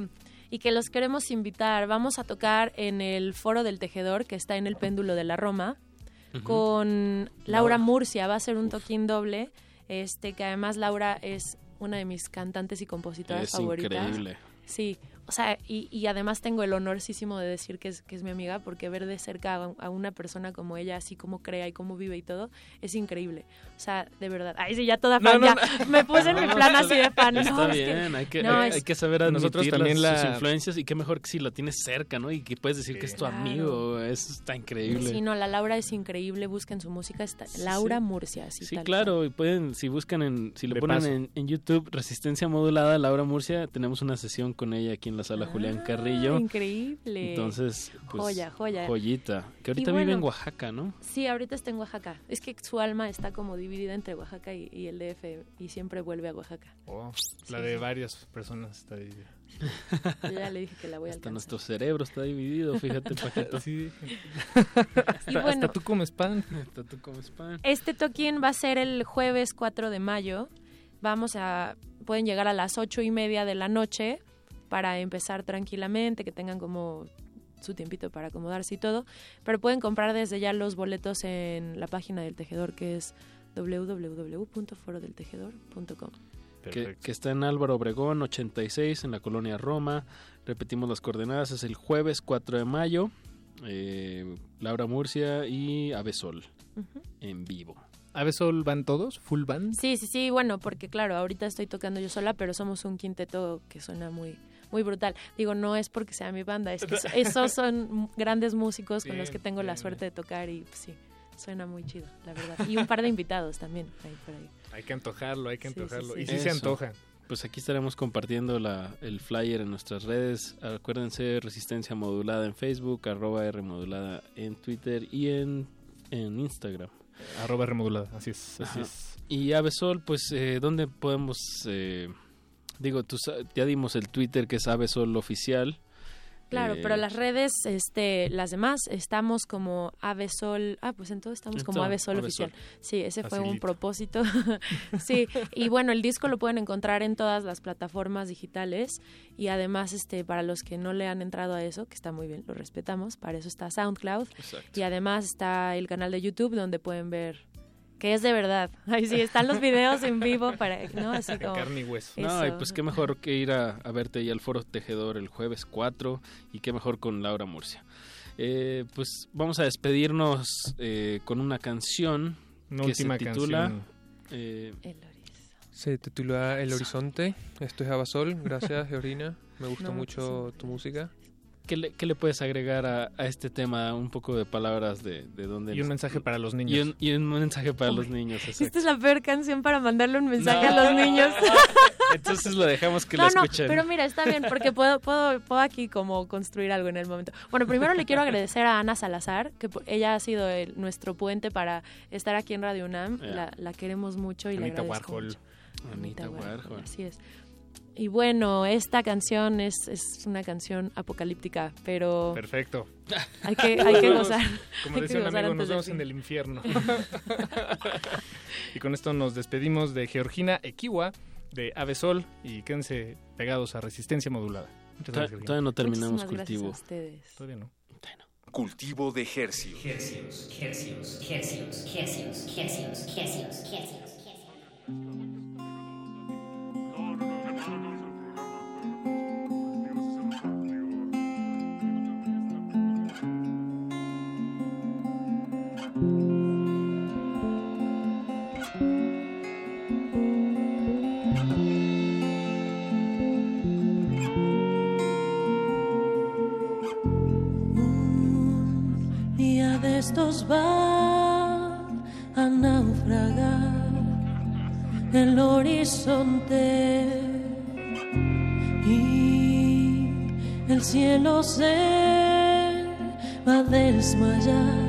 y que los queremos invitar. Vamos a tocar en el Foro del Tejedor, que está en el Péndulo de la Roma, con Laura Murcia. Va a ser un toquín doble, este que además Laura es una de mis cantantes y compositoras Es favoritas. increíble. Sí, o sea, y, y además tengo el honorísimo de decir que es, que es mi amiga, porque ver de cerca a, a una persona como ella, así como crea y cómo vive y todo, es increíble. O sea, de verdad. Ay, sí, ya toda fan, no, ya no. me puse en mi plan así de fan. Está No, es que- bien, hay, que, no, hay, es- hay que saber admitir Nosotros también las- sus la- influencias y qué mejor que si la tienes cerca, ¿no? Y que puedes decir que es tu Claro. amigo, eso está increíble. Sí, no, la Laura es increíble, busquen su música, está Laura sí. Murcia, así Sí, tal claro, y pueden, si buscan en, si le De ponen en, en YouTube Resistencia Modulada, Laura Murcia, tenemos una sesión con ella aquí en la sala Julián Ah, Carrillo. increíble. Entonces, pues, Joya, joya. joyita. Que ahorita Y vive en bueno, Oaxaca, ¿no? Sí, ahorita está en Oaxaca. Es que su alma está como dividida entre Oaxaca y, y el DF y siempre vuelve a Oaxaca. Oh, la Sí, de sí. varias personas está. Yo ya le dije que la voy a Hasta alcanzar. nuestro cerebro está dividido, fíjate, <laughs> Paquito. Sí. <laughs> Y Hasta, bueno, hasta tú comes pan. Hasta tú comes pan. este toquín va a ser el jueves 4 de mayo. Vamos a, pueden llegar a las ocho y media de la noche para empezar tranquilamente, que tengan como su tiempito para acomodarse y todo. Pero pueden comprar desde ya los boletos en la página del tejedor que es www.forodeltejedor.com. Que, que está en Álvaro Obregón 86 en la colonia Roma. Repetimos las coordenadas, es el jueves 4 de mayo. Eh, Laura Murcia y Avesol en vivo. ¿Ave Sol van todos? ¿Full band? Sí, sí, sí, bueno, porque claro, ahorita estoy tocando yo sola, pero somos un quinteto que suena muy muy brutal. Digo, no es porque sea mi banda, es que so- <laughs> esos son grandes músicos con los que tengo la bien, suerte de tocar y pues, sí, suena muy chido, la verdad. Y un par de invitados también ahí por ahí. Hay que antojarlo, hay que Sí, sí, antojarlo. sí. Y sí se Eso. antoja. Pues aquí estaremos compartiendo la, el flyer en nuestras redes. Acuérdense, Resistencia Modulada en Facebook, arroba R Modulada en Twitter y en, en Instagram. Arroba remodulada, así es, así es. Y Avesol, pues, eh, ¿dónde podemos...? eh, digo, tú, sa- ya dimos el Twitter que es Avesol Oficial. Claro, Eh, pero las redes, este, las demás, estamos como Avesol, ah, pues entonces estamos como Avesol Avesol. oficial. Sí, ese fue un propósito. <laughs> sí, y bueno, el disco lo pueden encontrar en todas las plataformas digitales y además, este, para los que no le han entrado a eso, que está muy bien, lo respetamos, para eso está SoundCloud y además está el canal de YouTube donde pueden ver que es de verdad. <laughs> Ahí sí, están los videos en vivo para, ¿no? Así como... No, y Eso. pues qué mejor que ir a, a verte ahí al Foro Tejedor el jueves 4 y qué mejor con Laura Murcia. Eh, pues vamos a despedirnos eh, con una canción Una que última se titula canción. eh, Se titula El Horizonte. Esto es Abasol. Gracias, <laughs> Georgina. Me gustó No, mucho tu música. ¿Qué, le, qué le puedes agregar a, a este tema? Un poco de palabras de, de dónde... Y un mensaje para los niños. Y un, y un mensaje para los niños, Esta es la peor canción para mandarle un mensaje No. a los niños. <laughs> Entonces lo dejamos que no, la no, escuchen. pero mira, está bien, porque puedo, puedo, puedo aquí como construir algo en el momento. Bueno, primero le quiero agradecer a Ana Salazar, que ella ha sido el- nuestro puente para estar aquí en Radio UNAM. Ya. La, la queremos mucho y Anita le agradezco Warhol. mucho. Anita Warhol. Así es. Y bueno, esta canción es, es una canción apocalíptica, pero Perfecto. hay que, hay que gozar. Como hay que decía un amigo, nos vemos en el infierno. <laughs> y con esto nos despedimos de Georgina Equiwa, de Avesol, y quédense pegados a Resistencia Modulada. Muchas Todavía- gracias, Georgina. todavía no terminamos Muchísimas gracias cultivo. a ustedes. Todavía no. Cultivo de Hercios. Hercios, hercios, hercios, hercios, hercios, hercios, hercios. De estos va a naufragar el horizonte y el cielo se va a desmayar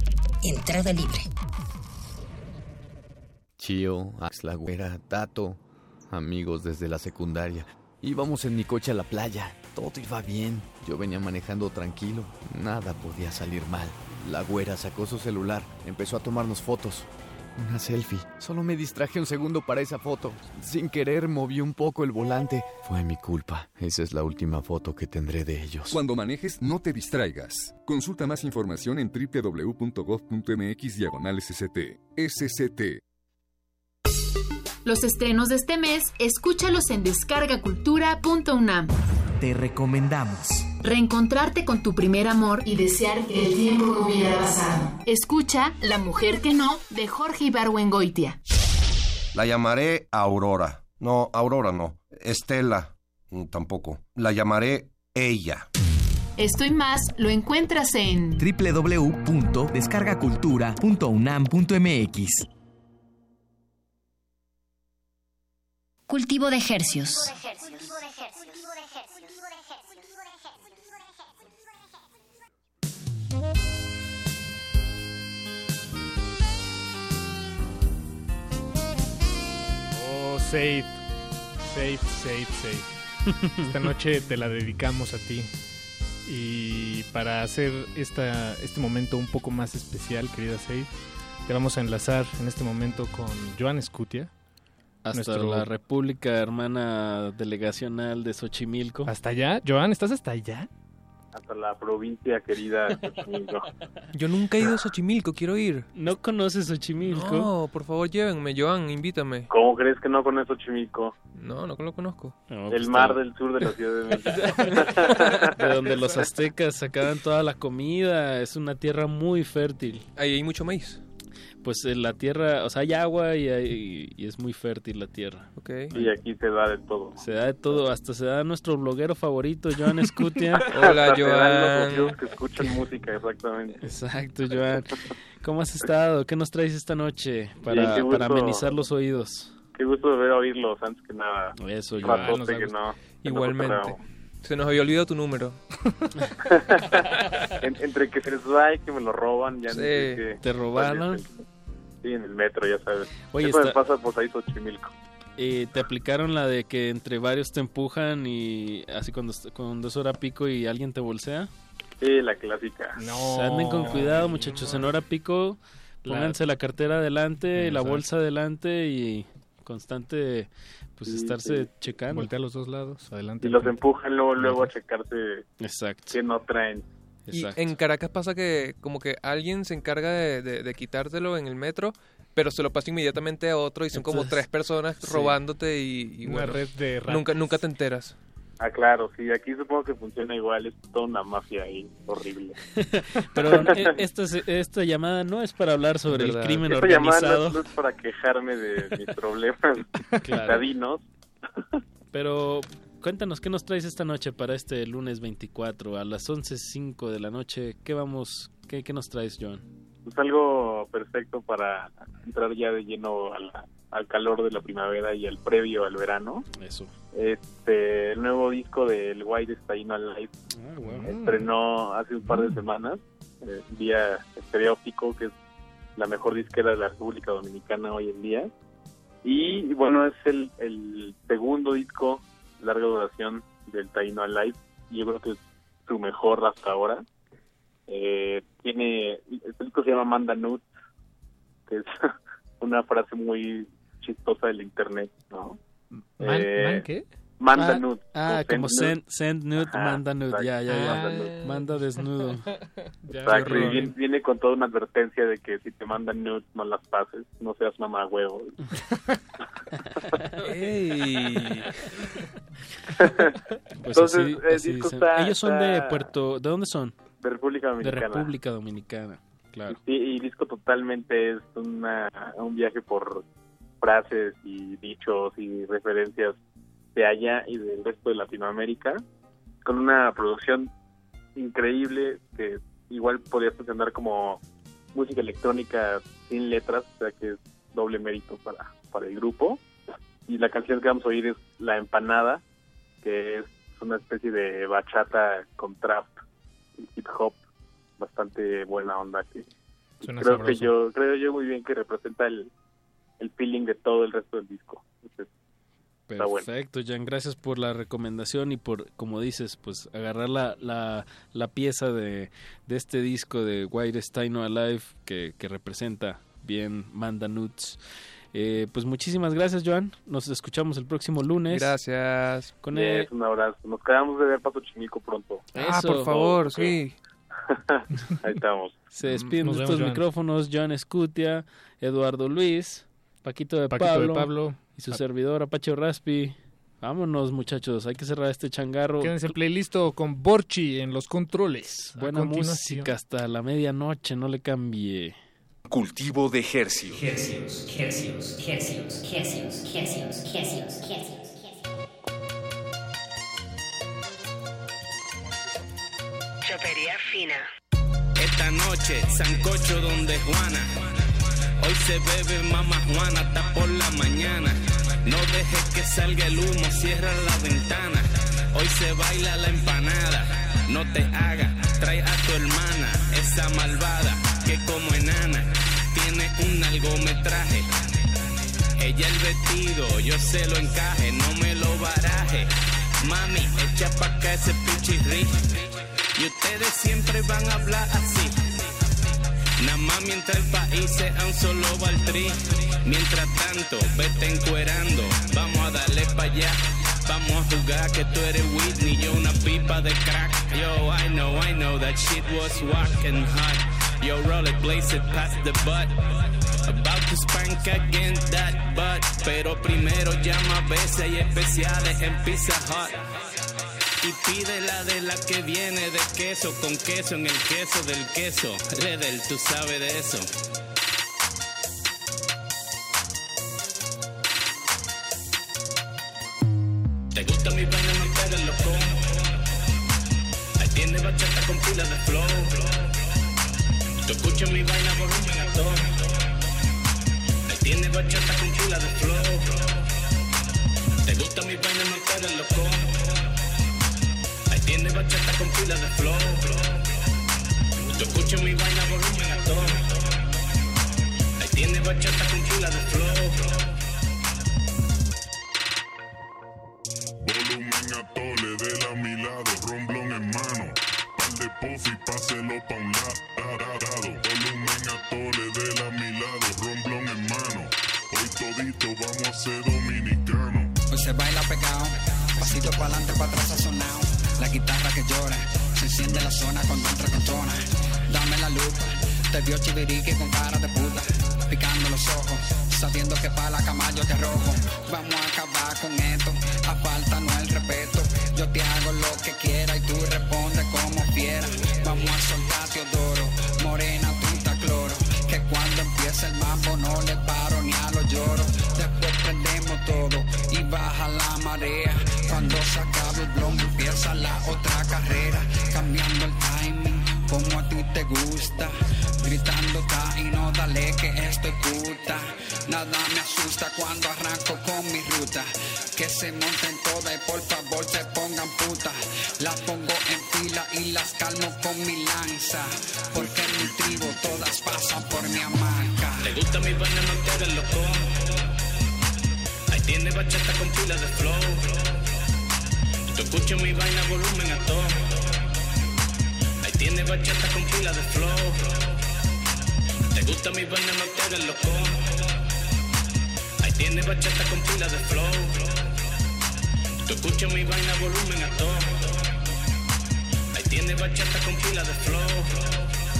Entrada libre. Chio, Axla Güera, Tato, amigos desde la secundaria. Íbamos en mi coche a la playa. Todo iba bien. Yo venía manejando tranquilo. Nada podía salir mal. La güera sacó su celular, empezó a tomarnos fotos. Una selfie. Solo me distraje un segundo para esa foto. Sin querer moví un poco el volante. Fue mi culpa. Esa es la última foto que tendré de ellos. Cuando manejes, no te distraigas. Consulta más información en www.gov.mx diagonal SCT. SCT. Los estrenos de este mes, escúchalos en descargacultura.unam. Te recomendamos. Reencontrarte con tu primer amor y desear que el tiempo no hubiera pasado. Escucha La mujer que no, de Jorge Ibargüengoitia. La llamaré Aurora. No, Aurora no. Estela. mm, Tampoco. La llamaré ella. Esto y más lo encuentras en www.descargacultura.unam.mx. Cultivo de ejercios. Oh, safe. Safe, safe, safe. <laughs> Esta noche te la dedicamos a ti. Y para hacer esta, este momento un poco más especial, querida Safe, te vamos a enlazar en este momento con Joan Scutia. Hasta nuestro- la República Hermana Delegacional de Xochimilco. ¿Hasta allá? Joan, ¿estás hasta allá? Hasta la provincia querida de Xochimilco. <laughs> Yo nunca he ido a Xochimilco, quiero ir. ¿No conoces Xochimilco? No, por favor llévenme, Joan, invítame. ¿Cómo crees que no conoces Xochimilco? No, no lo conozco. El mar del sur de la Ciudad de México. <laughs> De donde los <laughs> aztecas sacaban toda la comida. Es una tierra muy fértil. Ahí hay mucho maíz. Pues en la tierra, o sea, hay agua y, hay- y es muy fértil la tierra. Y aquí se da de todo. Se da de todo, hasta se da nuestro bloguero favorito, Joan Scutia. <laughs> Hasta se dan los que escuchan música, exactamente. Exacto, Joan. ¿Cómo has estado? ¿Qué nos traes esta noche para, Bien, para amenizar los oídos? Qué gusto de ver oírlos antes que nada. Eso, Joan, nos que no. que <laughs> no Igualmente. cotorreamos. Se nos había olvidado tu número. <laughs> En- entre que se les da y que me lo roban, ya Sí. no sé qué- ¿Te robaron? Sí, en el metro, ya sabes. Oye, Eso me está- pasa por ahí Xochimilco. Eh, ¿Te aplicaron la de que entre varios te empujan y así cuando, cuando es hora pico y alguien te bolsea? Sí, la clásica. No. anden con cuidado, muchachos. En hora pico, pónganse la cartera adelante, la bolsa adelante y constante, pues Sí, estarse sí. checando. Voltea a los dos lados, adelante. Y los empujan luego, luego a checarse Exacto. que no traen. Y en Caracas pasa que como que alguien se encarga de, de- de quitártelo en el metro, pero se lo pasa inmediatamente a otro y son como tres personas sí. robándote y, y Una red de ratas. nunca nunca te enteras. Ah, claro, sí, aquí supongo que funciona igual, es toda una mafia ahí, horrible. <laughs> Pero eh, esta, es- esta llamada no es para hablar sobre el crimen Esta llamada no organizado. es- no es para quejarme de mis <laughs> problemas Claro. Pero cuéntanos, ¿qué nos traes esta noche para este lunes 24 a las 11.05 de la noche? ¿Qué vamos, qué, qué nos traes, Joan? Es algo perfecto para entrar ya de lleno a la- al calor de la primavera y al previo al verano. Eso. Este, el nuevo disco del White Staino Alive Ah, estrenó hace un par de semanas eh, vía Estereo Óptico, que es la mejor disquera de la República Dominicana hoy en día. Y bueno, es el, el segundo disco larga duración del Taino Alive. Yo creo que es su mejor hasta ahora. Eh, tiene, este disco se llama Manda Nudes, que es <laughs> una frase muy chistosa del internet, ¿no? ¿Man- Eh, man qué? Manda ah, nudes. Ah, como send send, send nude, Ajá, manda nude, exacto, ya, ya, ya. manda nude. Manda desnudo. <laughs> Exacto, y viene, viene con toda una advertencia de que si te mandan nudes no las pases, no seas mamá huevo. <laughs> Pues Entonces, así- el disco está- Ellos son de Puerto, ¿de dónde son? De República De Dominicana. República Dominicana. Claro. Sí, y disco totalmente es una, un viaje por frases y dichos y referencias de allá y del resto de Latinoamérica, con una producción increíble que igual podrías pretender como música electrónica sin letras, o sea que es doble mérito para, para el grupo. Y la canción que vamos a oír es La Empanada, que es una especie de bachata con trap y hip hop bastante buena onda que Suena creo que yo creo yo muy bien que representa el, el feeling de todo el resto del disco. Entonces, está bueno. Perfecto, Jan, gracias por la recomendación y por, como dices, pues agarrar la, la, la pieza de, de este disco de White Steino Alive que, que representa bien Manda Nuts. Eh, pues muchísimas gracias, Joan. Nos escuchamos el próximo lunes. Gracias. Con Yes, el- un abrazo. Nos quedamos de ver Paso Chinico pronto. Ah, por favor, sí. <laughs> Ahí estamos. Se despiden de estos Joan. micrófonos Joan Escutia, Eduardo Luis, Paquito de, Paquito Pablo, de Pablo. Y su servidor Apache Raspi. Vámonos, muchachos, hay que cerrar este changarro. Quédense en playlist con Borchi en los controles. Buena música hasta la medianoche, no le cambie. Cultivo de hercios. Hercios, hercios, hercios, hercios, hercios, hercios, hercios. Chopería fina. Esta noche, Sancocho donde Juana. Hoy se bebe mamá Juana hasta por la mañana. No dejes que salga el humo, cierra la ventana. Hoy se baila la empanada. No te hagas, trae a tu hermana, esa malvada que como enana tiene un largometraje. Ella el vestido, yo se lo encaje, no me lo baraje. Mami, echa pa' acá ese pichirri. Y ustedes siempre van a hablar así. Nada más mientras el país sea un solo baltrí. Mientras tanto, vete encuerando. Vamos a darle pa' allá. Vamos a jugar que tú eres Whitney, yo una pipa de crack. Yo, I know, I know that shit was walking hot. Yo, roll it, it past the butt. About to spank again that butt. Pero primero llama a veces hay especiales en Pizza Hut. Y pide la de la que viene de queso con queso en el queso del queso. Redel, tú sabes de eso. ¿Te gusta mi vaina? No te loco. Ahí tiene bachata con pila de flow. Tú escuchas mi vaina volumen a todo. Ahí tiene bachata con pila de flow. ¿Te gusta mi vaina? No te loco. Tiene bachata con pila de flow. Tú escuchas mi vaina volumen a todo. Ahí tiene bachata con pila de flow. Volumen a tole de la mi lado, romblón en mano. Par de puff y páselo pa' un la- la- lado. Volumen a tole de la mi lado, romblón en mano. Hoy todito vamos a ser dominicanos. Hoy se baila pegado, pasito para adelante, para atrás guitarra que llora, se enciende la zona cuando entra con zona. Dame la lupa, te vio chivirique con cara de puta, picando los ojos, sabiendo que para la cama yo te arrojo. Vamos a acabar con esto, a falta no el respeto. Yo te hago lo que quiera y tú respondes como quieras. Vamos a soltar Teodoro, morena, tinta cloro. Que cuando empieza el mambo no le paro ni a los lloros. Después prendemos todo y baja la marea. Cuando se acabe el blog empieza la otra carrera. Cambiando el timing como a ti te gusta. Gritando ta y no dale que estoy puta. Nada me asusta cuando arranco con mi ruta. Que se monten todas y por favor se pongan puta. Las pongo en fila y las calmo con mi lanza. Porque en mi tribu todas pasan por mi hamaca. ¿Te gusta mi vaina? No te loco. Tiene bachata con pila de flow. Tú escuchas mi vaina volumen a todo. Ahí tiene bachata con pila de flow. ¿Te gusta mi vaina? No te hagas loco. Ahí tiene bachata con pila de flow. Tú escuchas mi vaina volumen a todo. Ahí tiene bachata con pila de flow.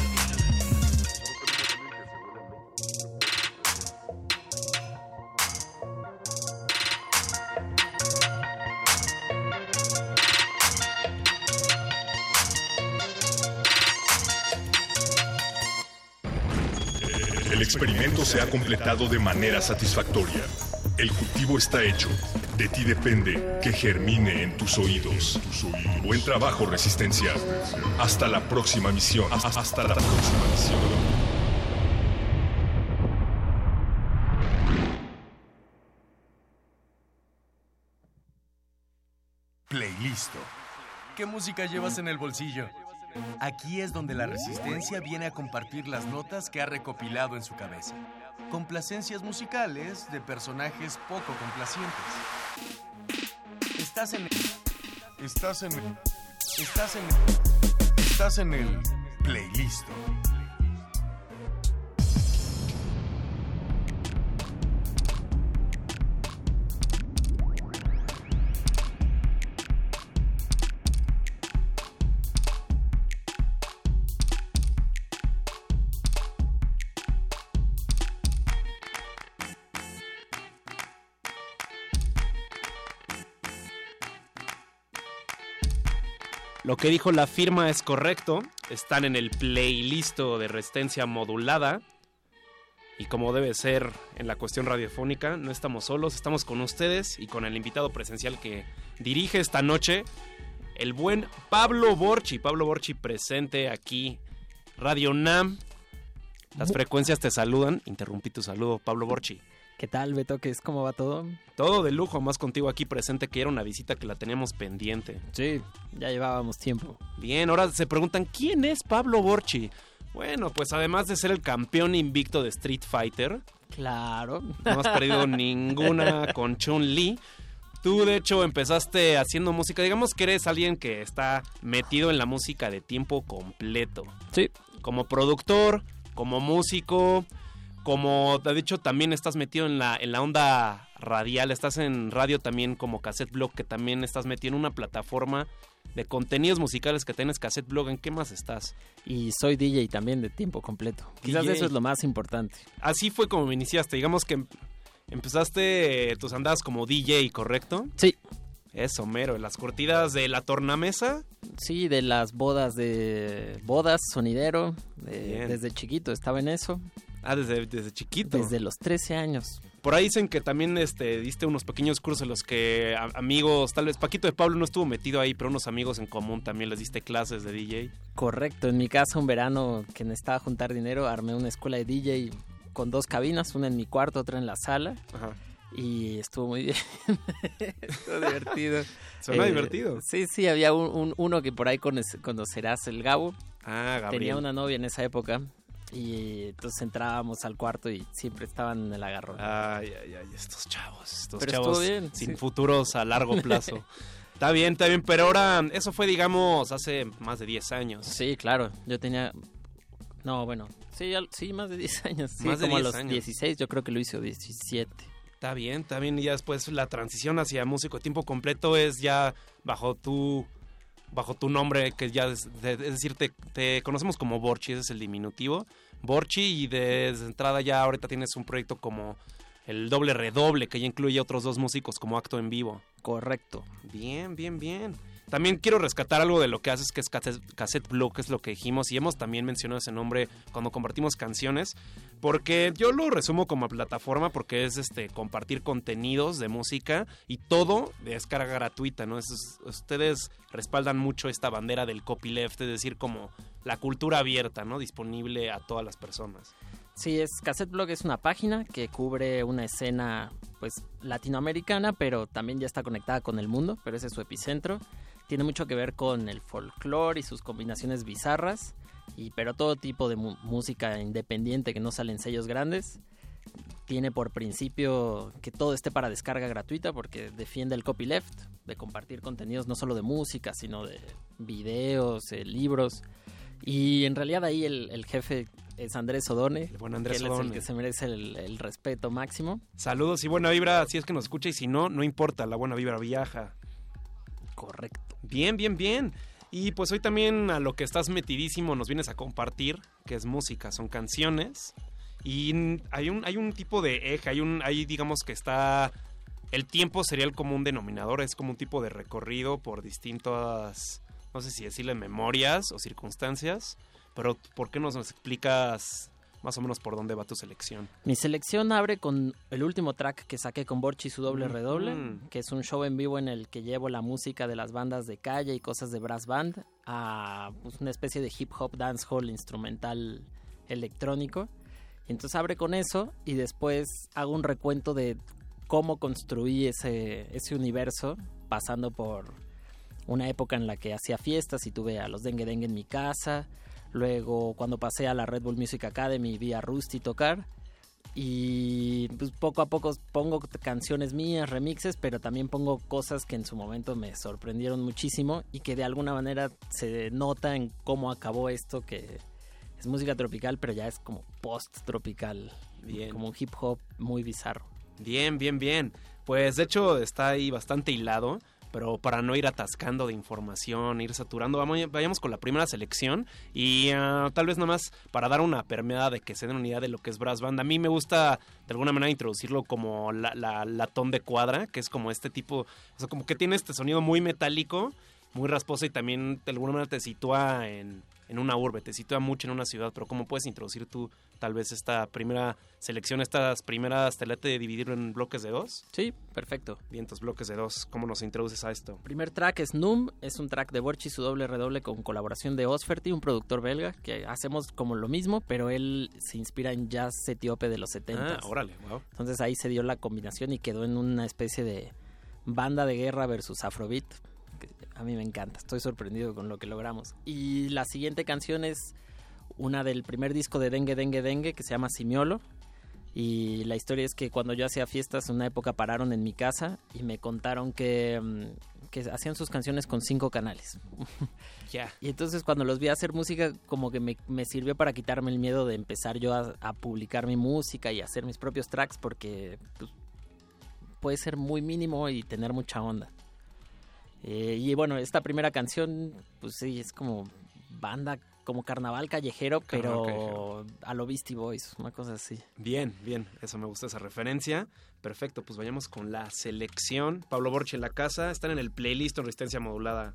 Experimento se ha completado de manera satisfactoria. El cultivo está hecho. De ti depende que germine en tus oídos. Buen trabajo, Resistencia. Hasta la próxima misión. Hasta la próxima misión. Playlisto. ¿Qué música llevas en el bolsillo? Aquí es donde la resistencia viene a compartir las notas que ha recopilado en su cabeza. Complacencias musicales de personajes poco complacientes. Estás en el... Estás en el... Estás en el... Estás en el playlist. Lo que dijo la firma es correcto. Están en el playlist de resistencia modulada. Y como debe ser en la cuestión radiofónica, no estamos solos, estamos con ustedes y con el invitado presencial que dirige esta noche, el buen Pablo Borchi. Pablo Borchi presente aquí, Radio NAM. Las frecuencias te saludan. Interrumpí tu saludo, Pablo Borchi. ¿Qué tal, Betoques? ¿Cómo va todo? Todo de lujo, más contigo aquí presente, que era una visita que la teníamos pendiente. Sí, ya llevábamos tiempo. Bien, ahora se preguntan, ¿quién es Pablo Borchi? Bueno, pues además de ser el campeón invicto de Street Fighter. Claro. No has perdido <laughs> ninguna con Chun-Li. Tú, de hecho, empezaste haciendo música. Digamos que eres alguien que está metido en la música de tiempo completo. Sí. Como productor, como músico, como de hecho también estás metido en la, en la onda radial, estás en radio también como Cassette Blog, que también estás metido en una plataforma de contenidos musicales que tienes Cassette Blog. ¿En qué más estás? Y soy DJ también de tiempo completo. Quizás DJ. eso es lo más importante. Así fue como me iniciaste. Digamos que em- empezaste tus andadas como DJ, ¿correcto? Sí. Eso, mero. Las curtidas de la tornamesa. Sí, de las bodas de bodas, sonidero, de- desde chiquito estaba en eso. Ah, desde, desde chiquito. Desde los 13 años. Por ahí dicen que también este, diste unos pequeños cursos en los que a- amigos, tal vez Paquito de Pablo no estuvo metido ahí, pero unos amigos en común también les diste clases de DJ. Correcto, en mi casa un verano que necesitaba juntar dinero, armé una escuela de DJ con dos cabinas, una en mi cuarto, otra en la sala. Ajá. Y estuvo muy bien. <laughs> estuvo divertido. <laughs> Suena divertido. Sí, sí, había un, un- uno que por ahí conoce- conocerás, el Gabo. Ah, Gabriel. Tenía una novia en esa época. Y entonces entrábamos al cuarto y siempre estaban en el agarrón. Ay, ay, ay, estos chavos, estos Pero chavos bien, sin sí. futuros a largo plazo. <laughs> está bien, está bien, pero ahora eso fue, digamos, hace más de 10 años. Sí, claro. Yo tenía. No, bueno. Sí, sí más de 10 años. Sí, Más de como 10 a los años. 16, yo creo que lo hice o 17. Está bien, está bien. Y ya después la transición hacia músico tiempo completo es ya bajo tu bajo tu nombre, que ya es, de- es decir, te, te conocemos como Borchi, ese es el diminutivo. Borchi, y desde entrada ya ahorita tienes un proyecto como el doble redoble, que ya incluye otros dos músicos como acto en vivo. Correcto. Bien, bien, bien. También quiero rescatar algo de lo que haces, que es Cassette, cassette que es lo que dijimos, y hemos también mencionado ese nombre cuando compartimos canciones, porque yo lo resumo como plataforma, porque es este compartir contenidos de música y todo de descarga gratuita, ¿no? Es- ustedes respaldan mucho esta bandera del copyleft, es decir, como la cultura abierta, ¿no? Disponible a todas las personas. Sí, es Cassette Blog es una página que cubre una escena pues latinoamericana, pero también ya está conectada con el mundo, pero ese es su epicentro. Tiene mucho que ver con el folclore y sus combinaciones bizarras, y pero todo tipo de música independiente que no salen sellos grandes. Tiene por principio que todo esté para descarga gratuita porque defiende el copyleft, de compartir contenidos no solo de música, sino de videos, eh, libros. Y en realidad ahí el, el jefe es Andrés Odone, El buen Andrés que él es el Odone. que se merece el, el respeto máximo. Saludos y buena vibra, si es que nos escucha, y si no, no importa, la buena vibra viaja. Correcto. Bien, bien, bien. Y pues hoy también a lo que estás metidísimo nos vienes a compartir, que es música, son canciones. Y hay un, hay un tipo de eje, hay un, hay digamos que está. El tiempo sería el común denominador, es como un tipo de recorrido por distintas, no sé si decirle memorias o circunstancias, pero ¿por qué no nos explicas más o menos por dónde va tu selección. Mi selección abre con el último track que saqué con Borchi y su doble Mm. redoble, Mm. que es un show en vivo en el que llevo la música de las bandas de calle y cosas de brass band a pues, una especie de hip hop dancehall instrumental electrónico. Y entonces abre con eso y después hago un recuento de cómo construí ese, ese universo pasando por una época en la que hacía fiestas y tuve a los Dengue Dengue en mi casa. Luego, cuando pasé a la Red Bull Music Academy, vi a Rusty tocar. Y pues poco a poco pongo canciones mías, remixes, pero también pongo cosas que en su momento me sorprendieron muchísimo y que de alguna manera se nota en cómo acabó esto, que es música tropical, pero ya es como post-tropical. Bien. Como un hip hop muy bizarro. Bien, bien, bien. Pues de hecho está ahí bastante hilado, pero para no ir atascando de información, ir saturando, vayamos con la primera selección y ah, tal vez nomás para dar una permeada de que se den una idea de lo que es brass band. A mí me gusta de alguna manera introducirlo como la, la, latón de cuadra, que es como este tipo, o sea, como que tiene este sonido muy metálico, muy rasposo y también de alguna manera te sitúa en, en una urbe, te sitúa mucho en una ciudad, pero ¿cómo puedes introducir tú tal vez esta primera selección, estas primeras, te late de dividirlo en bloques de dos? Sí, perfecto. Vientos, bloques de dos, ¿cómo nos introduces a esto? Primer track es Noom, es un track de Borchi su doble redoble con colaboración de Osferty, un productor belga, que hacemos como lo mismo, pero él se inspira en jazz etíope de los 70. Ah, órale, wow. Entonces ahí se dio la combinación y quedó en una especie de banda de guerra versus afrobeat. que A mí me encanta, estoy sorprendido con lo que logramos. Y la siguiente canción es una del primer disco de Dengue Dengue Dengue que se llama Simiolo. Y la historia es que cuando yo hacía fiestas, en una época pararon en mi casa y me contaron que, mm, que hacían sus canciones con cinco canales. <laughs> Ya. Y entonces cuando los vi hacer música, como que me, me sirvió para quitarme el miedo de empezar yo a, a publicar mi música y hacer mis propios tracks, porque pues, puede ser muy mínimo y tener mucha onda. Eh, y bueno, esta primera canción, pues sí, es como banda, como carnaval callejero, pero a lo Beastie Boys, una cosa así. Bien, bien, eso me gusta esa referencia. Perfecto, pues vayamos con la selección. Pablo Borche en la casa, están en el playlist en resistencia modulada.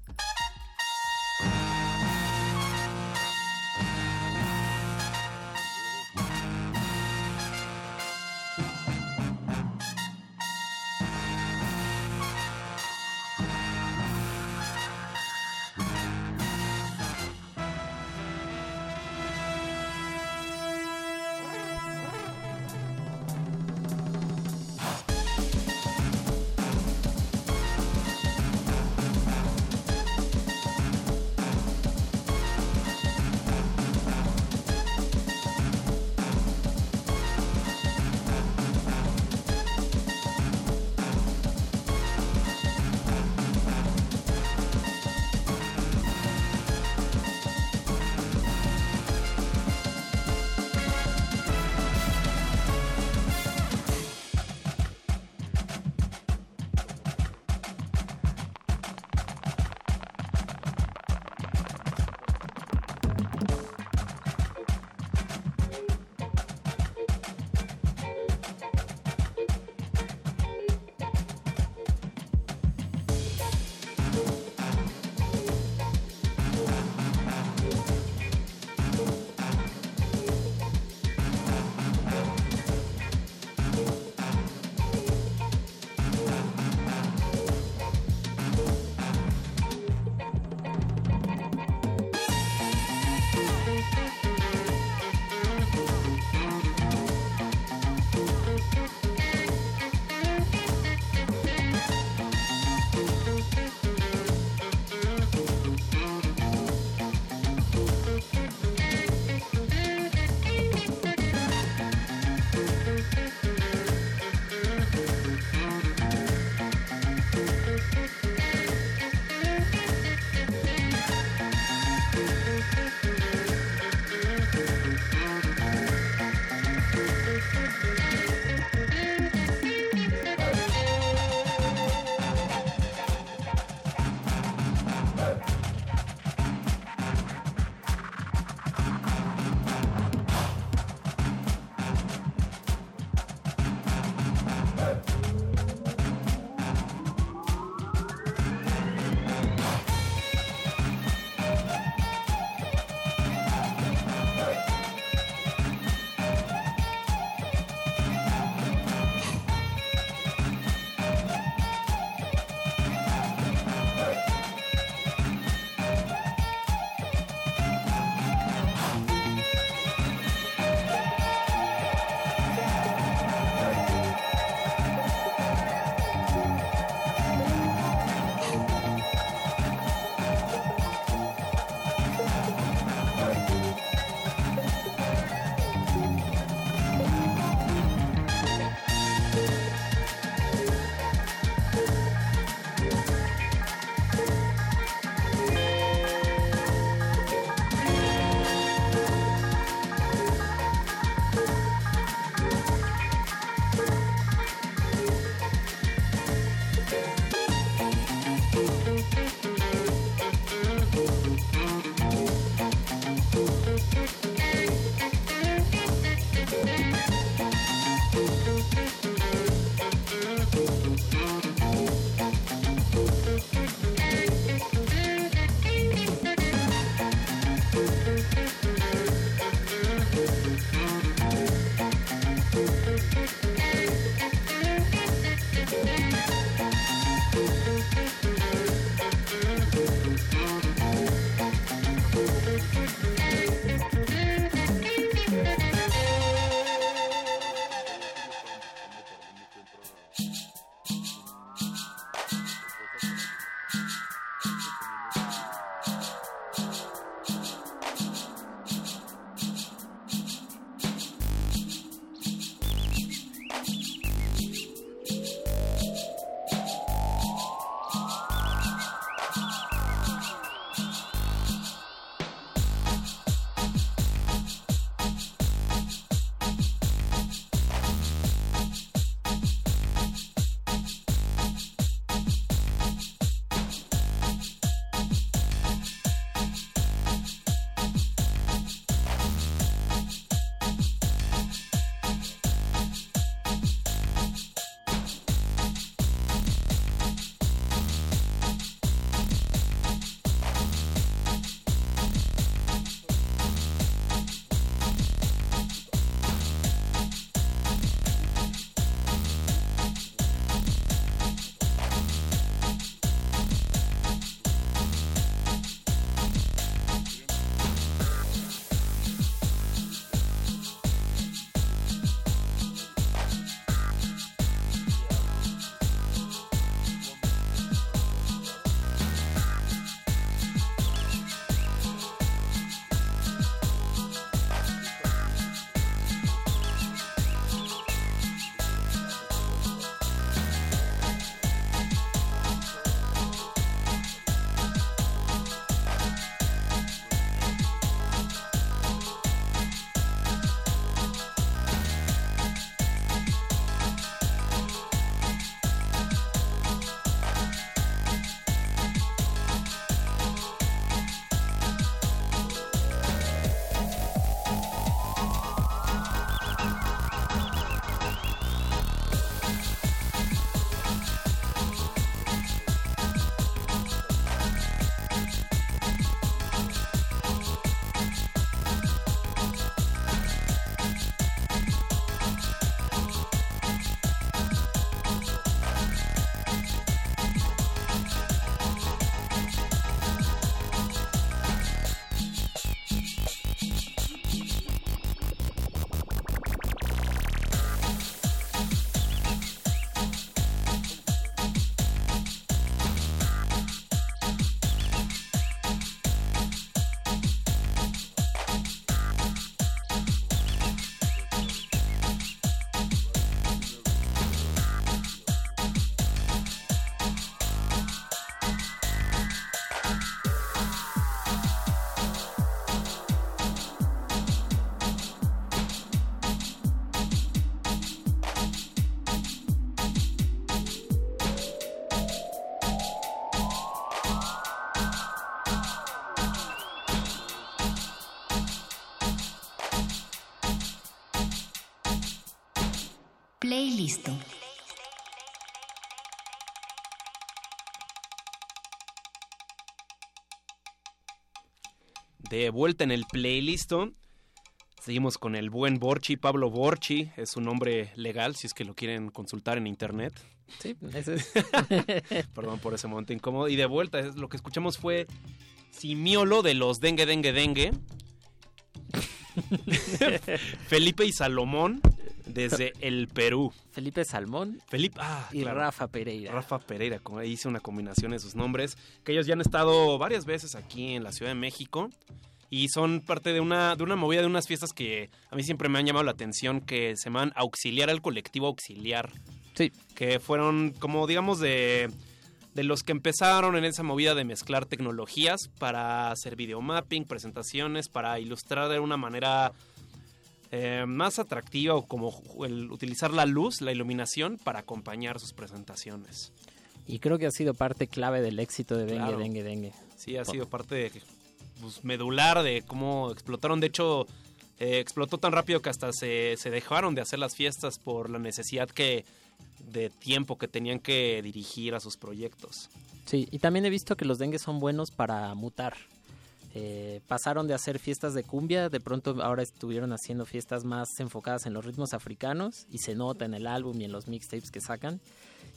Playlist. De vuelta en el playlist. Seguimos con el buen Borchi, Pablo Borchi, es su nombre legal si es que lo quieren consultar en internet. Sí, ese es. <laughs> Perdón por ese momento incómodo. Y de vuelta, lo que escuchamos fue Simiolo de los Dengue Dengue Dengue. <laughs> <laughs> Felipe y Salomón desde el Perú. Felipe Salmón Felipe, ah, y claro. Rafa Pereira. Rafa Pereira, como hice una combinación de sus nombres, que ellos ya han estado varias veces aquí en la Ciudad de México y son parte de una, de una movida de unas fiestas que a mí siempre me han llamado la atención, que se llaman Auxiliar al Colectivo Auxiliar. Sí. Que fueron como digamos de, de los que empezaron en esa movida de mezclar tecnologías para hacer videomapping, presentaciones, para ilustrar de una manera eh, más atractiva o como el utilizar la luz, la iluminación para acompañar sus presentaciones. Y creo que ha sido parte clave del éxito de Dengue, Claro. Dengue, Dengue. Sí, ha sido parte de, pues, medular de cómo explotaron. De hecho, eh, explotó tan rápido que hasta se, se dejaron de hacer las fiestas por la necesidad que de tiempo que tenían que dirigir a sus proyectos. Sí, y también he visto que los dengues son buenos para mutar. Eh, pasaron de hacer fiestas de cumbia, de pronto ahora estuvieron haciendo fiestas más enfocadas en los ritmos africanos y se nota en el álbum y en los mixtapes que sacan.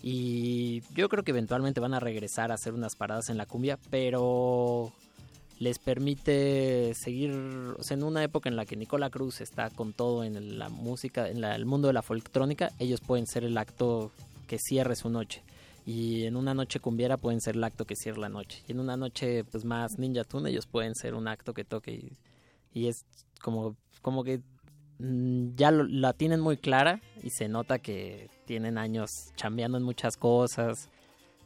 Y yo creo que eventualmente van a regresar a hacer unas paradas en la cumbia, pero les permite seguir, o sea, en una época en la que Nicola Cruz está con todo en la música, en la- el mundo de la folctrónica, ellos pueden ser el acto que cierre su noche. Y en una noche cumbiera pueden ser el acto que cierre la noche. Y en una noche pues más Ninja Tune ellos pueden ser un acto que toque. Y, y es como, como que mm, ya lo- la tienen muy clara y se nota que tienen años chambeando en muchas cosas,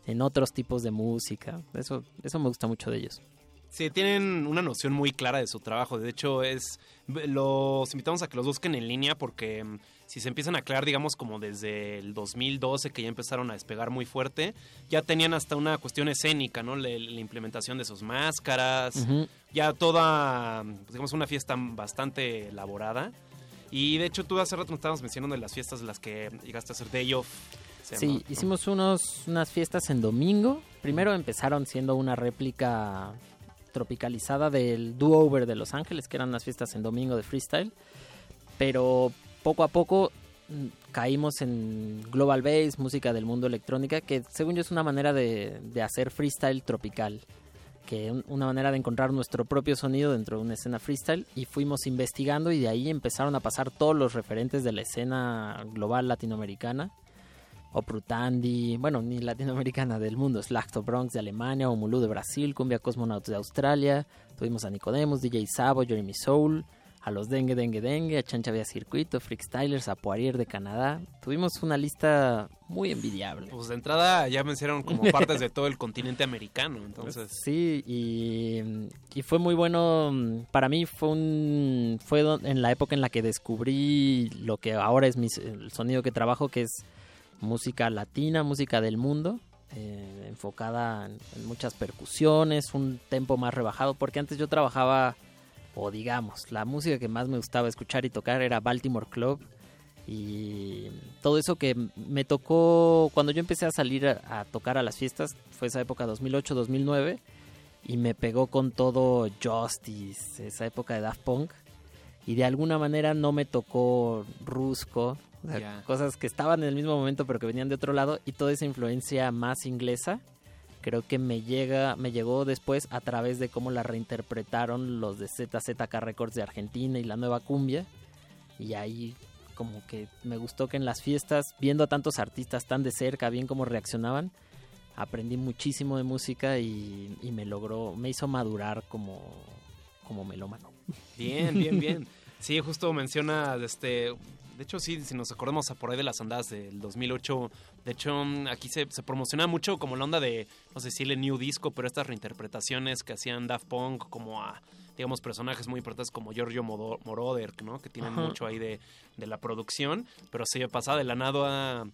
en otros tipos de música. Eso, eso me gusta mucho de ellos. Sí, tienen una noción muy clara de su trabajo. De hecho, es los invitamos a que los busquen en línea porque mm, si se empiezan a aclarar, digamos, como desde el 2012 que ya empezaron a despegar muy fuerte, ya tenían hasta una cuestión escénica, ¿no? La, la implementación de sus máscaras, ya toda, pues, digamos, una fiesta bastante elaborada. Y de hecho, tú hace rato nos estábamos mencionando de las fiestas de las que llegaste a hacer Day Off. Sí, llama, ¿no? hicimos unos, unas fiestas en domingo. Primero empezaron siendo una réplica tropicalizada del Do Over de Los Ángeles, que eran unas fiestas en domingo de freestyle. Pero poco a poco mm, caímos en Global Bass, música del mundo electrónica, que según yo es una manera de, hacer freestyle tropical. Que un- una manera de encontrar nuestro propio sonido dentro de una escena freestyle. Y fuimos investigando y de ahí empezaron a pasar todos los referentes de la escena global latinoamericana. Oprutandi, bueno, ni latinoamericana del mundo, Slacto Bronx de Alemania, Omulú de Brasil, Cumbia Cosmonauts de Australia, tuvimos a Nicodemus, DJ Sabo, Jeremy Soul, a los Dengue Dengue Dengue, a Chancha Vía Circuito, Freakstylers, a Poirier de Canadá. Tuvimos una lista muy envidiable. Pues de entrada ya mencionaron como <laughs> partes de todo el continente americano, entonces... Sí, y, y fue muy bueno. Para mí fue un fue en la época en la que descubrí lo que ahora es mi, el sonido que trabajo, que es música latina, música del mundo, eh, enfocada en, en muchas percusiones, un tempo más rebajado, porque antes yo trabajaba, o digamos, la música que más me gustaba escuchar y tocar era Baltimore Club. Y todo eso que me tocó cuando yo empecé a salir a, a tocar a las fiestas, fue esa época 2008-2009, y me pegó con todo Justice, esa época de Daft Punk, y de alguna manera no me tocó Rusco, o sea, cosas que estaban en el mismo momento pero que venían de otro lado, y toda esa influencia más inglesa creo que me llega me llegó después a través de cómo la reinterpretaron los de ZZK Records de Argentina y la nueva cumbia y ahí como que me gustó que en las fiestas viendo a tantos artistas tan de cerca bien cómo reaccionaban aprendí muchísimo de música y, y me logró me hizo madurar como como melómano Bien, bien, bien. Sí, justo menciona, este, de hecho sí, si nos acordamos a por ahí de las andadas del 2008, de hecho aquí se, se promociona mucho como la onda de, no sé si el new disco, pero estas reinterpretaciones que hacían Daft Punk como a, digamos, personajes muy importantes como Giorgio Moroder, ¿no? Que tienen Ajá. mucho ahí de, de la producción, pero se pasaba de la nada a...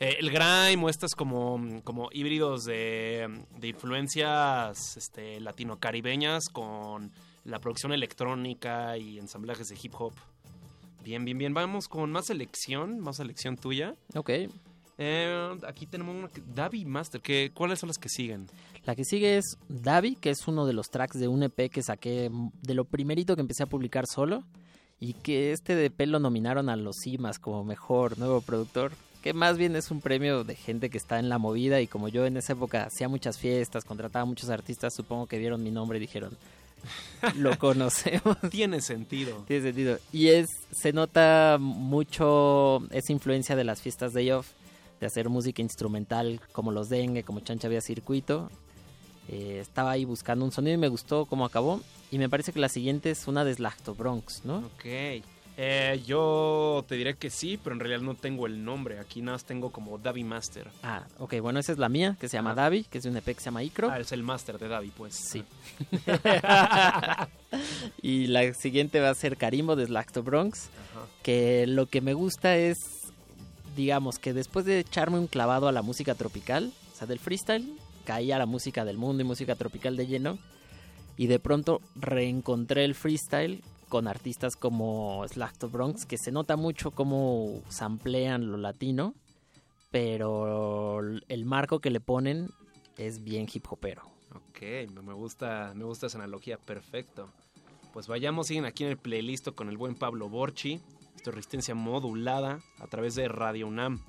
eh, el grime o estas como, como híbridos de, de influencias este, latino-caribeñas con la producción electrónica y ensamblajes de hip hop Bien, bien, bien. Vamos con más selección, más selección tuya. Ok. Eh, aquí tenemos una que- Davi Master. Que, ¿Cuáles son las que siguen? La que sigue es Davi, que es uno de los tracks de un EP que saqué de lo primerito que empecé a publicar solo. Y que este EP lo nominaron a los CIMAS como mejor nuevo productor. Que más bien es un premio de gente que está en la movida. Y como yo en esa época hacía muchas fiestas, contrataba a muchos artistas, supongo que vieron mi nombre y dijeron: <laughs> Lo conocemos. Tiene sentido. Tiene sentido. Y es, se nota mucho esa influencia de las fiestas de off, de hacer música instrumental como los dengue, como Chancha Vía Circuito. Eh, estaba ahí buscando un sonido y me gustó cómo acabó. Y me parece que la siguiente es una de Slacto Bronx, ¿no? Ok. Eh, yo te diré que sí, pero en realidad no tengo el nombre. Aquí nada más tengo como Davi Master. Ah, ok, bueno, esa es la mía, que se llama Davi, que es de un EP que se llama Icro. Ah, es el Master de Davi, pues. Sí. <laughs> y la siguiente va a ser Carimbo de Slacto Bronx. Ajá. Que lo que me gusta es, digamos, que después de echarme un clavado a la música tropical, o sea, del freestyle, caí a la música del mundo y música tropical de lleno. Y de pronto reencontré el freestyle con artistas como Slacto Bronx, que se nota mucho cómo samplean lo latino, pero el marco que le ponen es bien hip hopero. Ok, me gusta, me gusta esa analogía, perfecto. Pues vayamos, siguen aquí en el playlist con el buen Pablo Borchi. Esto es resistencia modulada a través de Radio UNAM.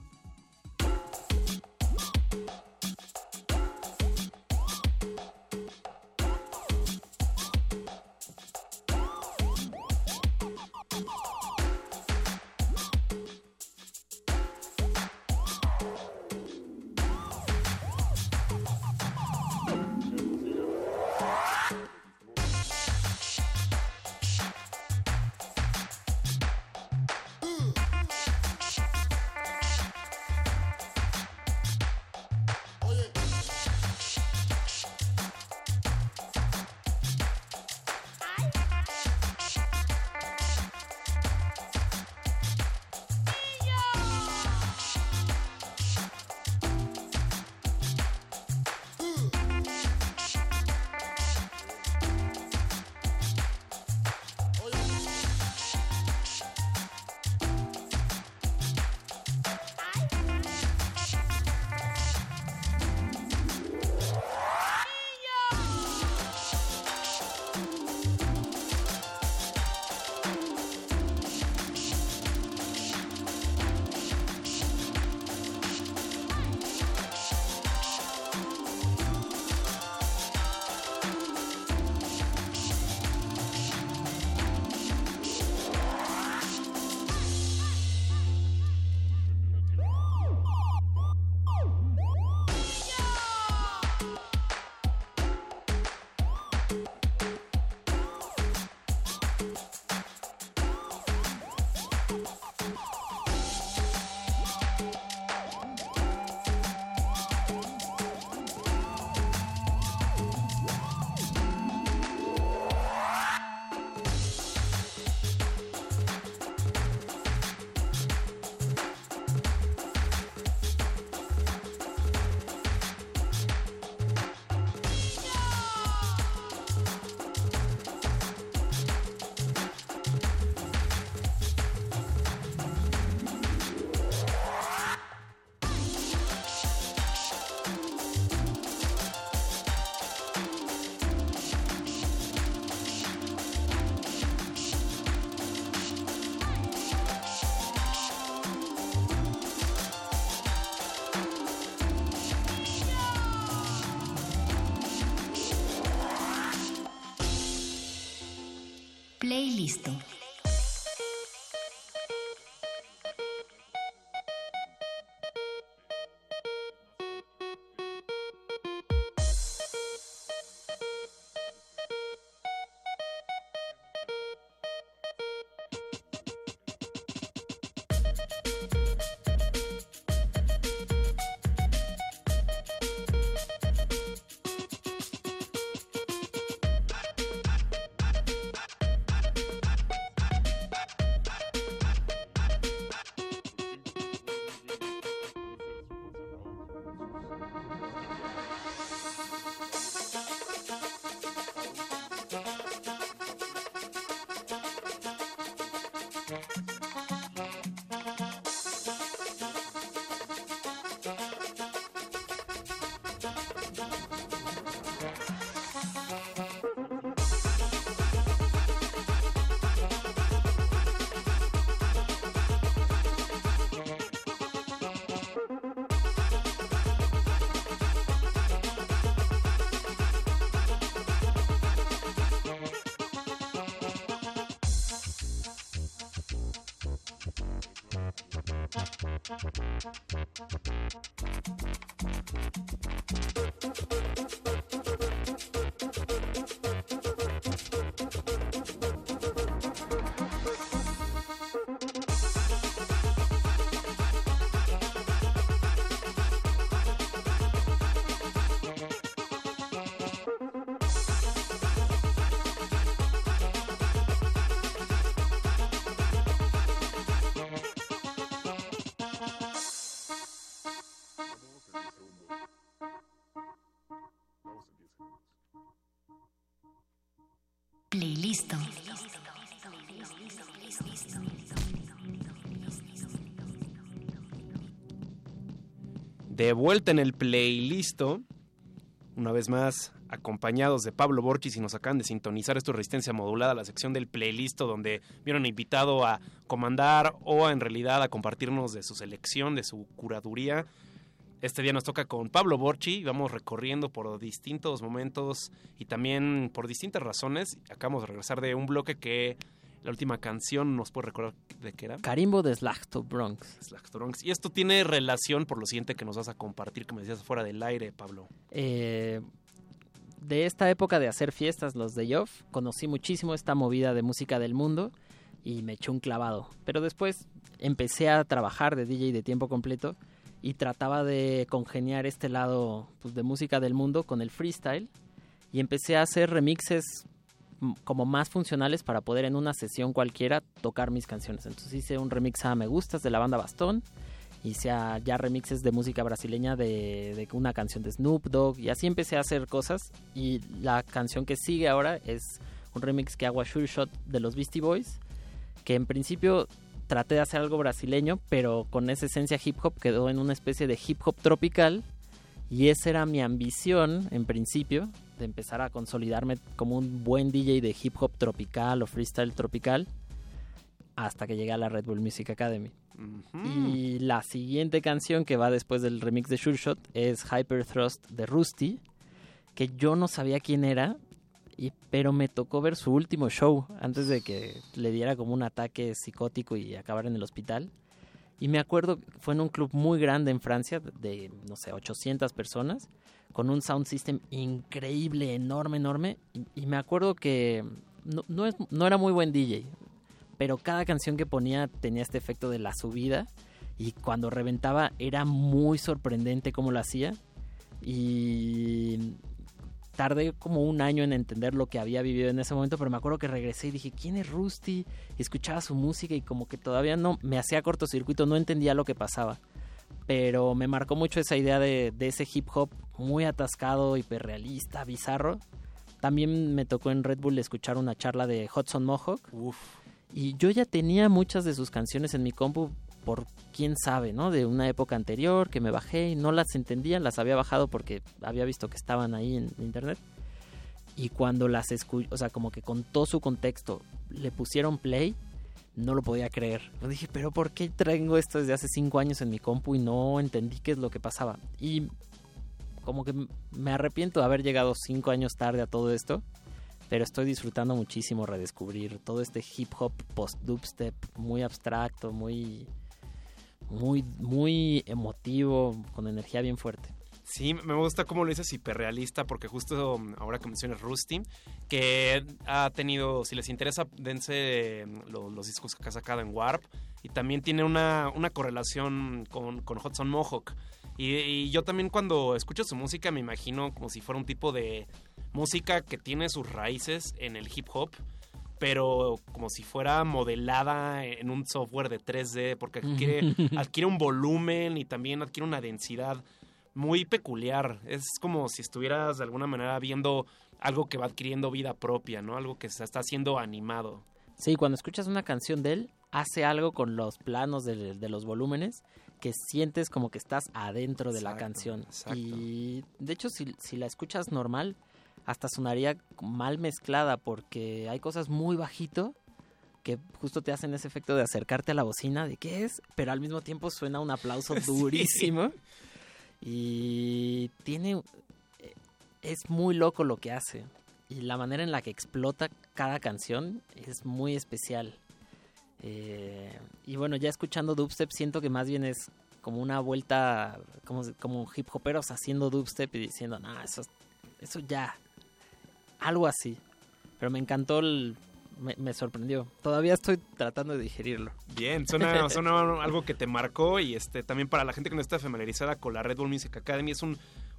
Thank you. Playlist. De vuelta en el playlist, una vez más acompañados de Pablo Borchis y nos acaban de sintonizar esto es Resistencia Modulada, la sección del playlist donde vieron invitado a comandar o en realidad a compartirnos de su selección, de su curaduría. Este día nos toca con Pablo Borchi, vamos recorriendo por distintos momentos y también por distintas razones. Acabamos de regresar de un bloque que la última canción nos puede recordar de qué era. Carimbo de Slachto Bronx. Bronx. Y esto tiene relación por lo siguiente que nos vas a compartir, que me decías fuera del aire, Pablo. Eh, de esta época de hacer fiestas, los de Yoff, conocí muchísimo esta movida de música del mundo y me eché un clavado. Pero después empecé a trabajar de DJ de tiempo completo y trataba de congeniar este lado pues, de música del mundo con el freestyle y empecé a hacer remixes mm, como más funcionales para poder en una sesión cualquiera tocar mis canciones. Entonces hice un remix a Me Gustas de la banda Bastón, hice ya remixes de música brasileña de, de una canción de Snoop Dogg y así empecé a hacer cosas y la canción que sigue ahora es un remix que hago a Sure Shot de los Beastie Boys que en principio traté de hacer algo brasileño, pero con esa esencia hip hop quedó en una especie de hip hop tropical. Y esa era mi ambición, en principio, de empezar a consolidarme como un buen DJ de hip hop tropical o freestyle tropical, hasta que llegué a la Red Bull Music Academy. Y la siguiente canción que va después del remix de Sure Shot es Hyper Thrust de Rusty, que yo no sabía quién era, y, pero me tocó ver su último show antes de que le diera como un ataque psicótico y acabara en el hospital. Y me acuerdo, fue en un club muy grande en Francia, de, no sé, 800 personas, con un sound system increíble, enorme, enorme. Y, y me acuerdo que no, no, es, no era muy buen DJ, pero cada canción que ponía tenía este efecto de la subida. Y cuando reventaba era muy sorprendente cómo lo hacía. Y tardé como un año en entender lo que había vivido en ese momento, pero me acuerdo que regresé y dije, ¿quién es Rusty? Y escuchaba su música y como que todavía no me hacía cortocircuito, no entendía lo que pasaba. Pero me marcó mucho esa idea de, de ese hip hop muy atascado, hiperrealista, bizarro. También me tocó en Red Bull escuchar una charla de Hudson Mohawk. Y yo ya tenía muchas de sus canciones en mi compu por quién sabe, ¿no? De una época anterior que me bajé y no las entendía, las había bajado porque había visto que estaban ahí en internet. Y cuando las escuché, o sea, como que con todo su contexto le pusieron play, no lo podía creer. Yo dije, pero ¿por qué traigo esto desde hace cinco años en mi compu y no entendí qué es lo que pasaba? Y como que me arrepiento de haber llegado cinco años tarde a todo esto, pero estoy disfrutando muchísimo redescubrir todo este hip hop post-dubstep muy abstracto, muy muy, muy emotivo, con energía bien fuerte. Sí, me gusta cómo lo dices hiperrealista, porque justo ahora que mencionas Rusty, que ha tenido, si les interesa, dense los, los discos que ha sacado en Warp, y también tiene una, una correlación con, con Hudson Mohawk. Y, y, yo también cuando escucho su música me imagino como si fuera un tipo de música que tiene sus raíces en el hip hop, pero como si fuera modelada en un software de 3D, porque adquiere, <laughs> adquiere un volumen y también adquiere una densidad muy peculiar. Es como si estuvieras de alguna manera viendo algo que va adquiriendo vida propia, ¿no? Algo que se está haciendo animado. Sí, cuando escuchas una canción de él, hace algo con los planos de, de los volúmenes que sientes como que estás adentro de exacto, la canción. Exacto. Y de hecho, si, si la escuchas normal, hasta sonaría mal mezclada porque hay cosas muy bajito que justo te hacen ese efecto de acercarte a la bocina de qué es, pero al mismo tiempo suena un aplauso <laughs> <laughs> durísimo. Sí. Y tiene es muy loco lo que hace y la manera en la que explota cada canción es muy especial. Eh, y bueno, ya escuchando dubstep siento que más bien es como una vuelta, como, como hip hoperos haciendo dubstep y diciendo, no, eso, eso ya, algo así. Pero me encantó, el, me, me sorprendió. Todavía estoy tratando de digerirlo. Bien, suena, <laughs> suena algo que te marcó y este también para la gente que no está familiarizada con la Red Bull Music Academy es un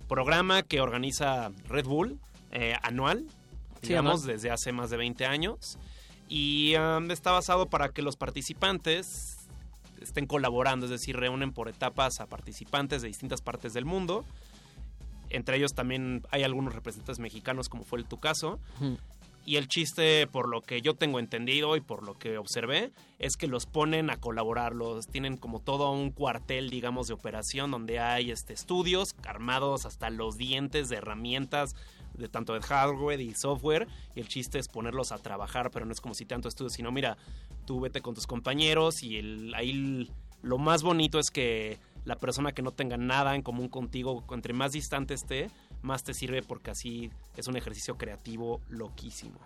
programa que organiza Red Bull eh, anual, digamos, desde hace más de 20 años. Y um, está basado para que los participantes estén colaborando, es decir, reúnen por etapas a participantes de distintas partes del mundo. Entre ellos también hay algunos representantes mexicanos, como fue el tu caso. Y el chiste, por lo que yo tengo entendido y por lo que observé, es que los ponen a colaborar. Los tienen como todo un cuartel, digamos, de operación donde hay este, estudios armados hasta los dientes de herramientas de tanto de hardware y software. Y el chiste es ponerlos a trabajar, pero no es como si tanto estudio, sino mira, tú vete con tus compañeros y el, ahí lo más bonito es que la persona que no tenga nada en común contigo, entre más distante esté, más te sirve porque así es un ejercicio creativo loquísimo.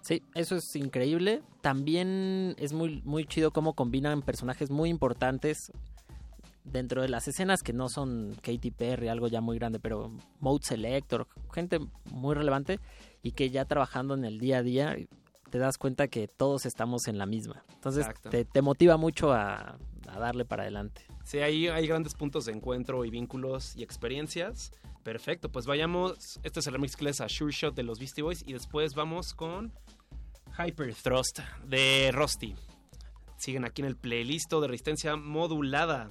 Sí, eso es increíble. También es muy, muy chido cómo combinan personajes muy importantes dentro de las escenas que no son Katy Perry, algo ya muy grande, pero Mode Selector, gente muy relevante y que ya trabajando en el día a día te das cuenta que todos estamos en la misma. Entonces te, te motiva mucho a, a darle para adelante. Sí, ahí hay grandes puntos de encuentro y vínculos y experiencias. Perfecto, pues vayamos. Este es el remix que a Sure Shot de los Beastie Boys. Y después vamos con Hyper Thrust de Rusty. Siguen aquí en el playlist de resistencia modulada.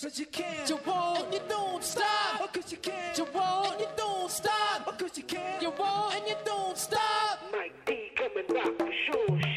Cause you can. You won't. And you don't stop. Oh, Cause you can. You won't. And you don't stop. Oh, Cause you can. You won't. And you don't stop. Mike D coming rock the show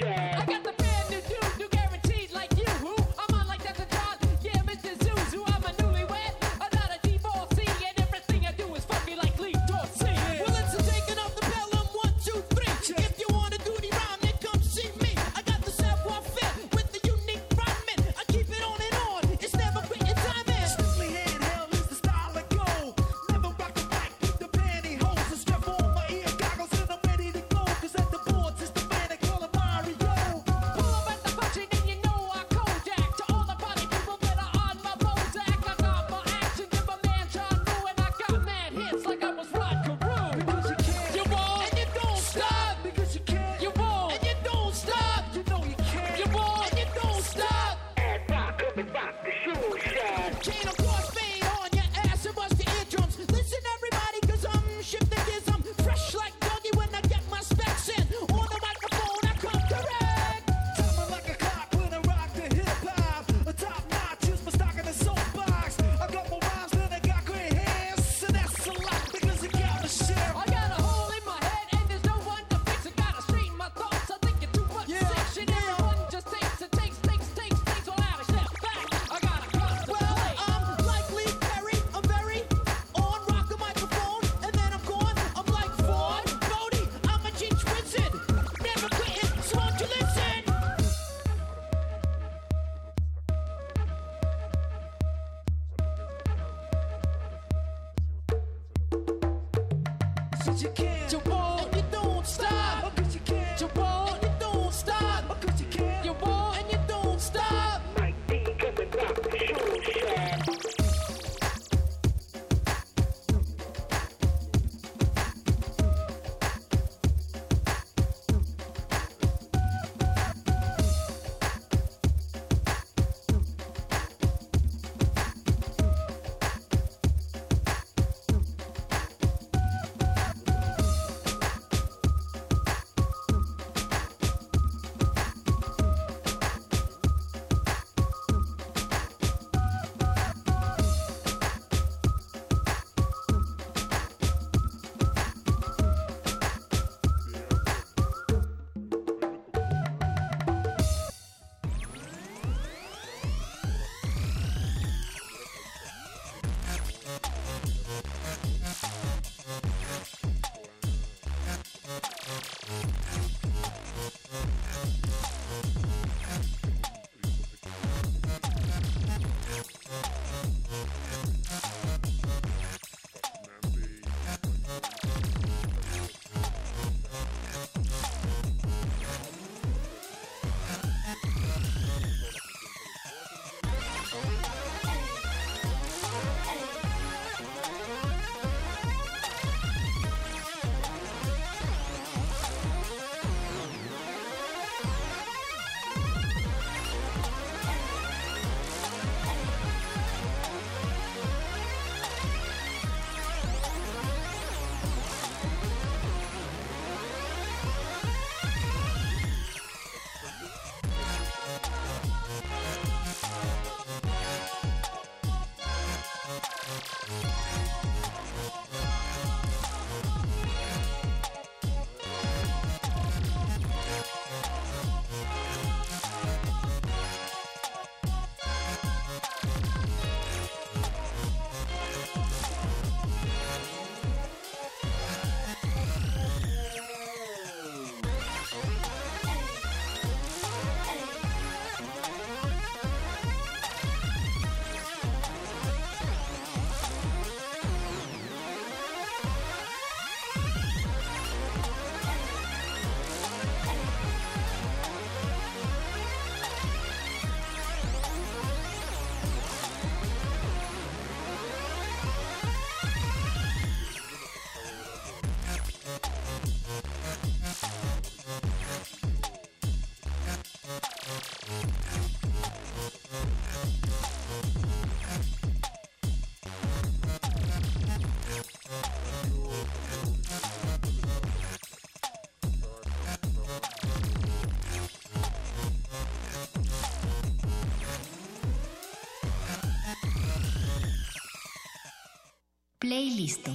Playlist.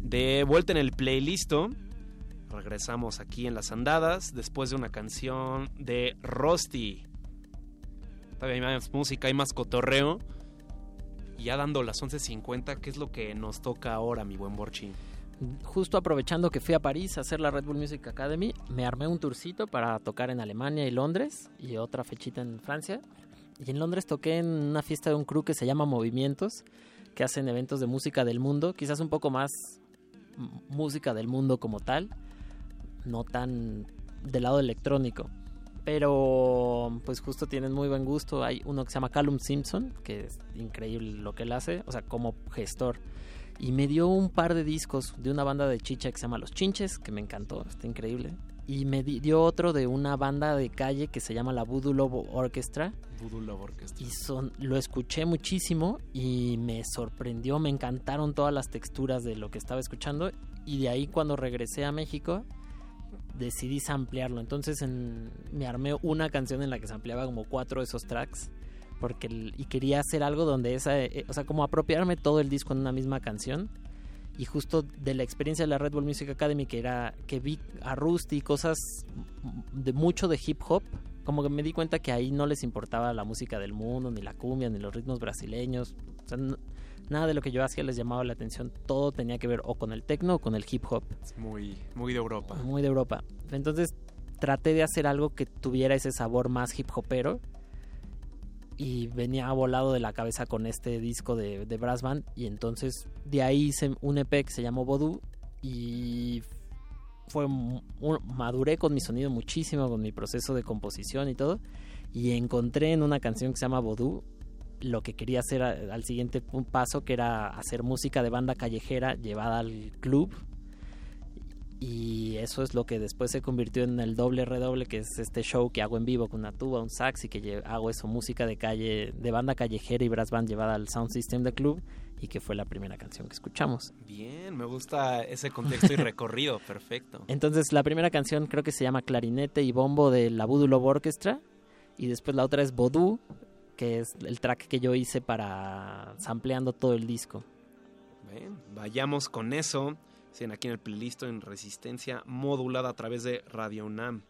De vuelta en el playlist, regresamos aquí en las andadas después de una canción de Rusty. Todavía hay más música, hay más cotorreo. Y ya dando las 11.50, ¿qué es lo que nos toca ahora, mi buen Borchi? Justo aprovechando que fui a París a hacer la Red Bull Music Academy, me armé un tourcito para tocar en Alemania y Londres y otra fechita en Francia. Y en Londres toqué en una fiesta de un crew que se llama Movimientos, que hacen eventos de música del mundo, quizás un poco más música del mundo como tal, no tan del lado electrónico. Pero pues justo tienen muy buen gusto. Hay uno que se llama Callum Simpson, que es increíble lo que él hace, o sea, como gestor. Y me dio un par de discos de una banda de chicha que se llama Los Chinches, que me encantó, está increíble. Y me di- dio otro de una banda de calle que se llama la Voodoo Lobo Orchestra. Voodoo Love Orchestra. Y son, lo escuché muchísimo y me sorprendió, me encantaron todas las texturas de lo que estaba escuchando. Y de ahí cuando regresé a México decidí samplearlo. Entonces en- me armé una canción en la que sampleaba como cuatro de esos tracks. Porque y quería hacer algo donde esa, eh, o sea, como apropiarme todo el disco en una misma canción. Y justo de la experiencia de la Red Bull Music Academy, que era que vi a Rusty cosas de mucho de hip hop, como que me di cuenta que ahí no les importaba la música del mundo, ni la cumbia, ni los ritmos brasileños. O sea, no- nada de lo que yo hacía les llamaba la atención. Todo tenía que ver o con el techno o con el hip hop. Es muy, muy de Europa. Muy de Europa. Entonces traté de hacer algo que tuviera ese sabor más hip hopero. Y venía volado de la cabeza con este disco de, de Brass Band. Y entonces de ahí hice un EP que se llamó Voodoo. Y fue un- maduré con mi sonido muchísimo, con mi proceso de composición y todo. Y encontré en una canción que se llama Voodoo lo que quería hacer al siguiente paso, que era hacer música de banda callejera llevada al club. Y eso es lo que después se convirtió en el doble redoble, que es este show que hago en vivo con una tuba, un sax y que hago eso, música de calle, de banda callejera y brass band llevada al sound system de club y que fue la primera canción que escuchamos. Bien, me gusta ese contexto y <laughs> recorrido, perfecto. Entonces la primera canción creo que se llama Clarinete y Bombo de la Voodoo Love Orchestra y después la otra es Vodou, que es el track que yo hice para sampleando todo el disco. Bien, vayamos con eso. Siguen aquí en el playlist en resistencia modulada a través de Radio UNAM.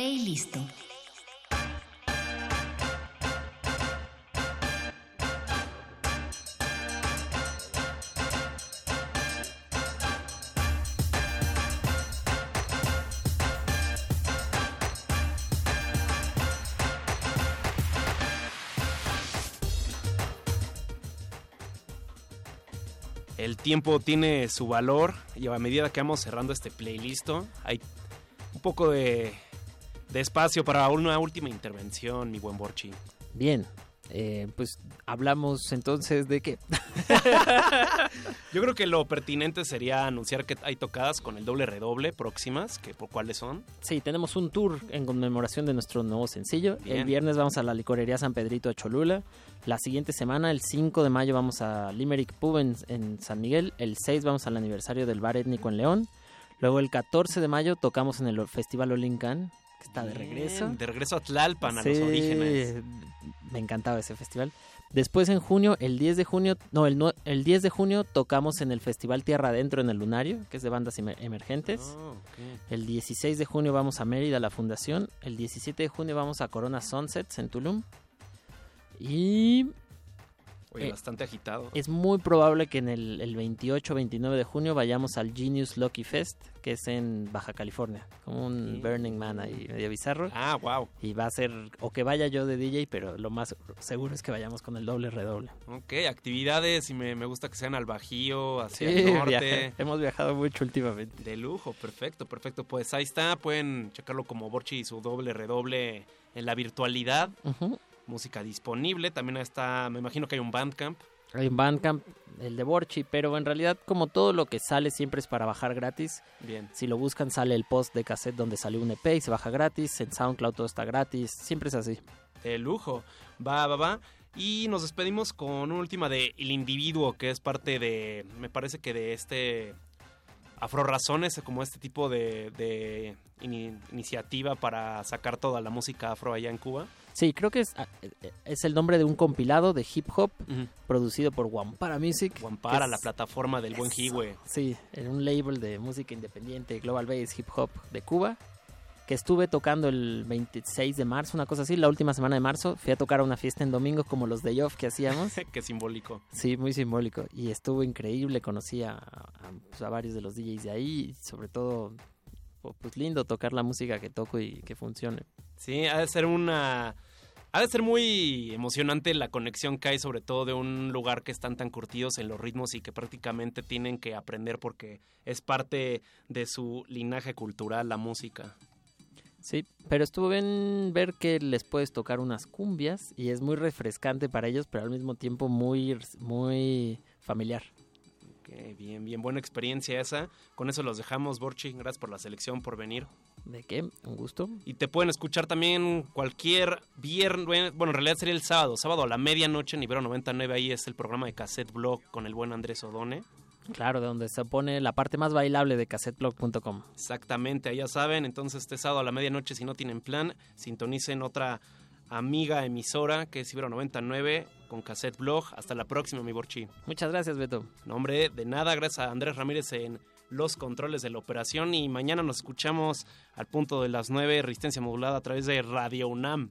Playlist. El tiempo tiene su valor y a medida que vamos cerrando este playlist, hay un poco de, de espacio para una última intervención, mi buen Borchi. Bien, eh, pues hablamos entonces de qué. <laughs> Yo creo que lo pertinente sería anunciar que hay tocadas con el doble redoble próximas, que por cuáles son. Sí, tenemos un tour en conmemoración de nuestro nuevo sencillo. Bien. El viernes vamos a la licorería San Pedrito a Cholula. La siguiente semana, el 5 de mayo, vamos a Limerick Pub en, en San Miguel. El 6 vamos al aniversario del bar étnico en León. Luego el 14 de mayo tocamos en el Festival Olincan, que está de regreso. De regreso a Tlalpan, a los orígenes. Me encantaba ese festival. Después en junio, el 10 de junio, no, el, el 10 de junio tocamos en el Festival Tierra Adentro en el Lunario, que es de bandas emer- emergentes. Oh, El 16 de junio vamos a Mérida, a la fundación. El 17 de junio vamos a Corona Sunsets en Tulum. Y Oye, Eh, bastante agitado. es muy probable que en el, el 28-29 de junio vayamos al Genius Lucky Fest, que es en Baja California, como un Burning Man ahí medio bizarro. Ah, wow. Y va a ser, o que vaya yo de DJ, pero lo más seguro es que vayamos con el doble redoble. Ok, actividades y me, me gusta que sean al Bajío, hacia Sí, el norte. viaje- <laughs> hemos viajado mucho últimamente. De lujo, perfecto, perfecto. Pues ahí está, pueden checarlo como Borchi y su doble redoble en la virtualidad. Música disponible, también está, me imagino que hay un Bandcamp. Hay un Bandcamp, el de Borchi, pero en realidad como todo lo que sale siempre es para bajar gratis. Bien. Si lo buscan sale el post de cassette donde salió un EP y se baja gratis. En SoundCloud todo está gratis. Siempre es así. De lujo. Va, va, va. Y nos despedimos con una última de El Individuo, que es parte de, me parece que de este Afrorazones, como este tipo de, de ini- iniciativa para sacar toda la música afro allá en Cuba. Sí, creo que es, ah, eh, es el nombre de un compilado de hip hop producido por Wampara Music. Para que la plataforma del buen Hiwe. Sí, en un label de música independiente, Global Bass Hip Hop de Cuba, que estuve tocando el 26 de marzo, una cosa así, la última semana de marzo. Fui a tocar a una fiesta en domingo como los day off que hacíamos. <laughs> Qué simbólico. Sí, muy simbólico. Y estuvo increíble, conocí a, a, pues, a varios de los DJs de ahí y sobre todo, oh, pues lindo tocar la música que toco y que funcione. Sí, ha de ser una... Ha de ser muy emocionante la conexión que hay, sobre todo de un lugar que están tan curtidos en los ritmos y que prácticamente tienen que aprender porque es parte de su linaje cultural, la música. Sí, pero estuvo bien ver que les puedes tocar unas cumbias y es muy refrescante para ellos, pero al mismo tiempo muy, muy familiar. Ok, bien, bien, buena experiencia esa. Con eso los dejamos, Borchi. Gracias por la selección, por venir. ¿De qué? Un gusto. Y te pueden escuchar también cualquier viernes, bueno, en realidad sería el sábado, sábado a la medianoche en Ibero 99, ahí es el programa de Cassette Blog con el buen Andrés Odone. Claro, de donde se pone la parte más bailable de cassetteblog.com. Exactamente, ahí ya saben, entonces este sábado a la medianoche, si no tienen plan, sintonicen otra amiga emisora que es Ibero 99 con Cassette Blog. Hasta la próxima, mi Borchi. Muchas gracias, Beto. No, hombre, de nada, gracias a Andrés Ramírez en los controles de la operación y mañana nos escuchamos al punto de las 9, resistencia modulada a través de Radio UNAM.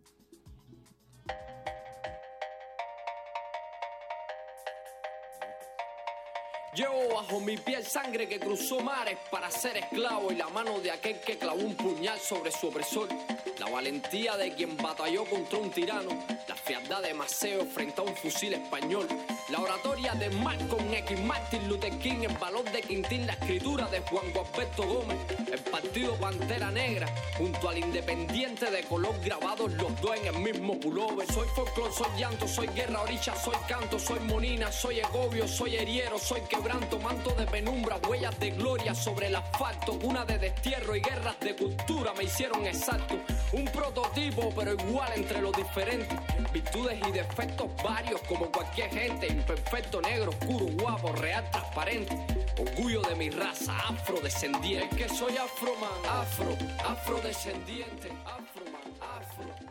Llevo bajo mi piel sangre que cruzó mares para ser esclavo y la mano de aquel que clavó un puñal sobre su opresor. La valentía de quien batalló contra un tirano, la fealdad de Maceo frente a un fusil español. La oratoria de Malcolm X, Martin Luther King, el valor de Quintín, la escritura de Juan Gualberto Gómez, el partido Pantera Negra, junto al independiente de color grabados los dos en el mismo pullover. Soy folclor, soy llanto, soy guerra, orilla, soy canto, soy monina, soy egobio, soy heriero, soy manto de penumbra, huellas de gloria sobre el asfalto, una de destierro y guerras de cultura me hicieron exacto. Un prototipo, pero igual entre los diferentes. Virtudes y defectos varios, como cualquier gente. Imperfecto, negro, oscuro, guapo, real, transparente. Orgullo de mi raza, afrodescendiente. Es que soy afroman, afro, afrodescendiente. Afro, afrodescendiente.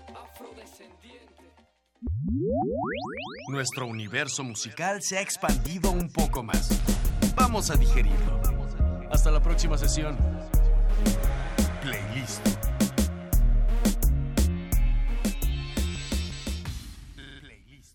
Nuestro universo musical se ha expandido un poco más. Vamos a digerirlo. Hasta la próxima sesión. Playlist.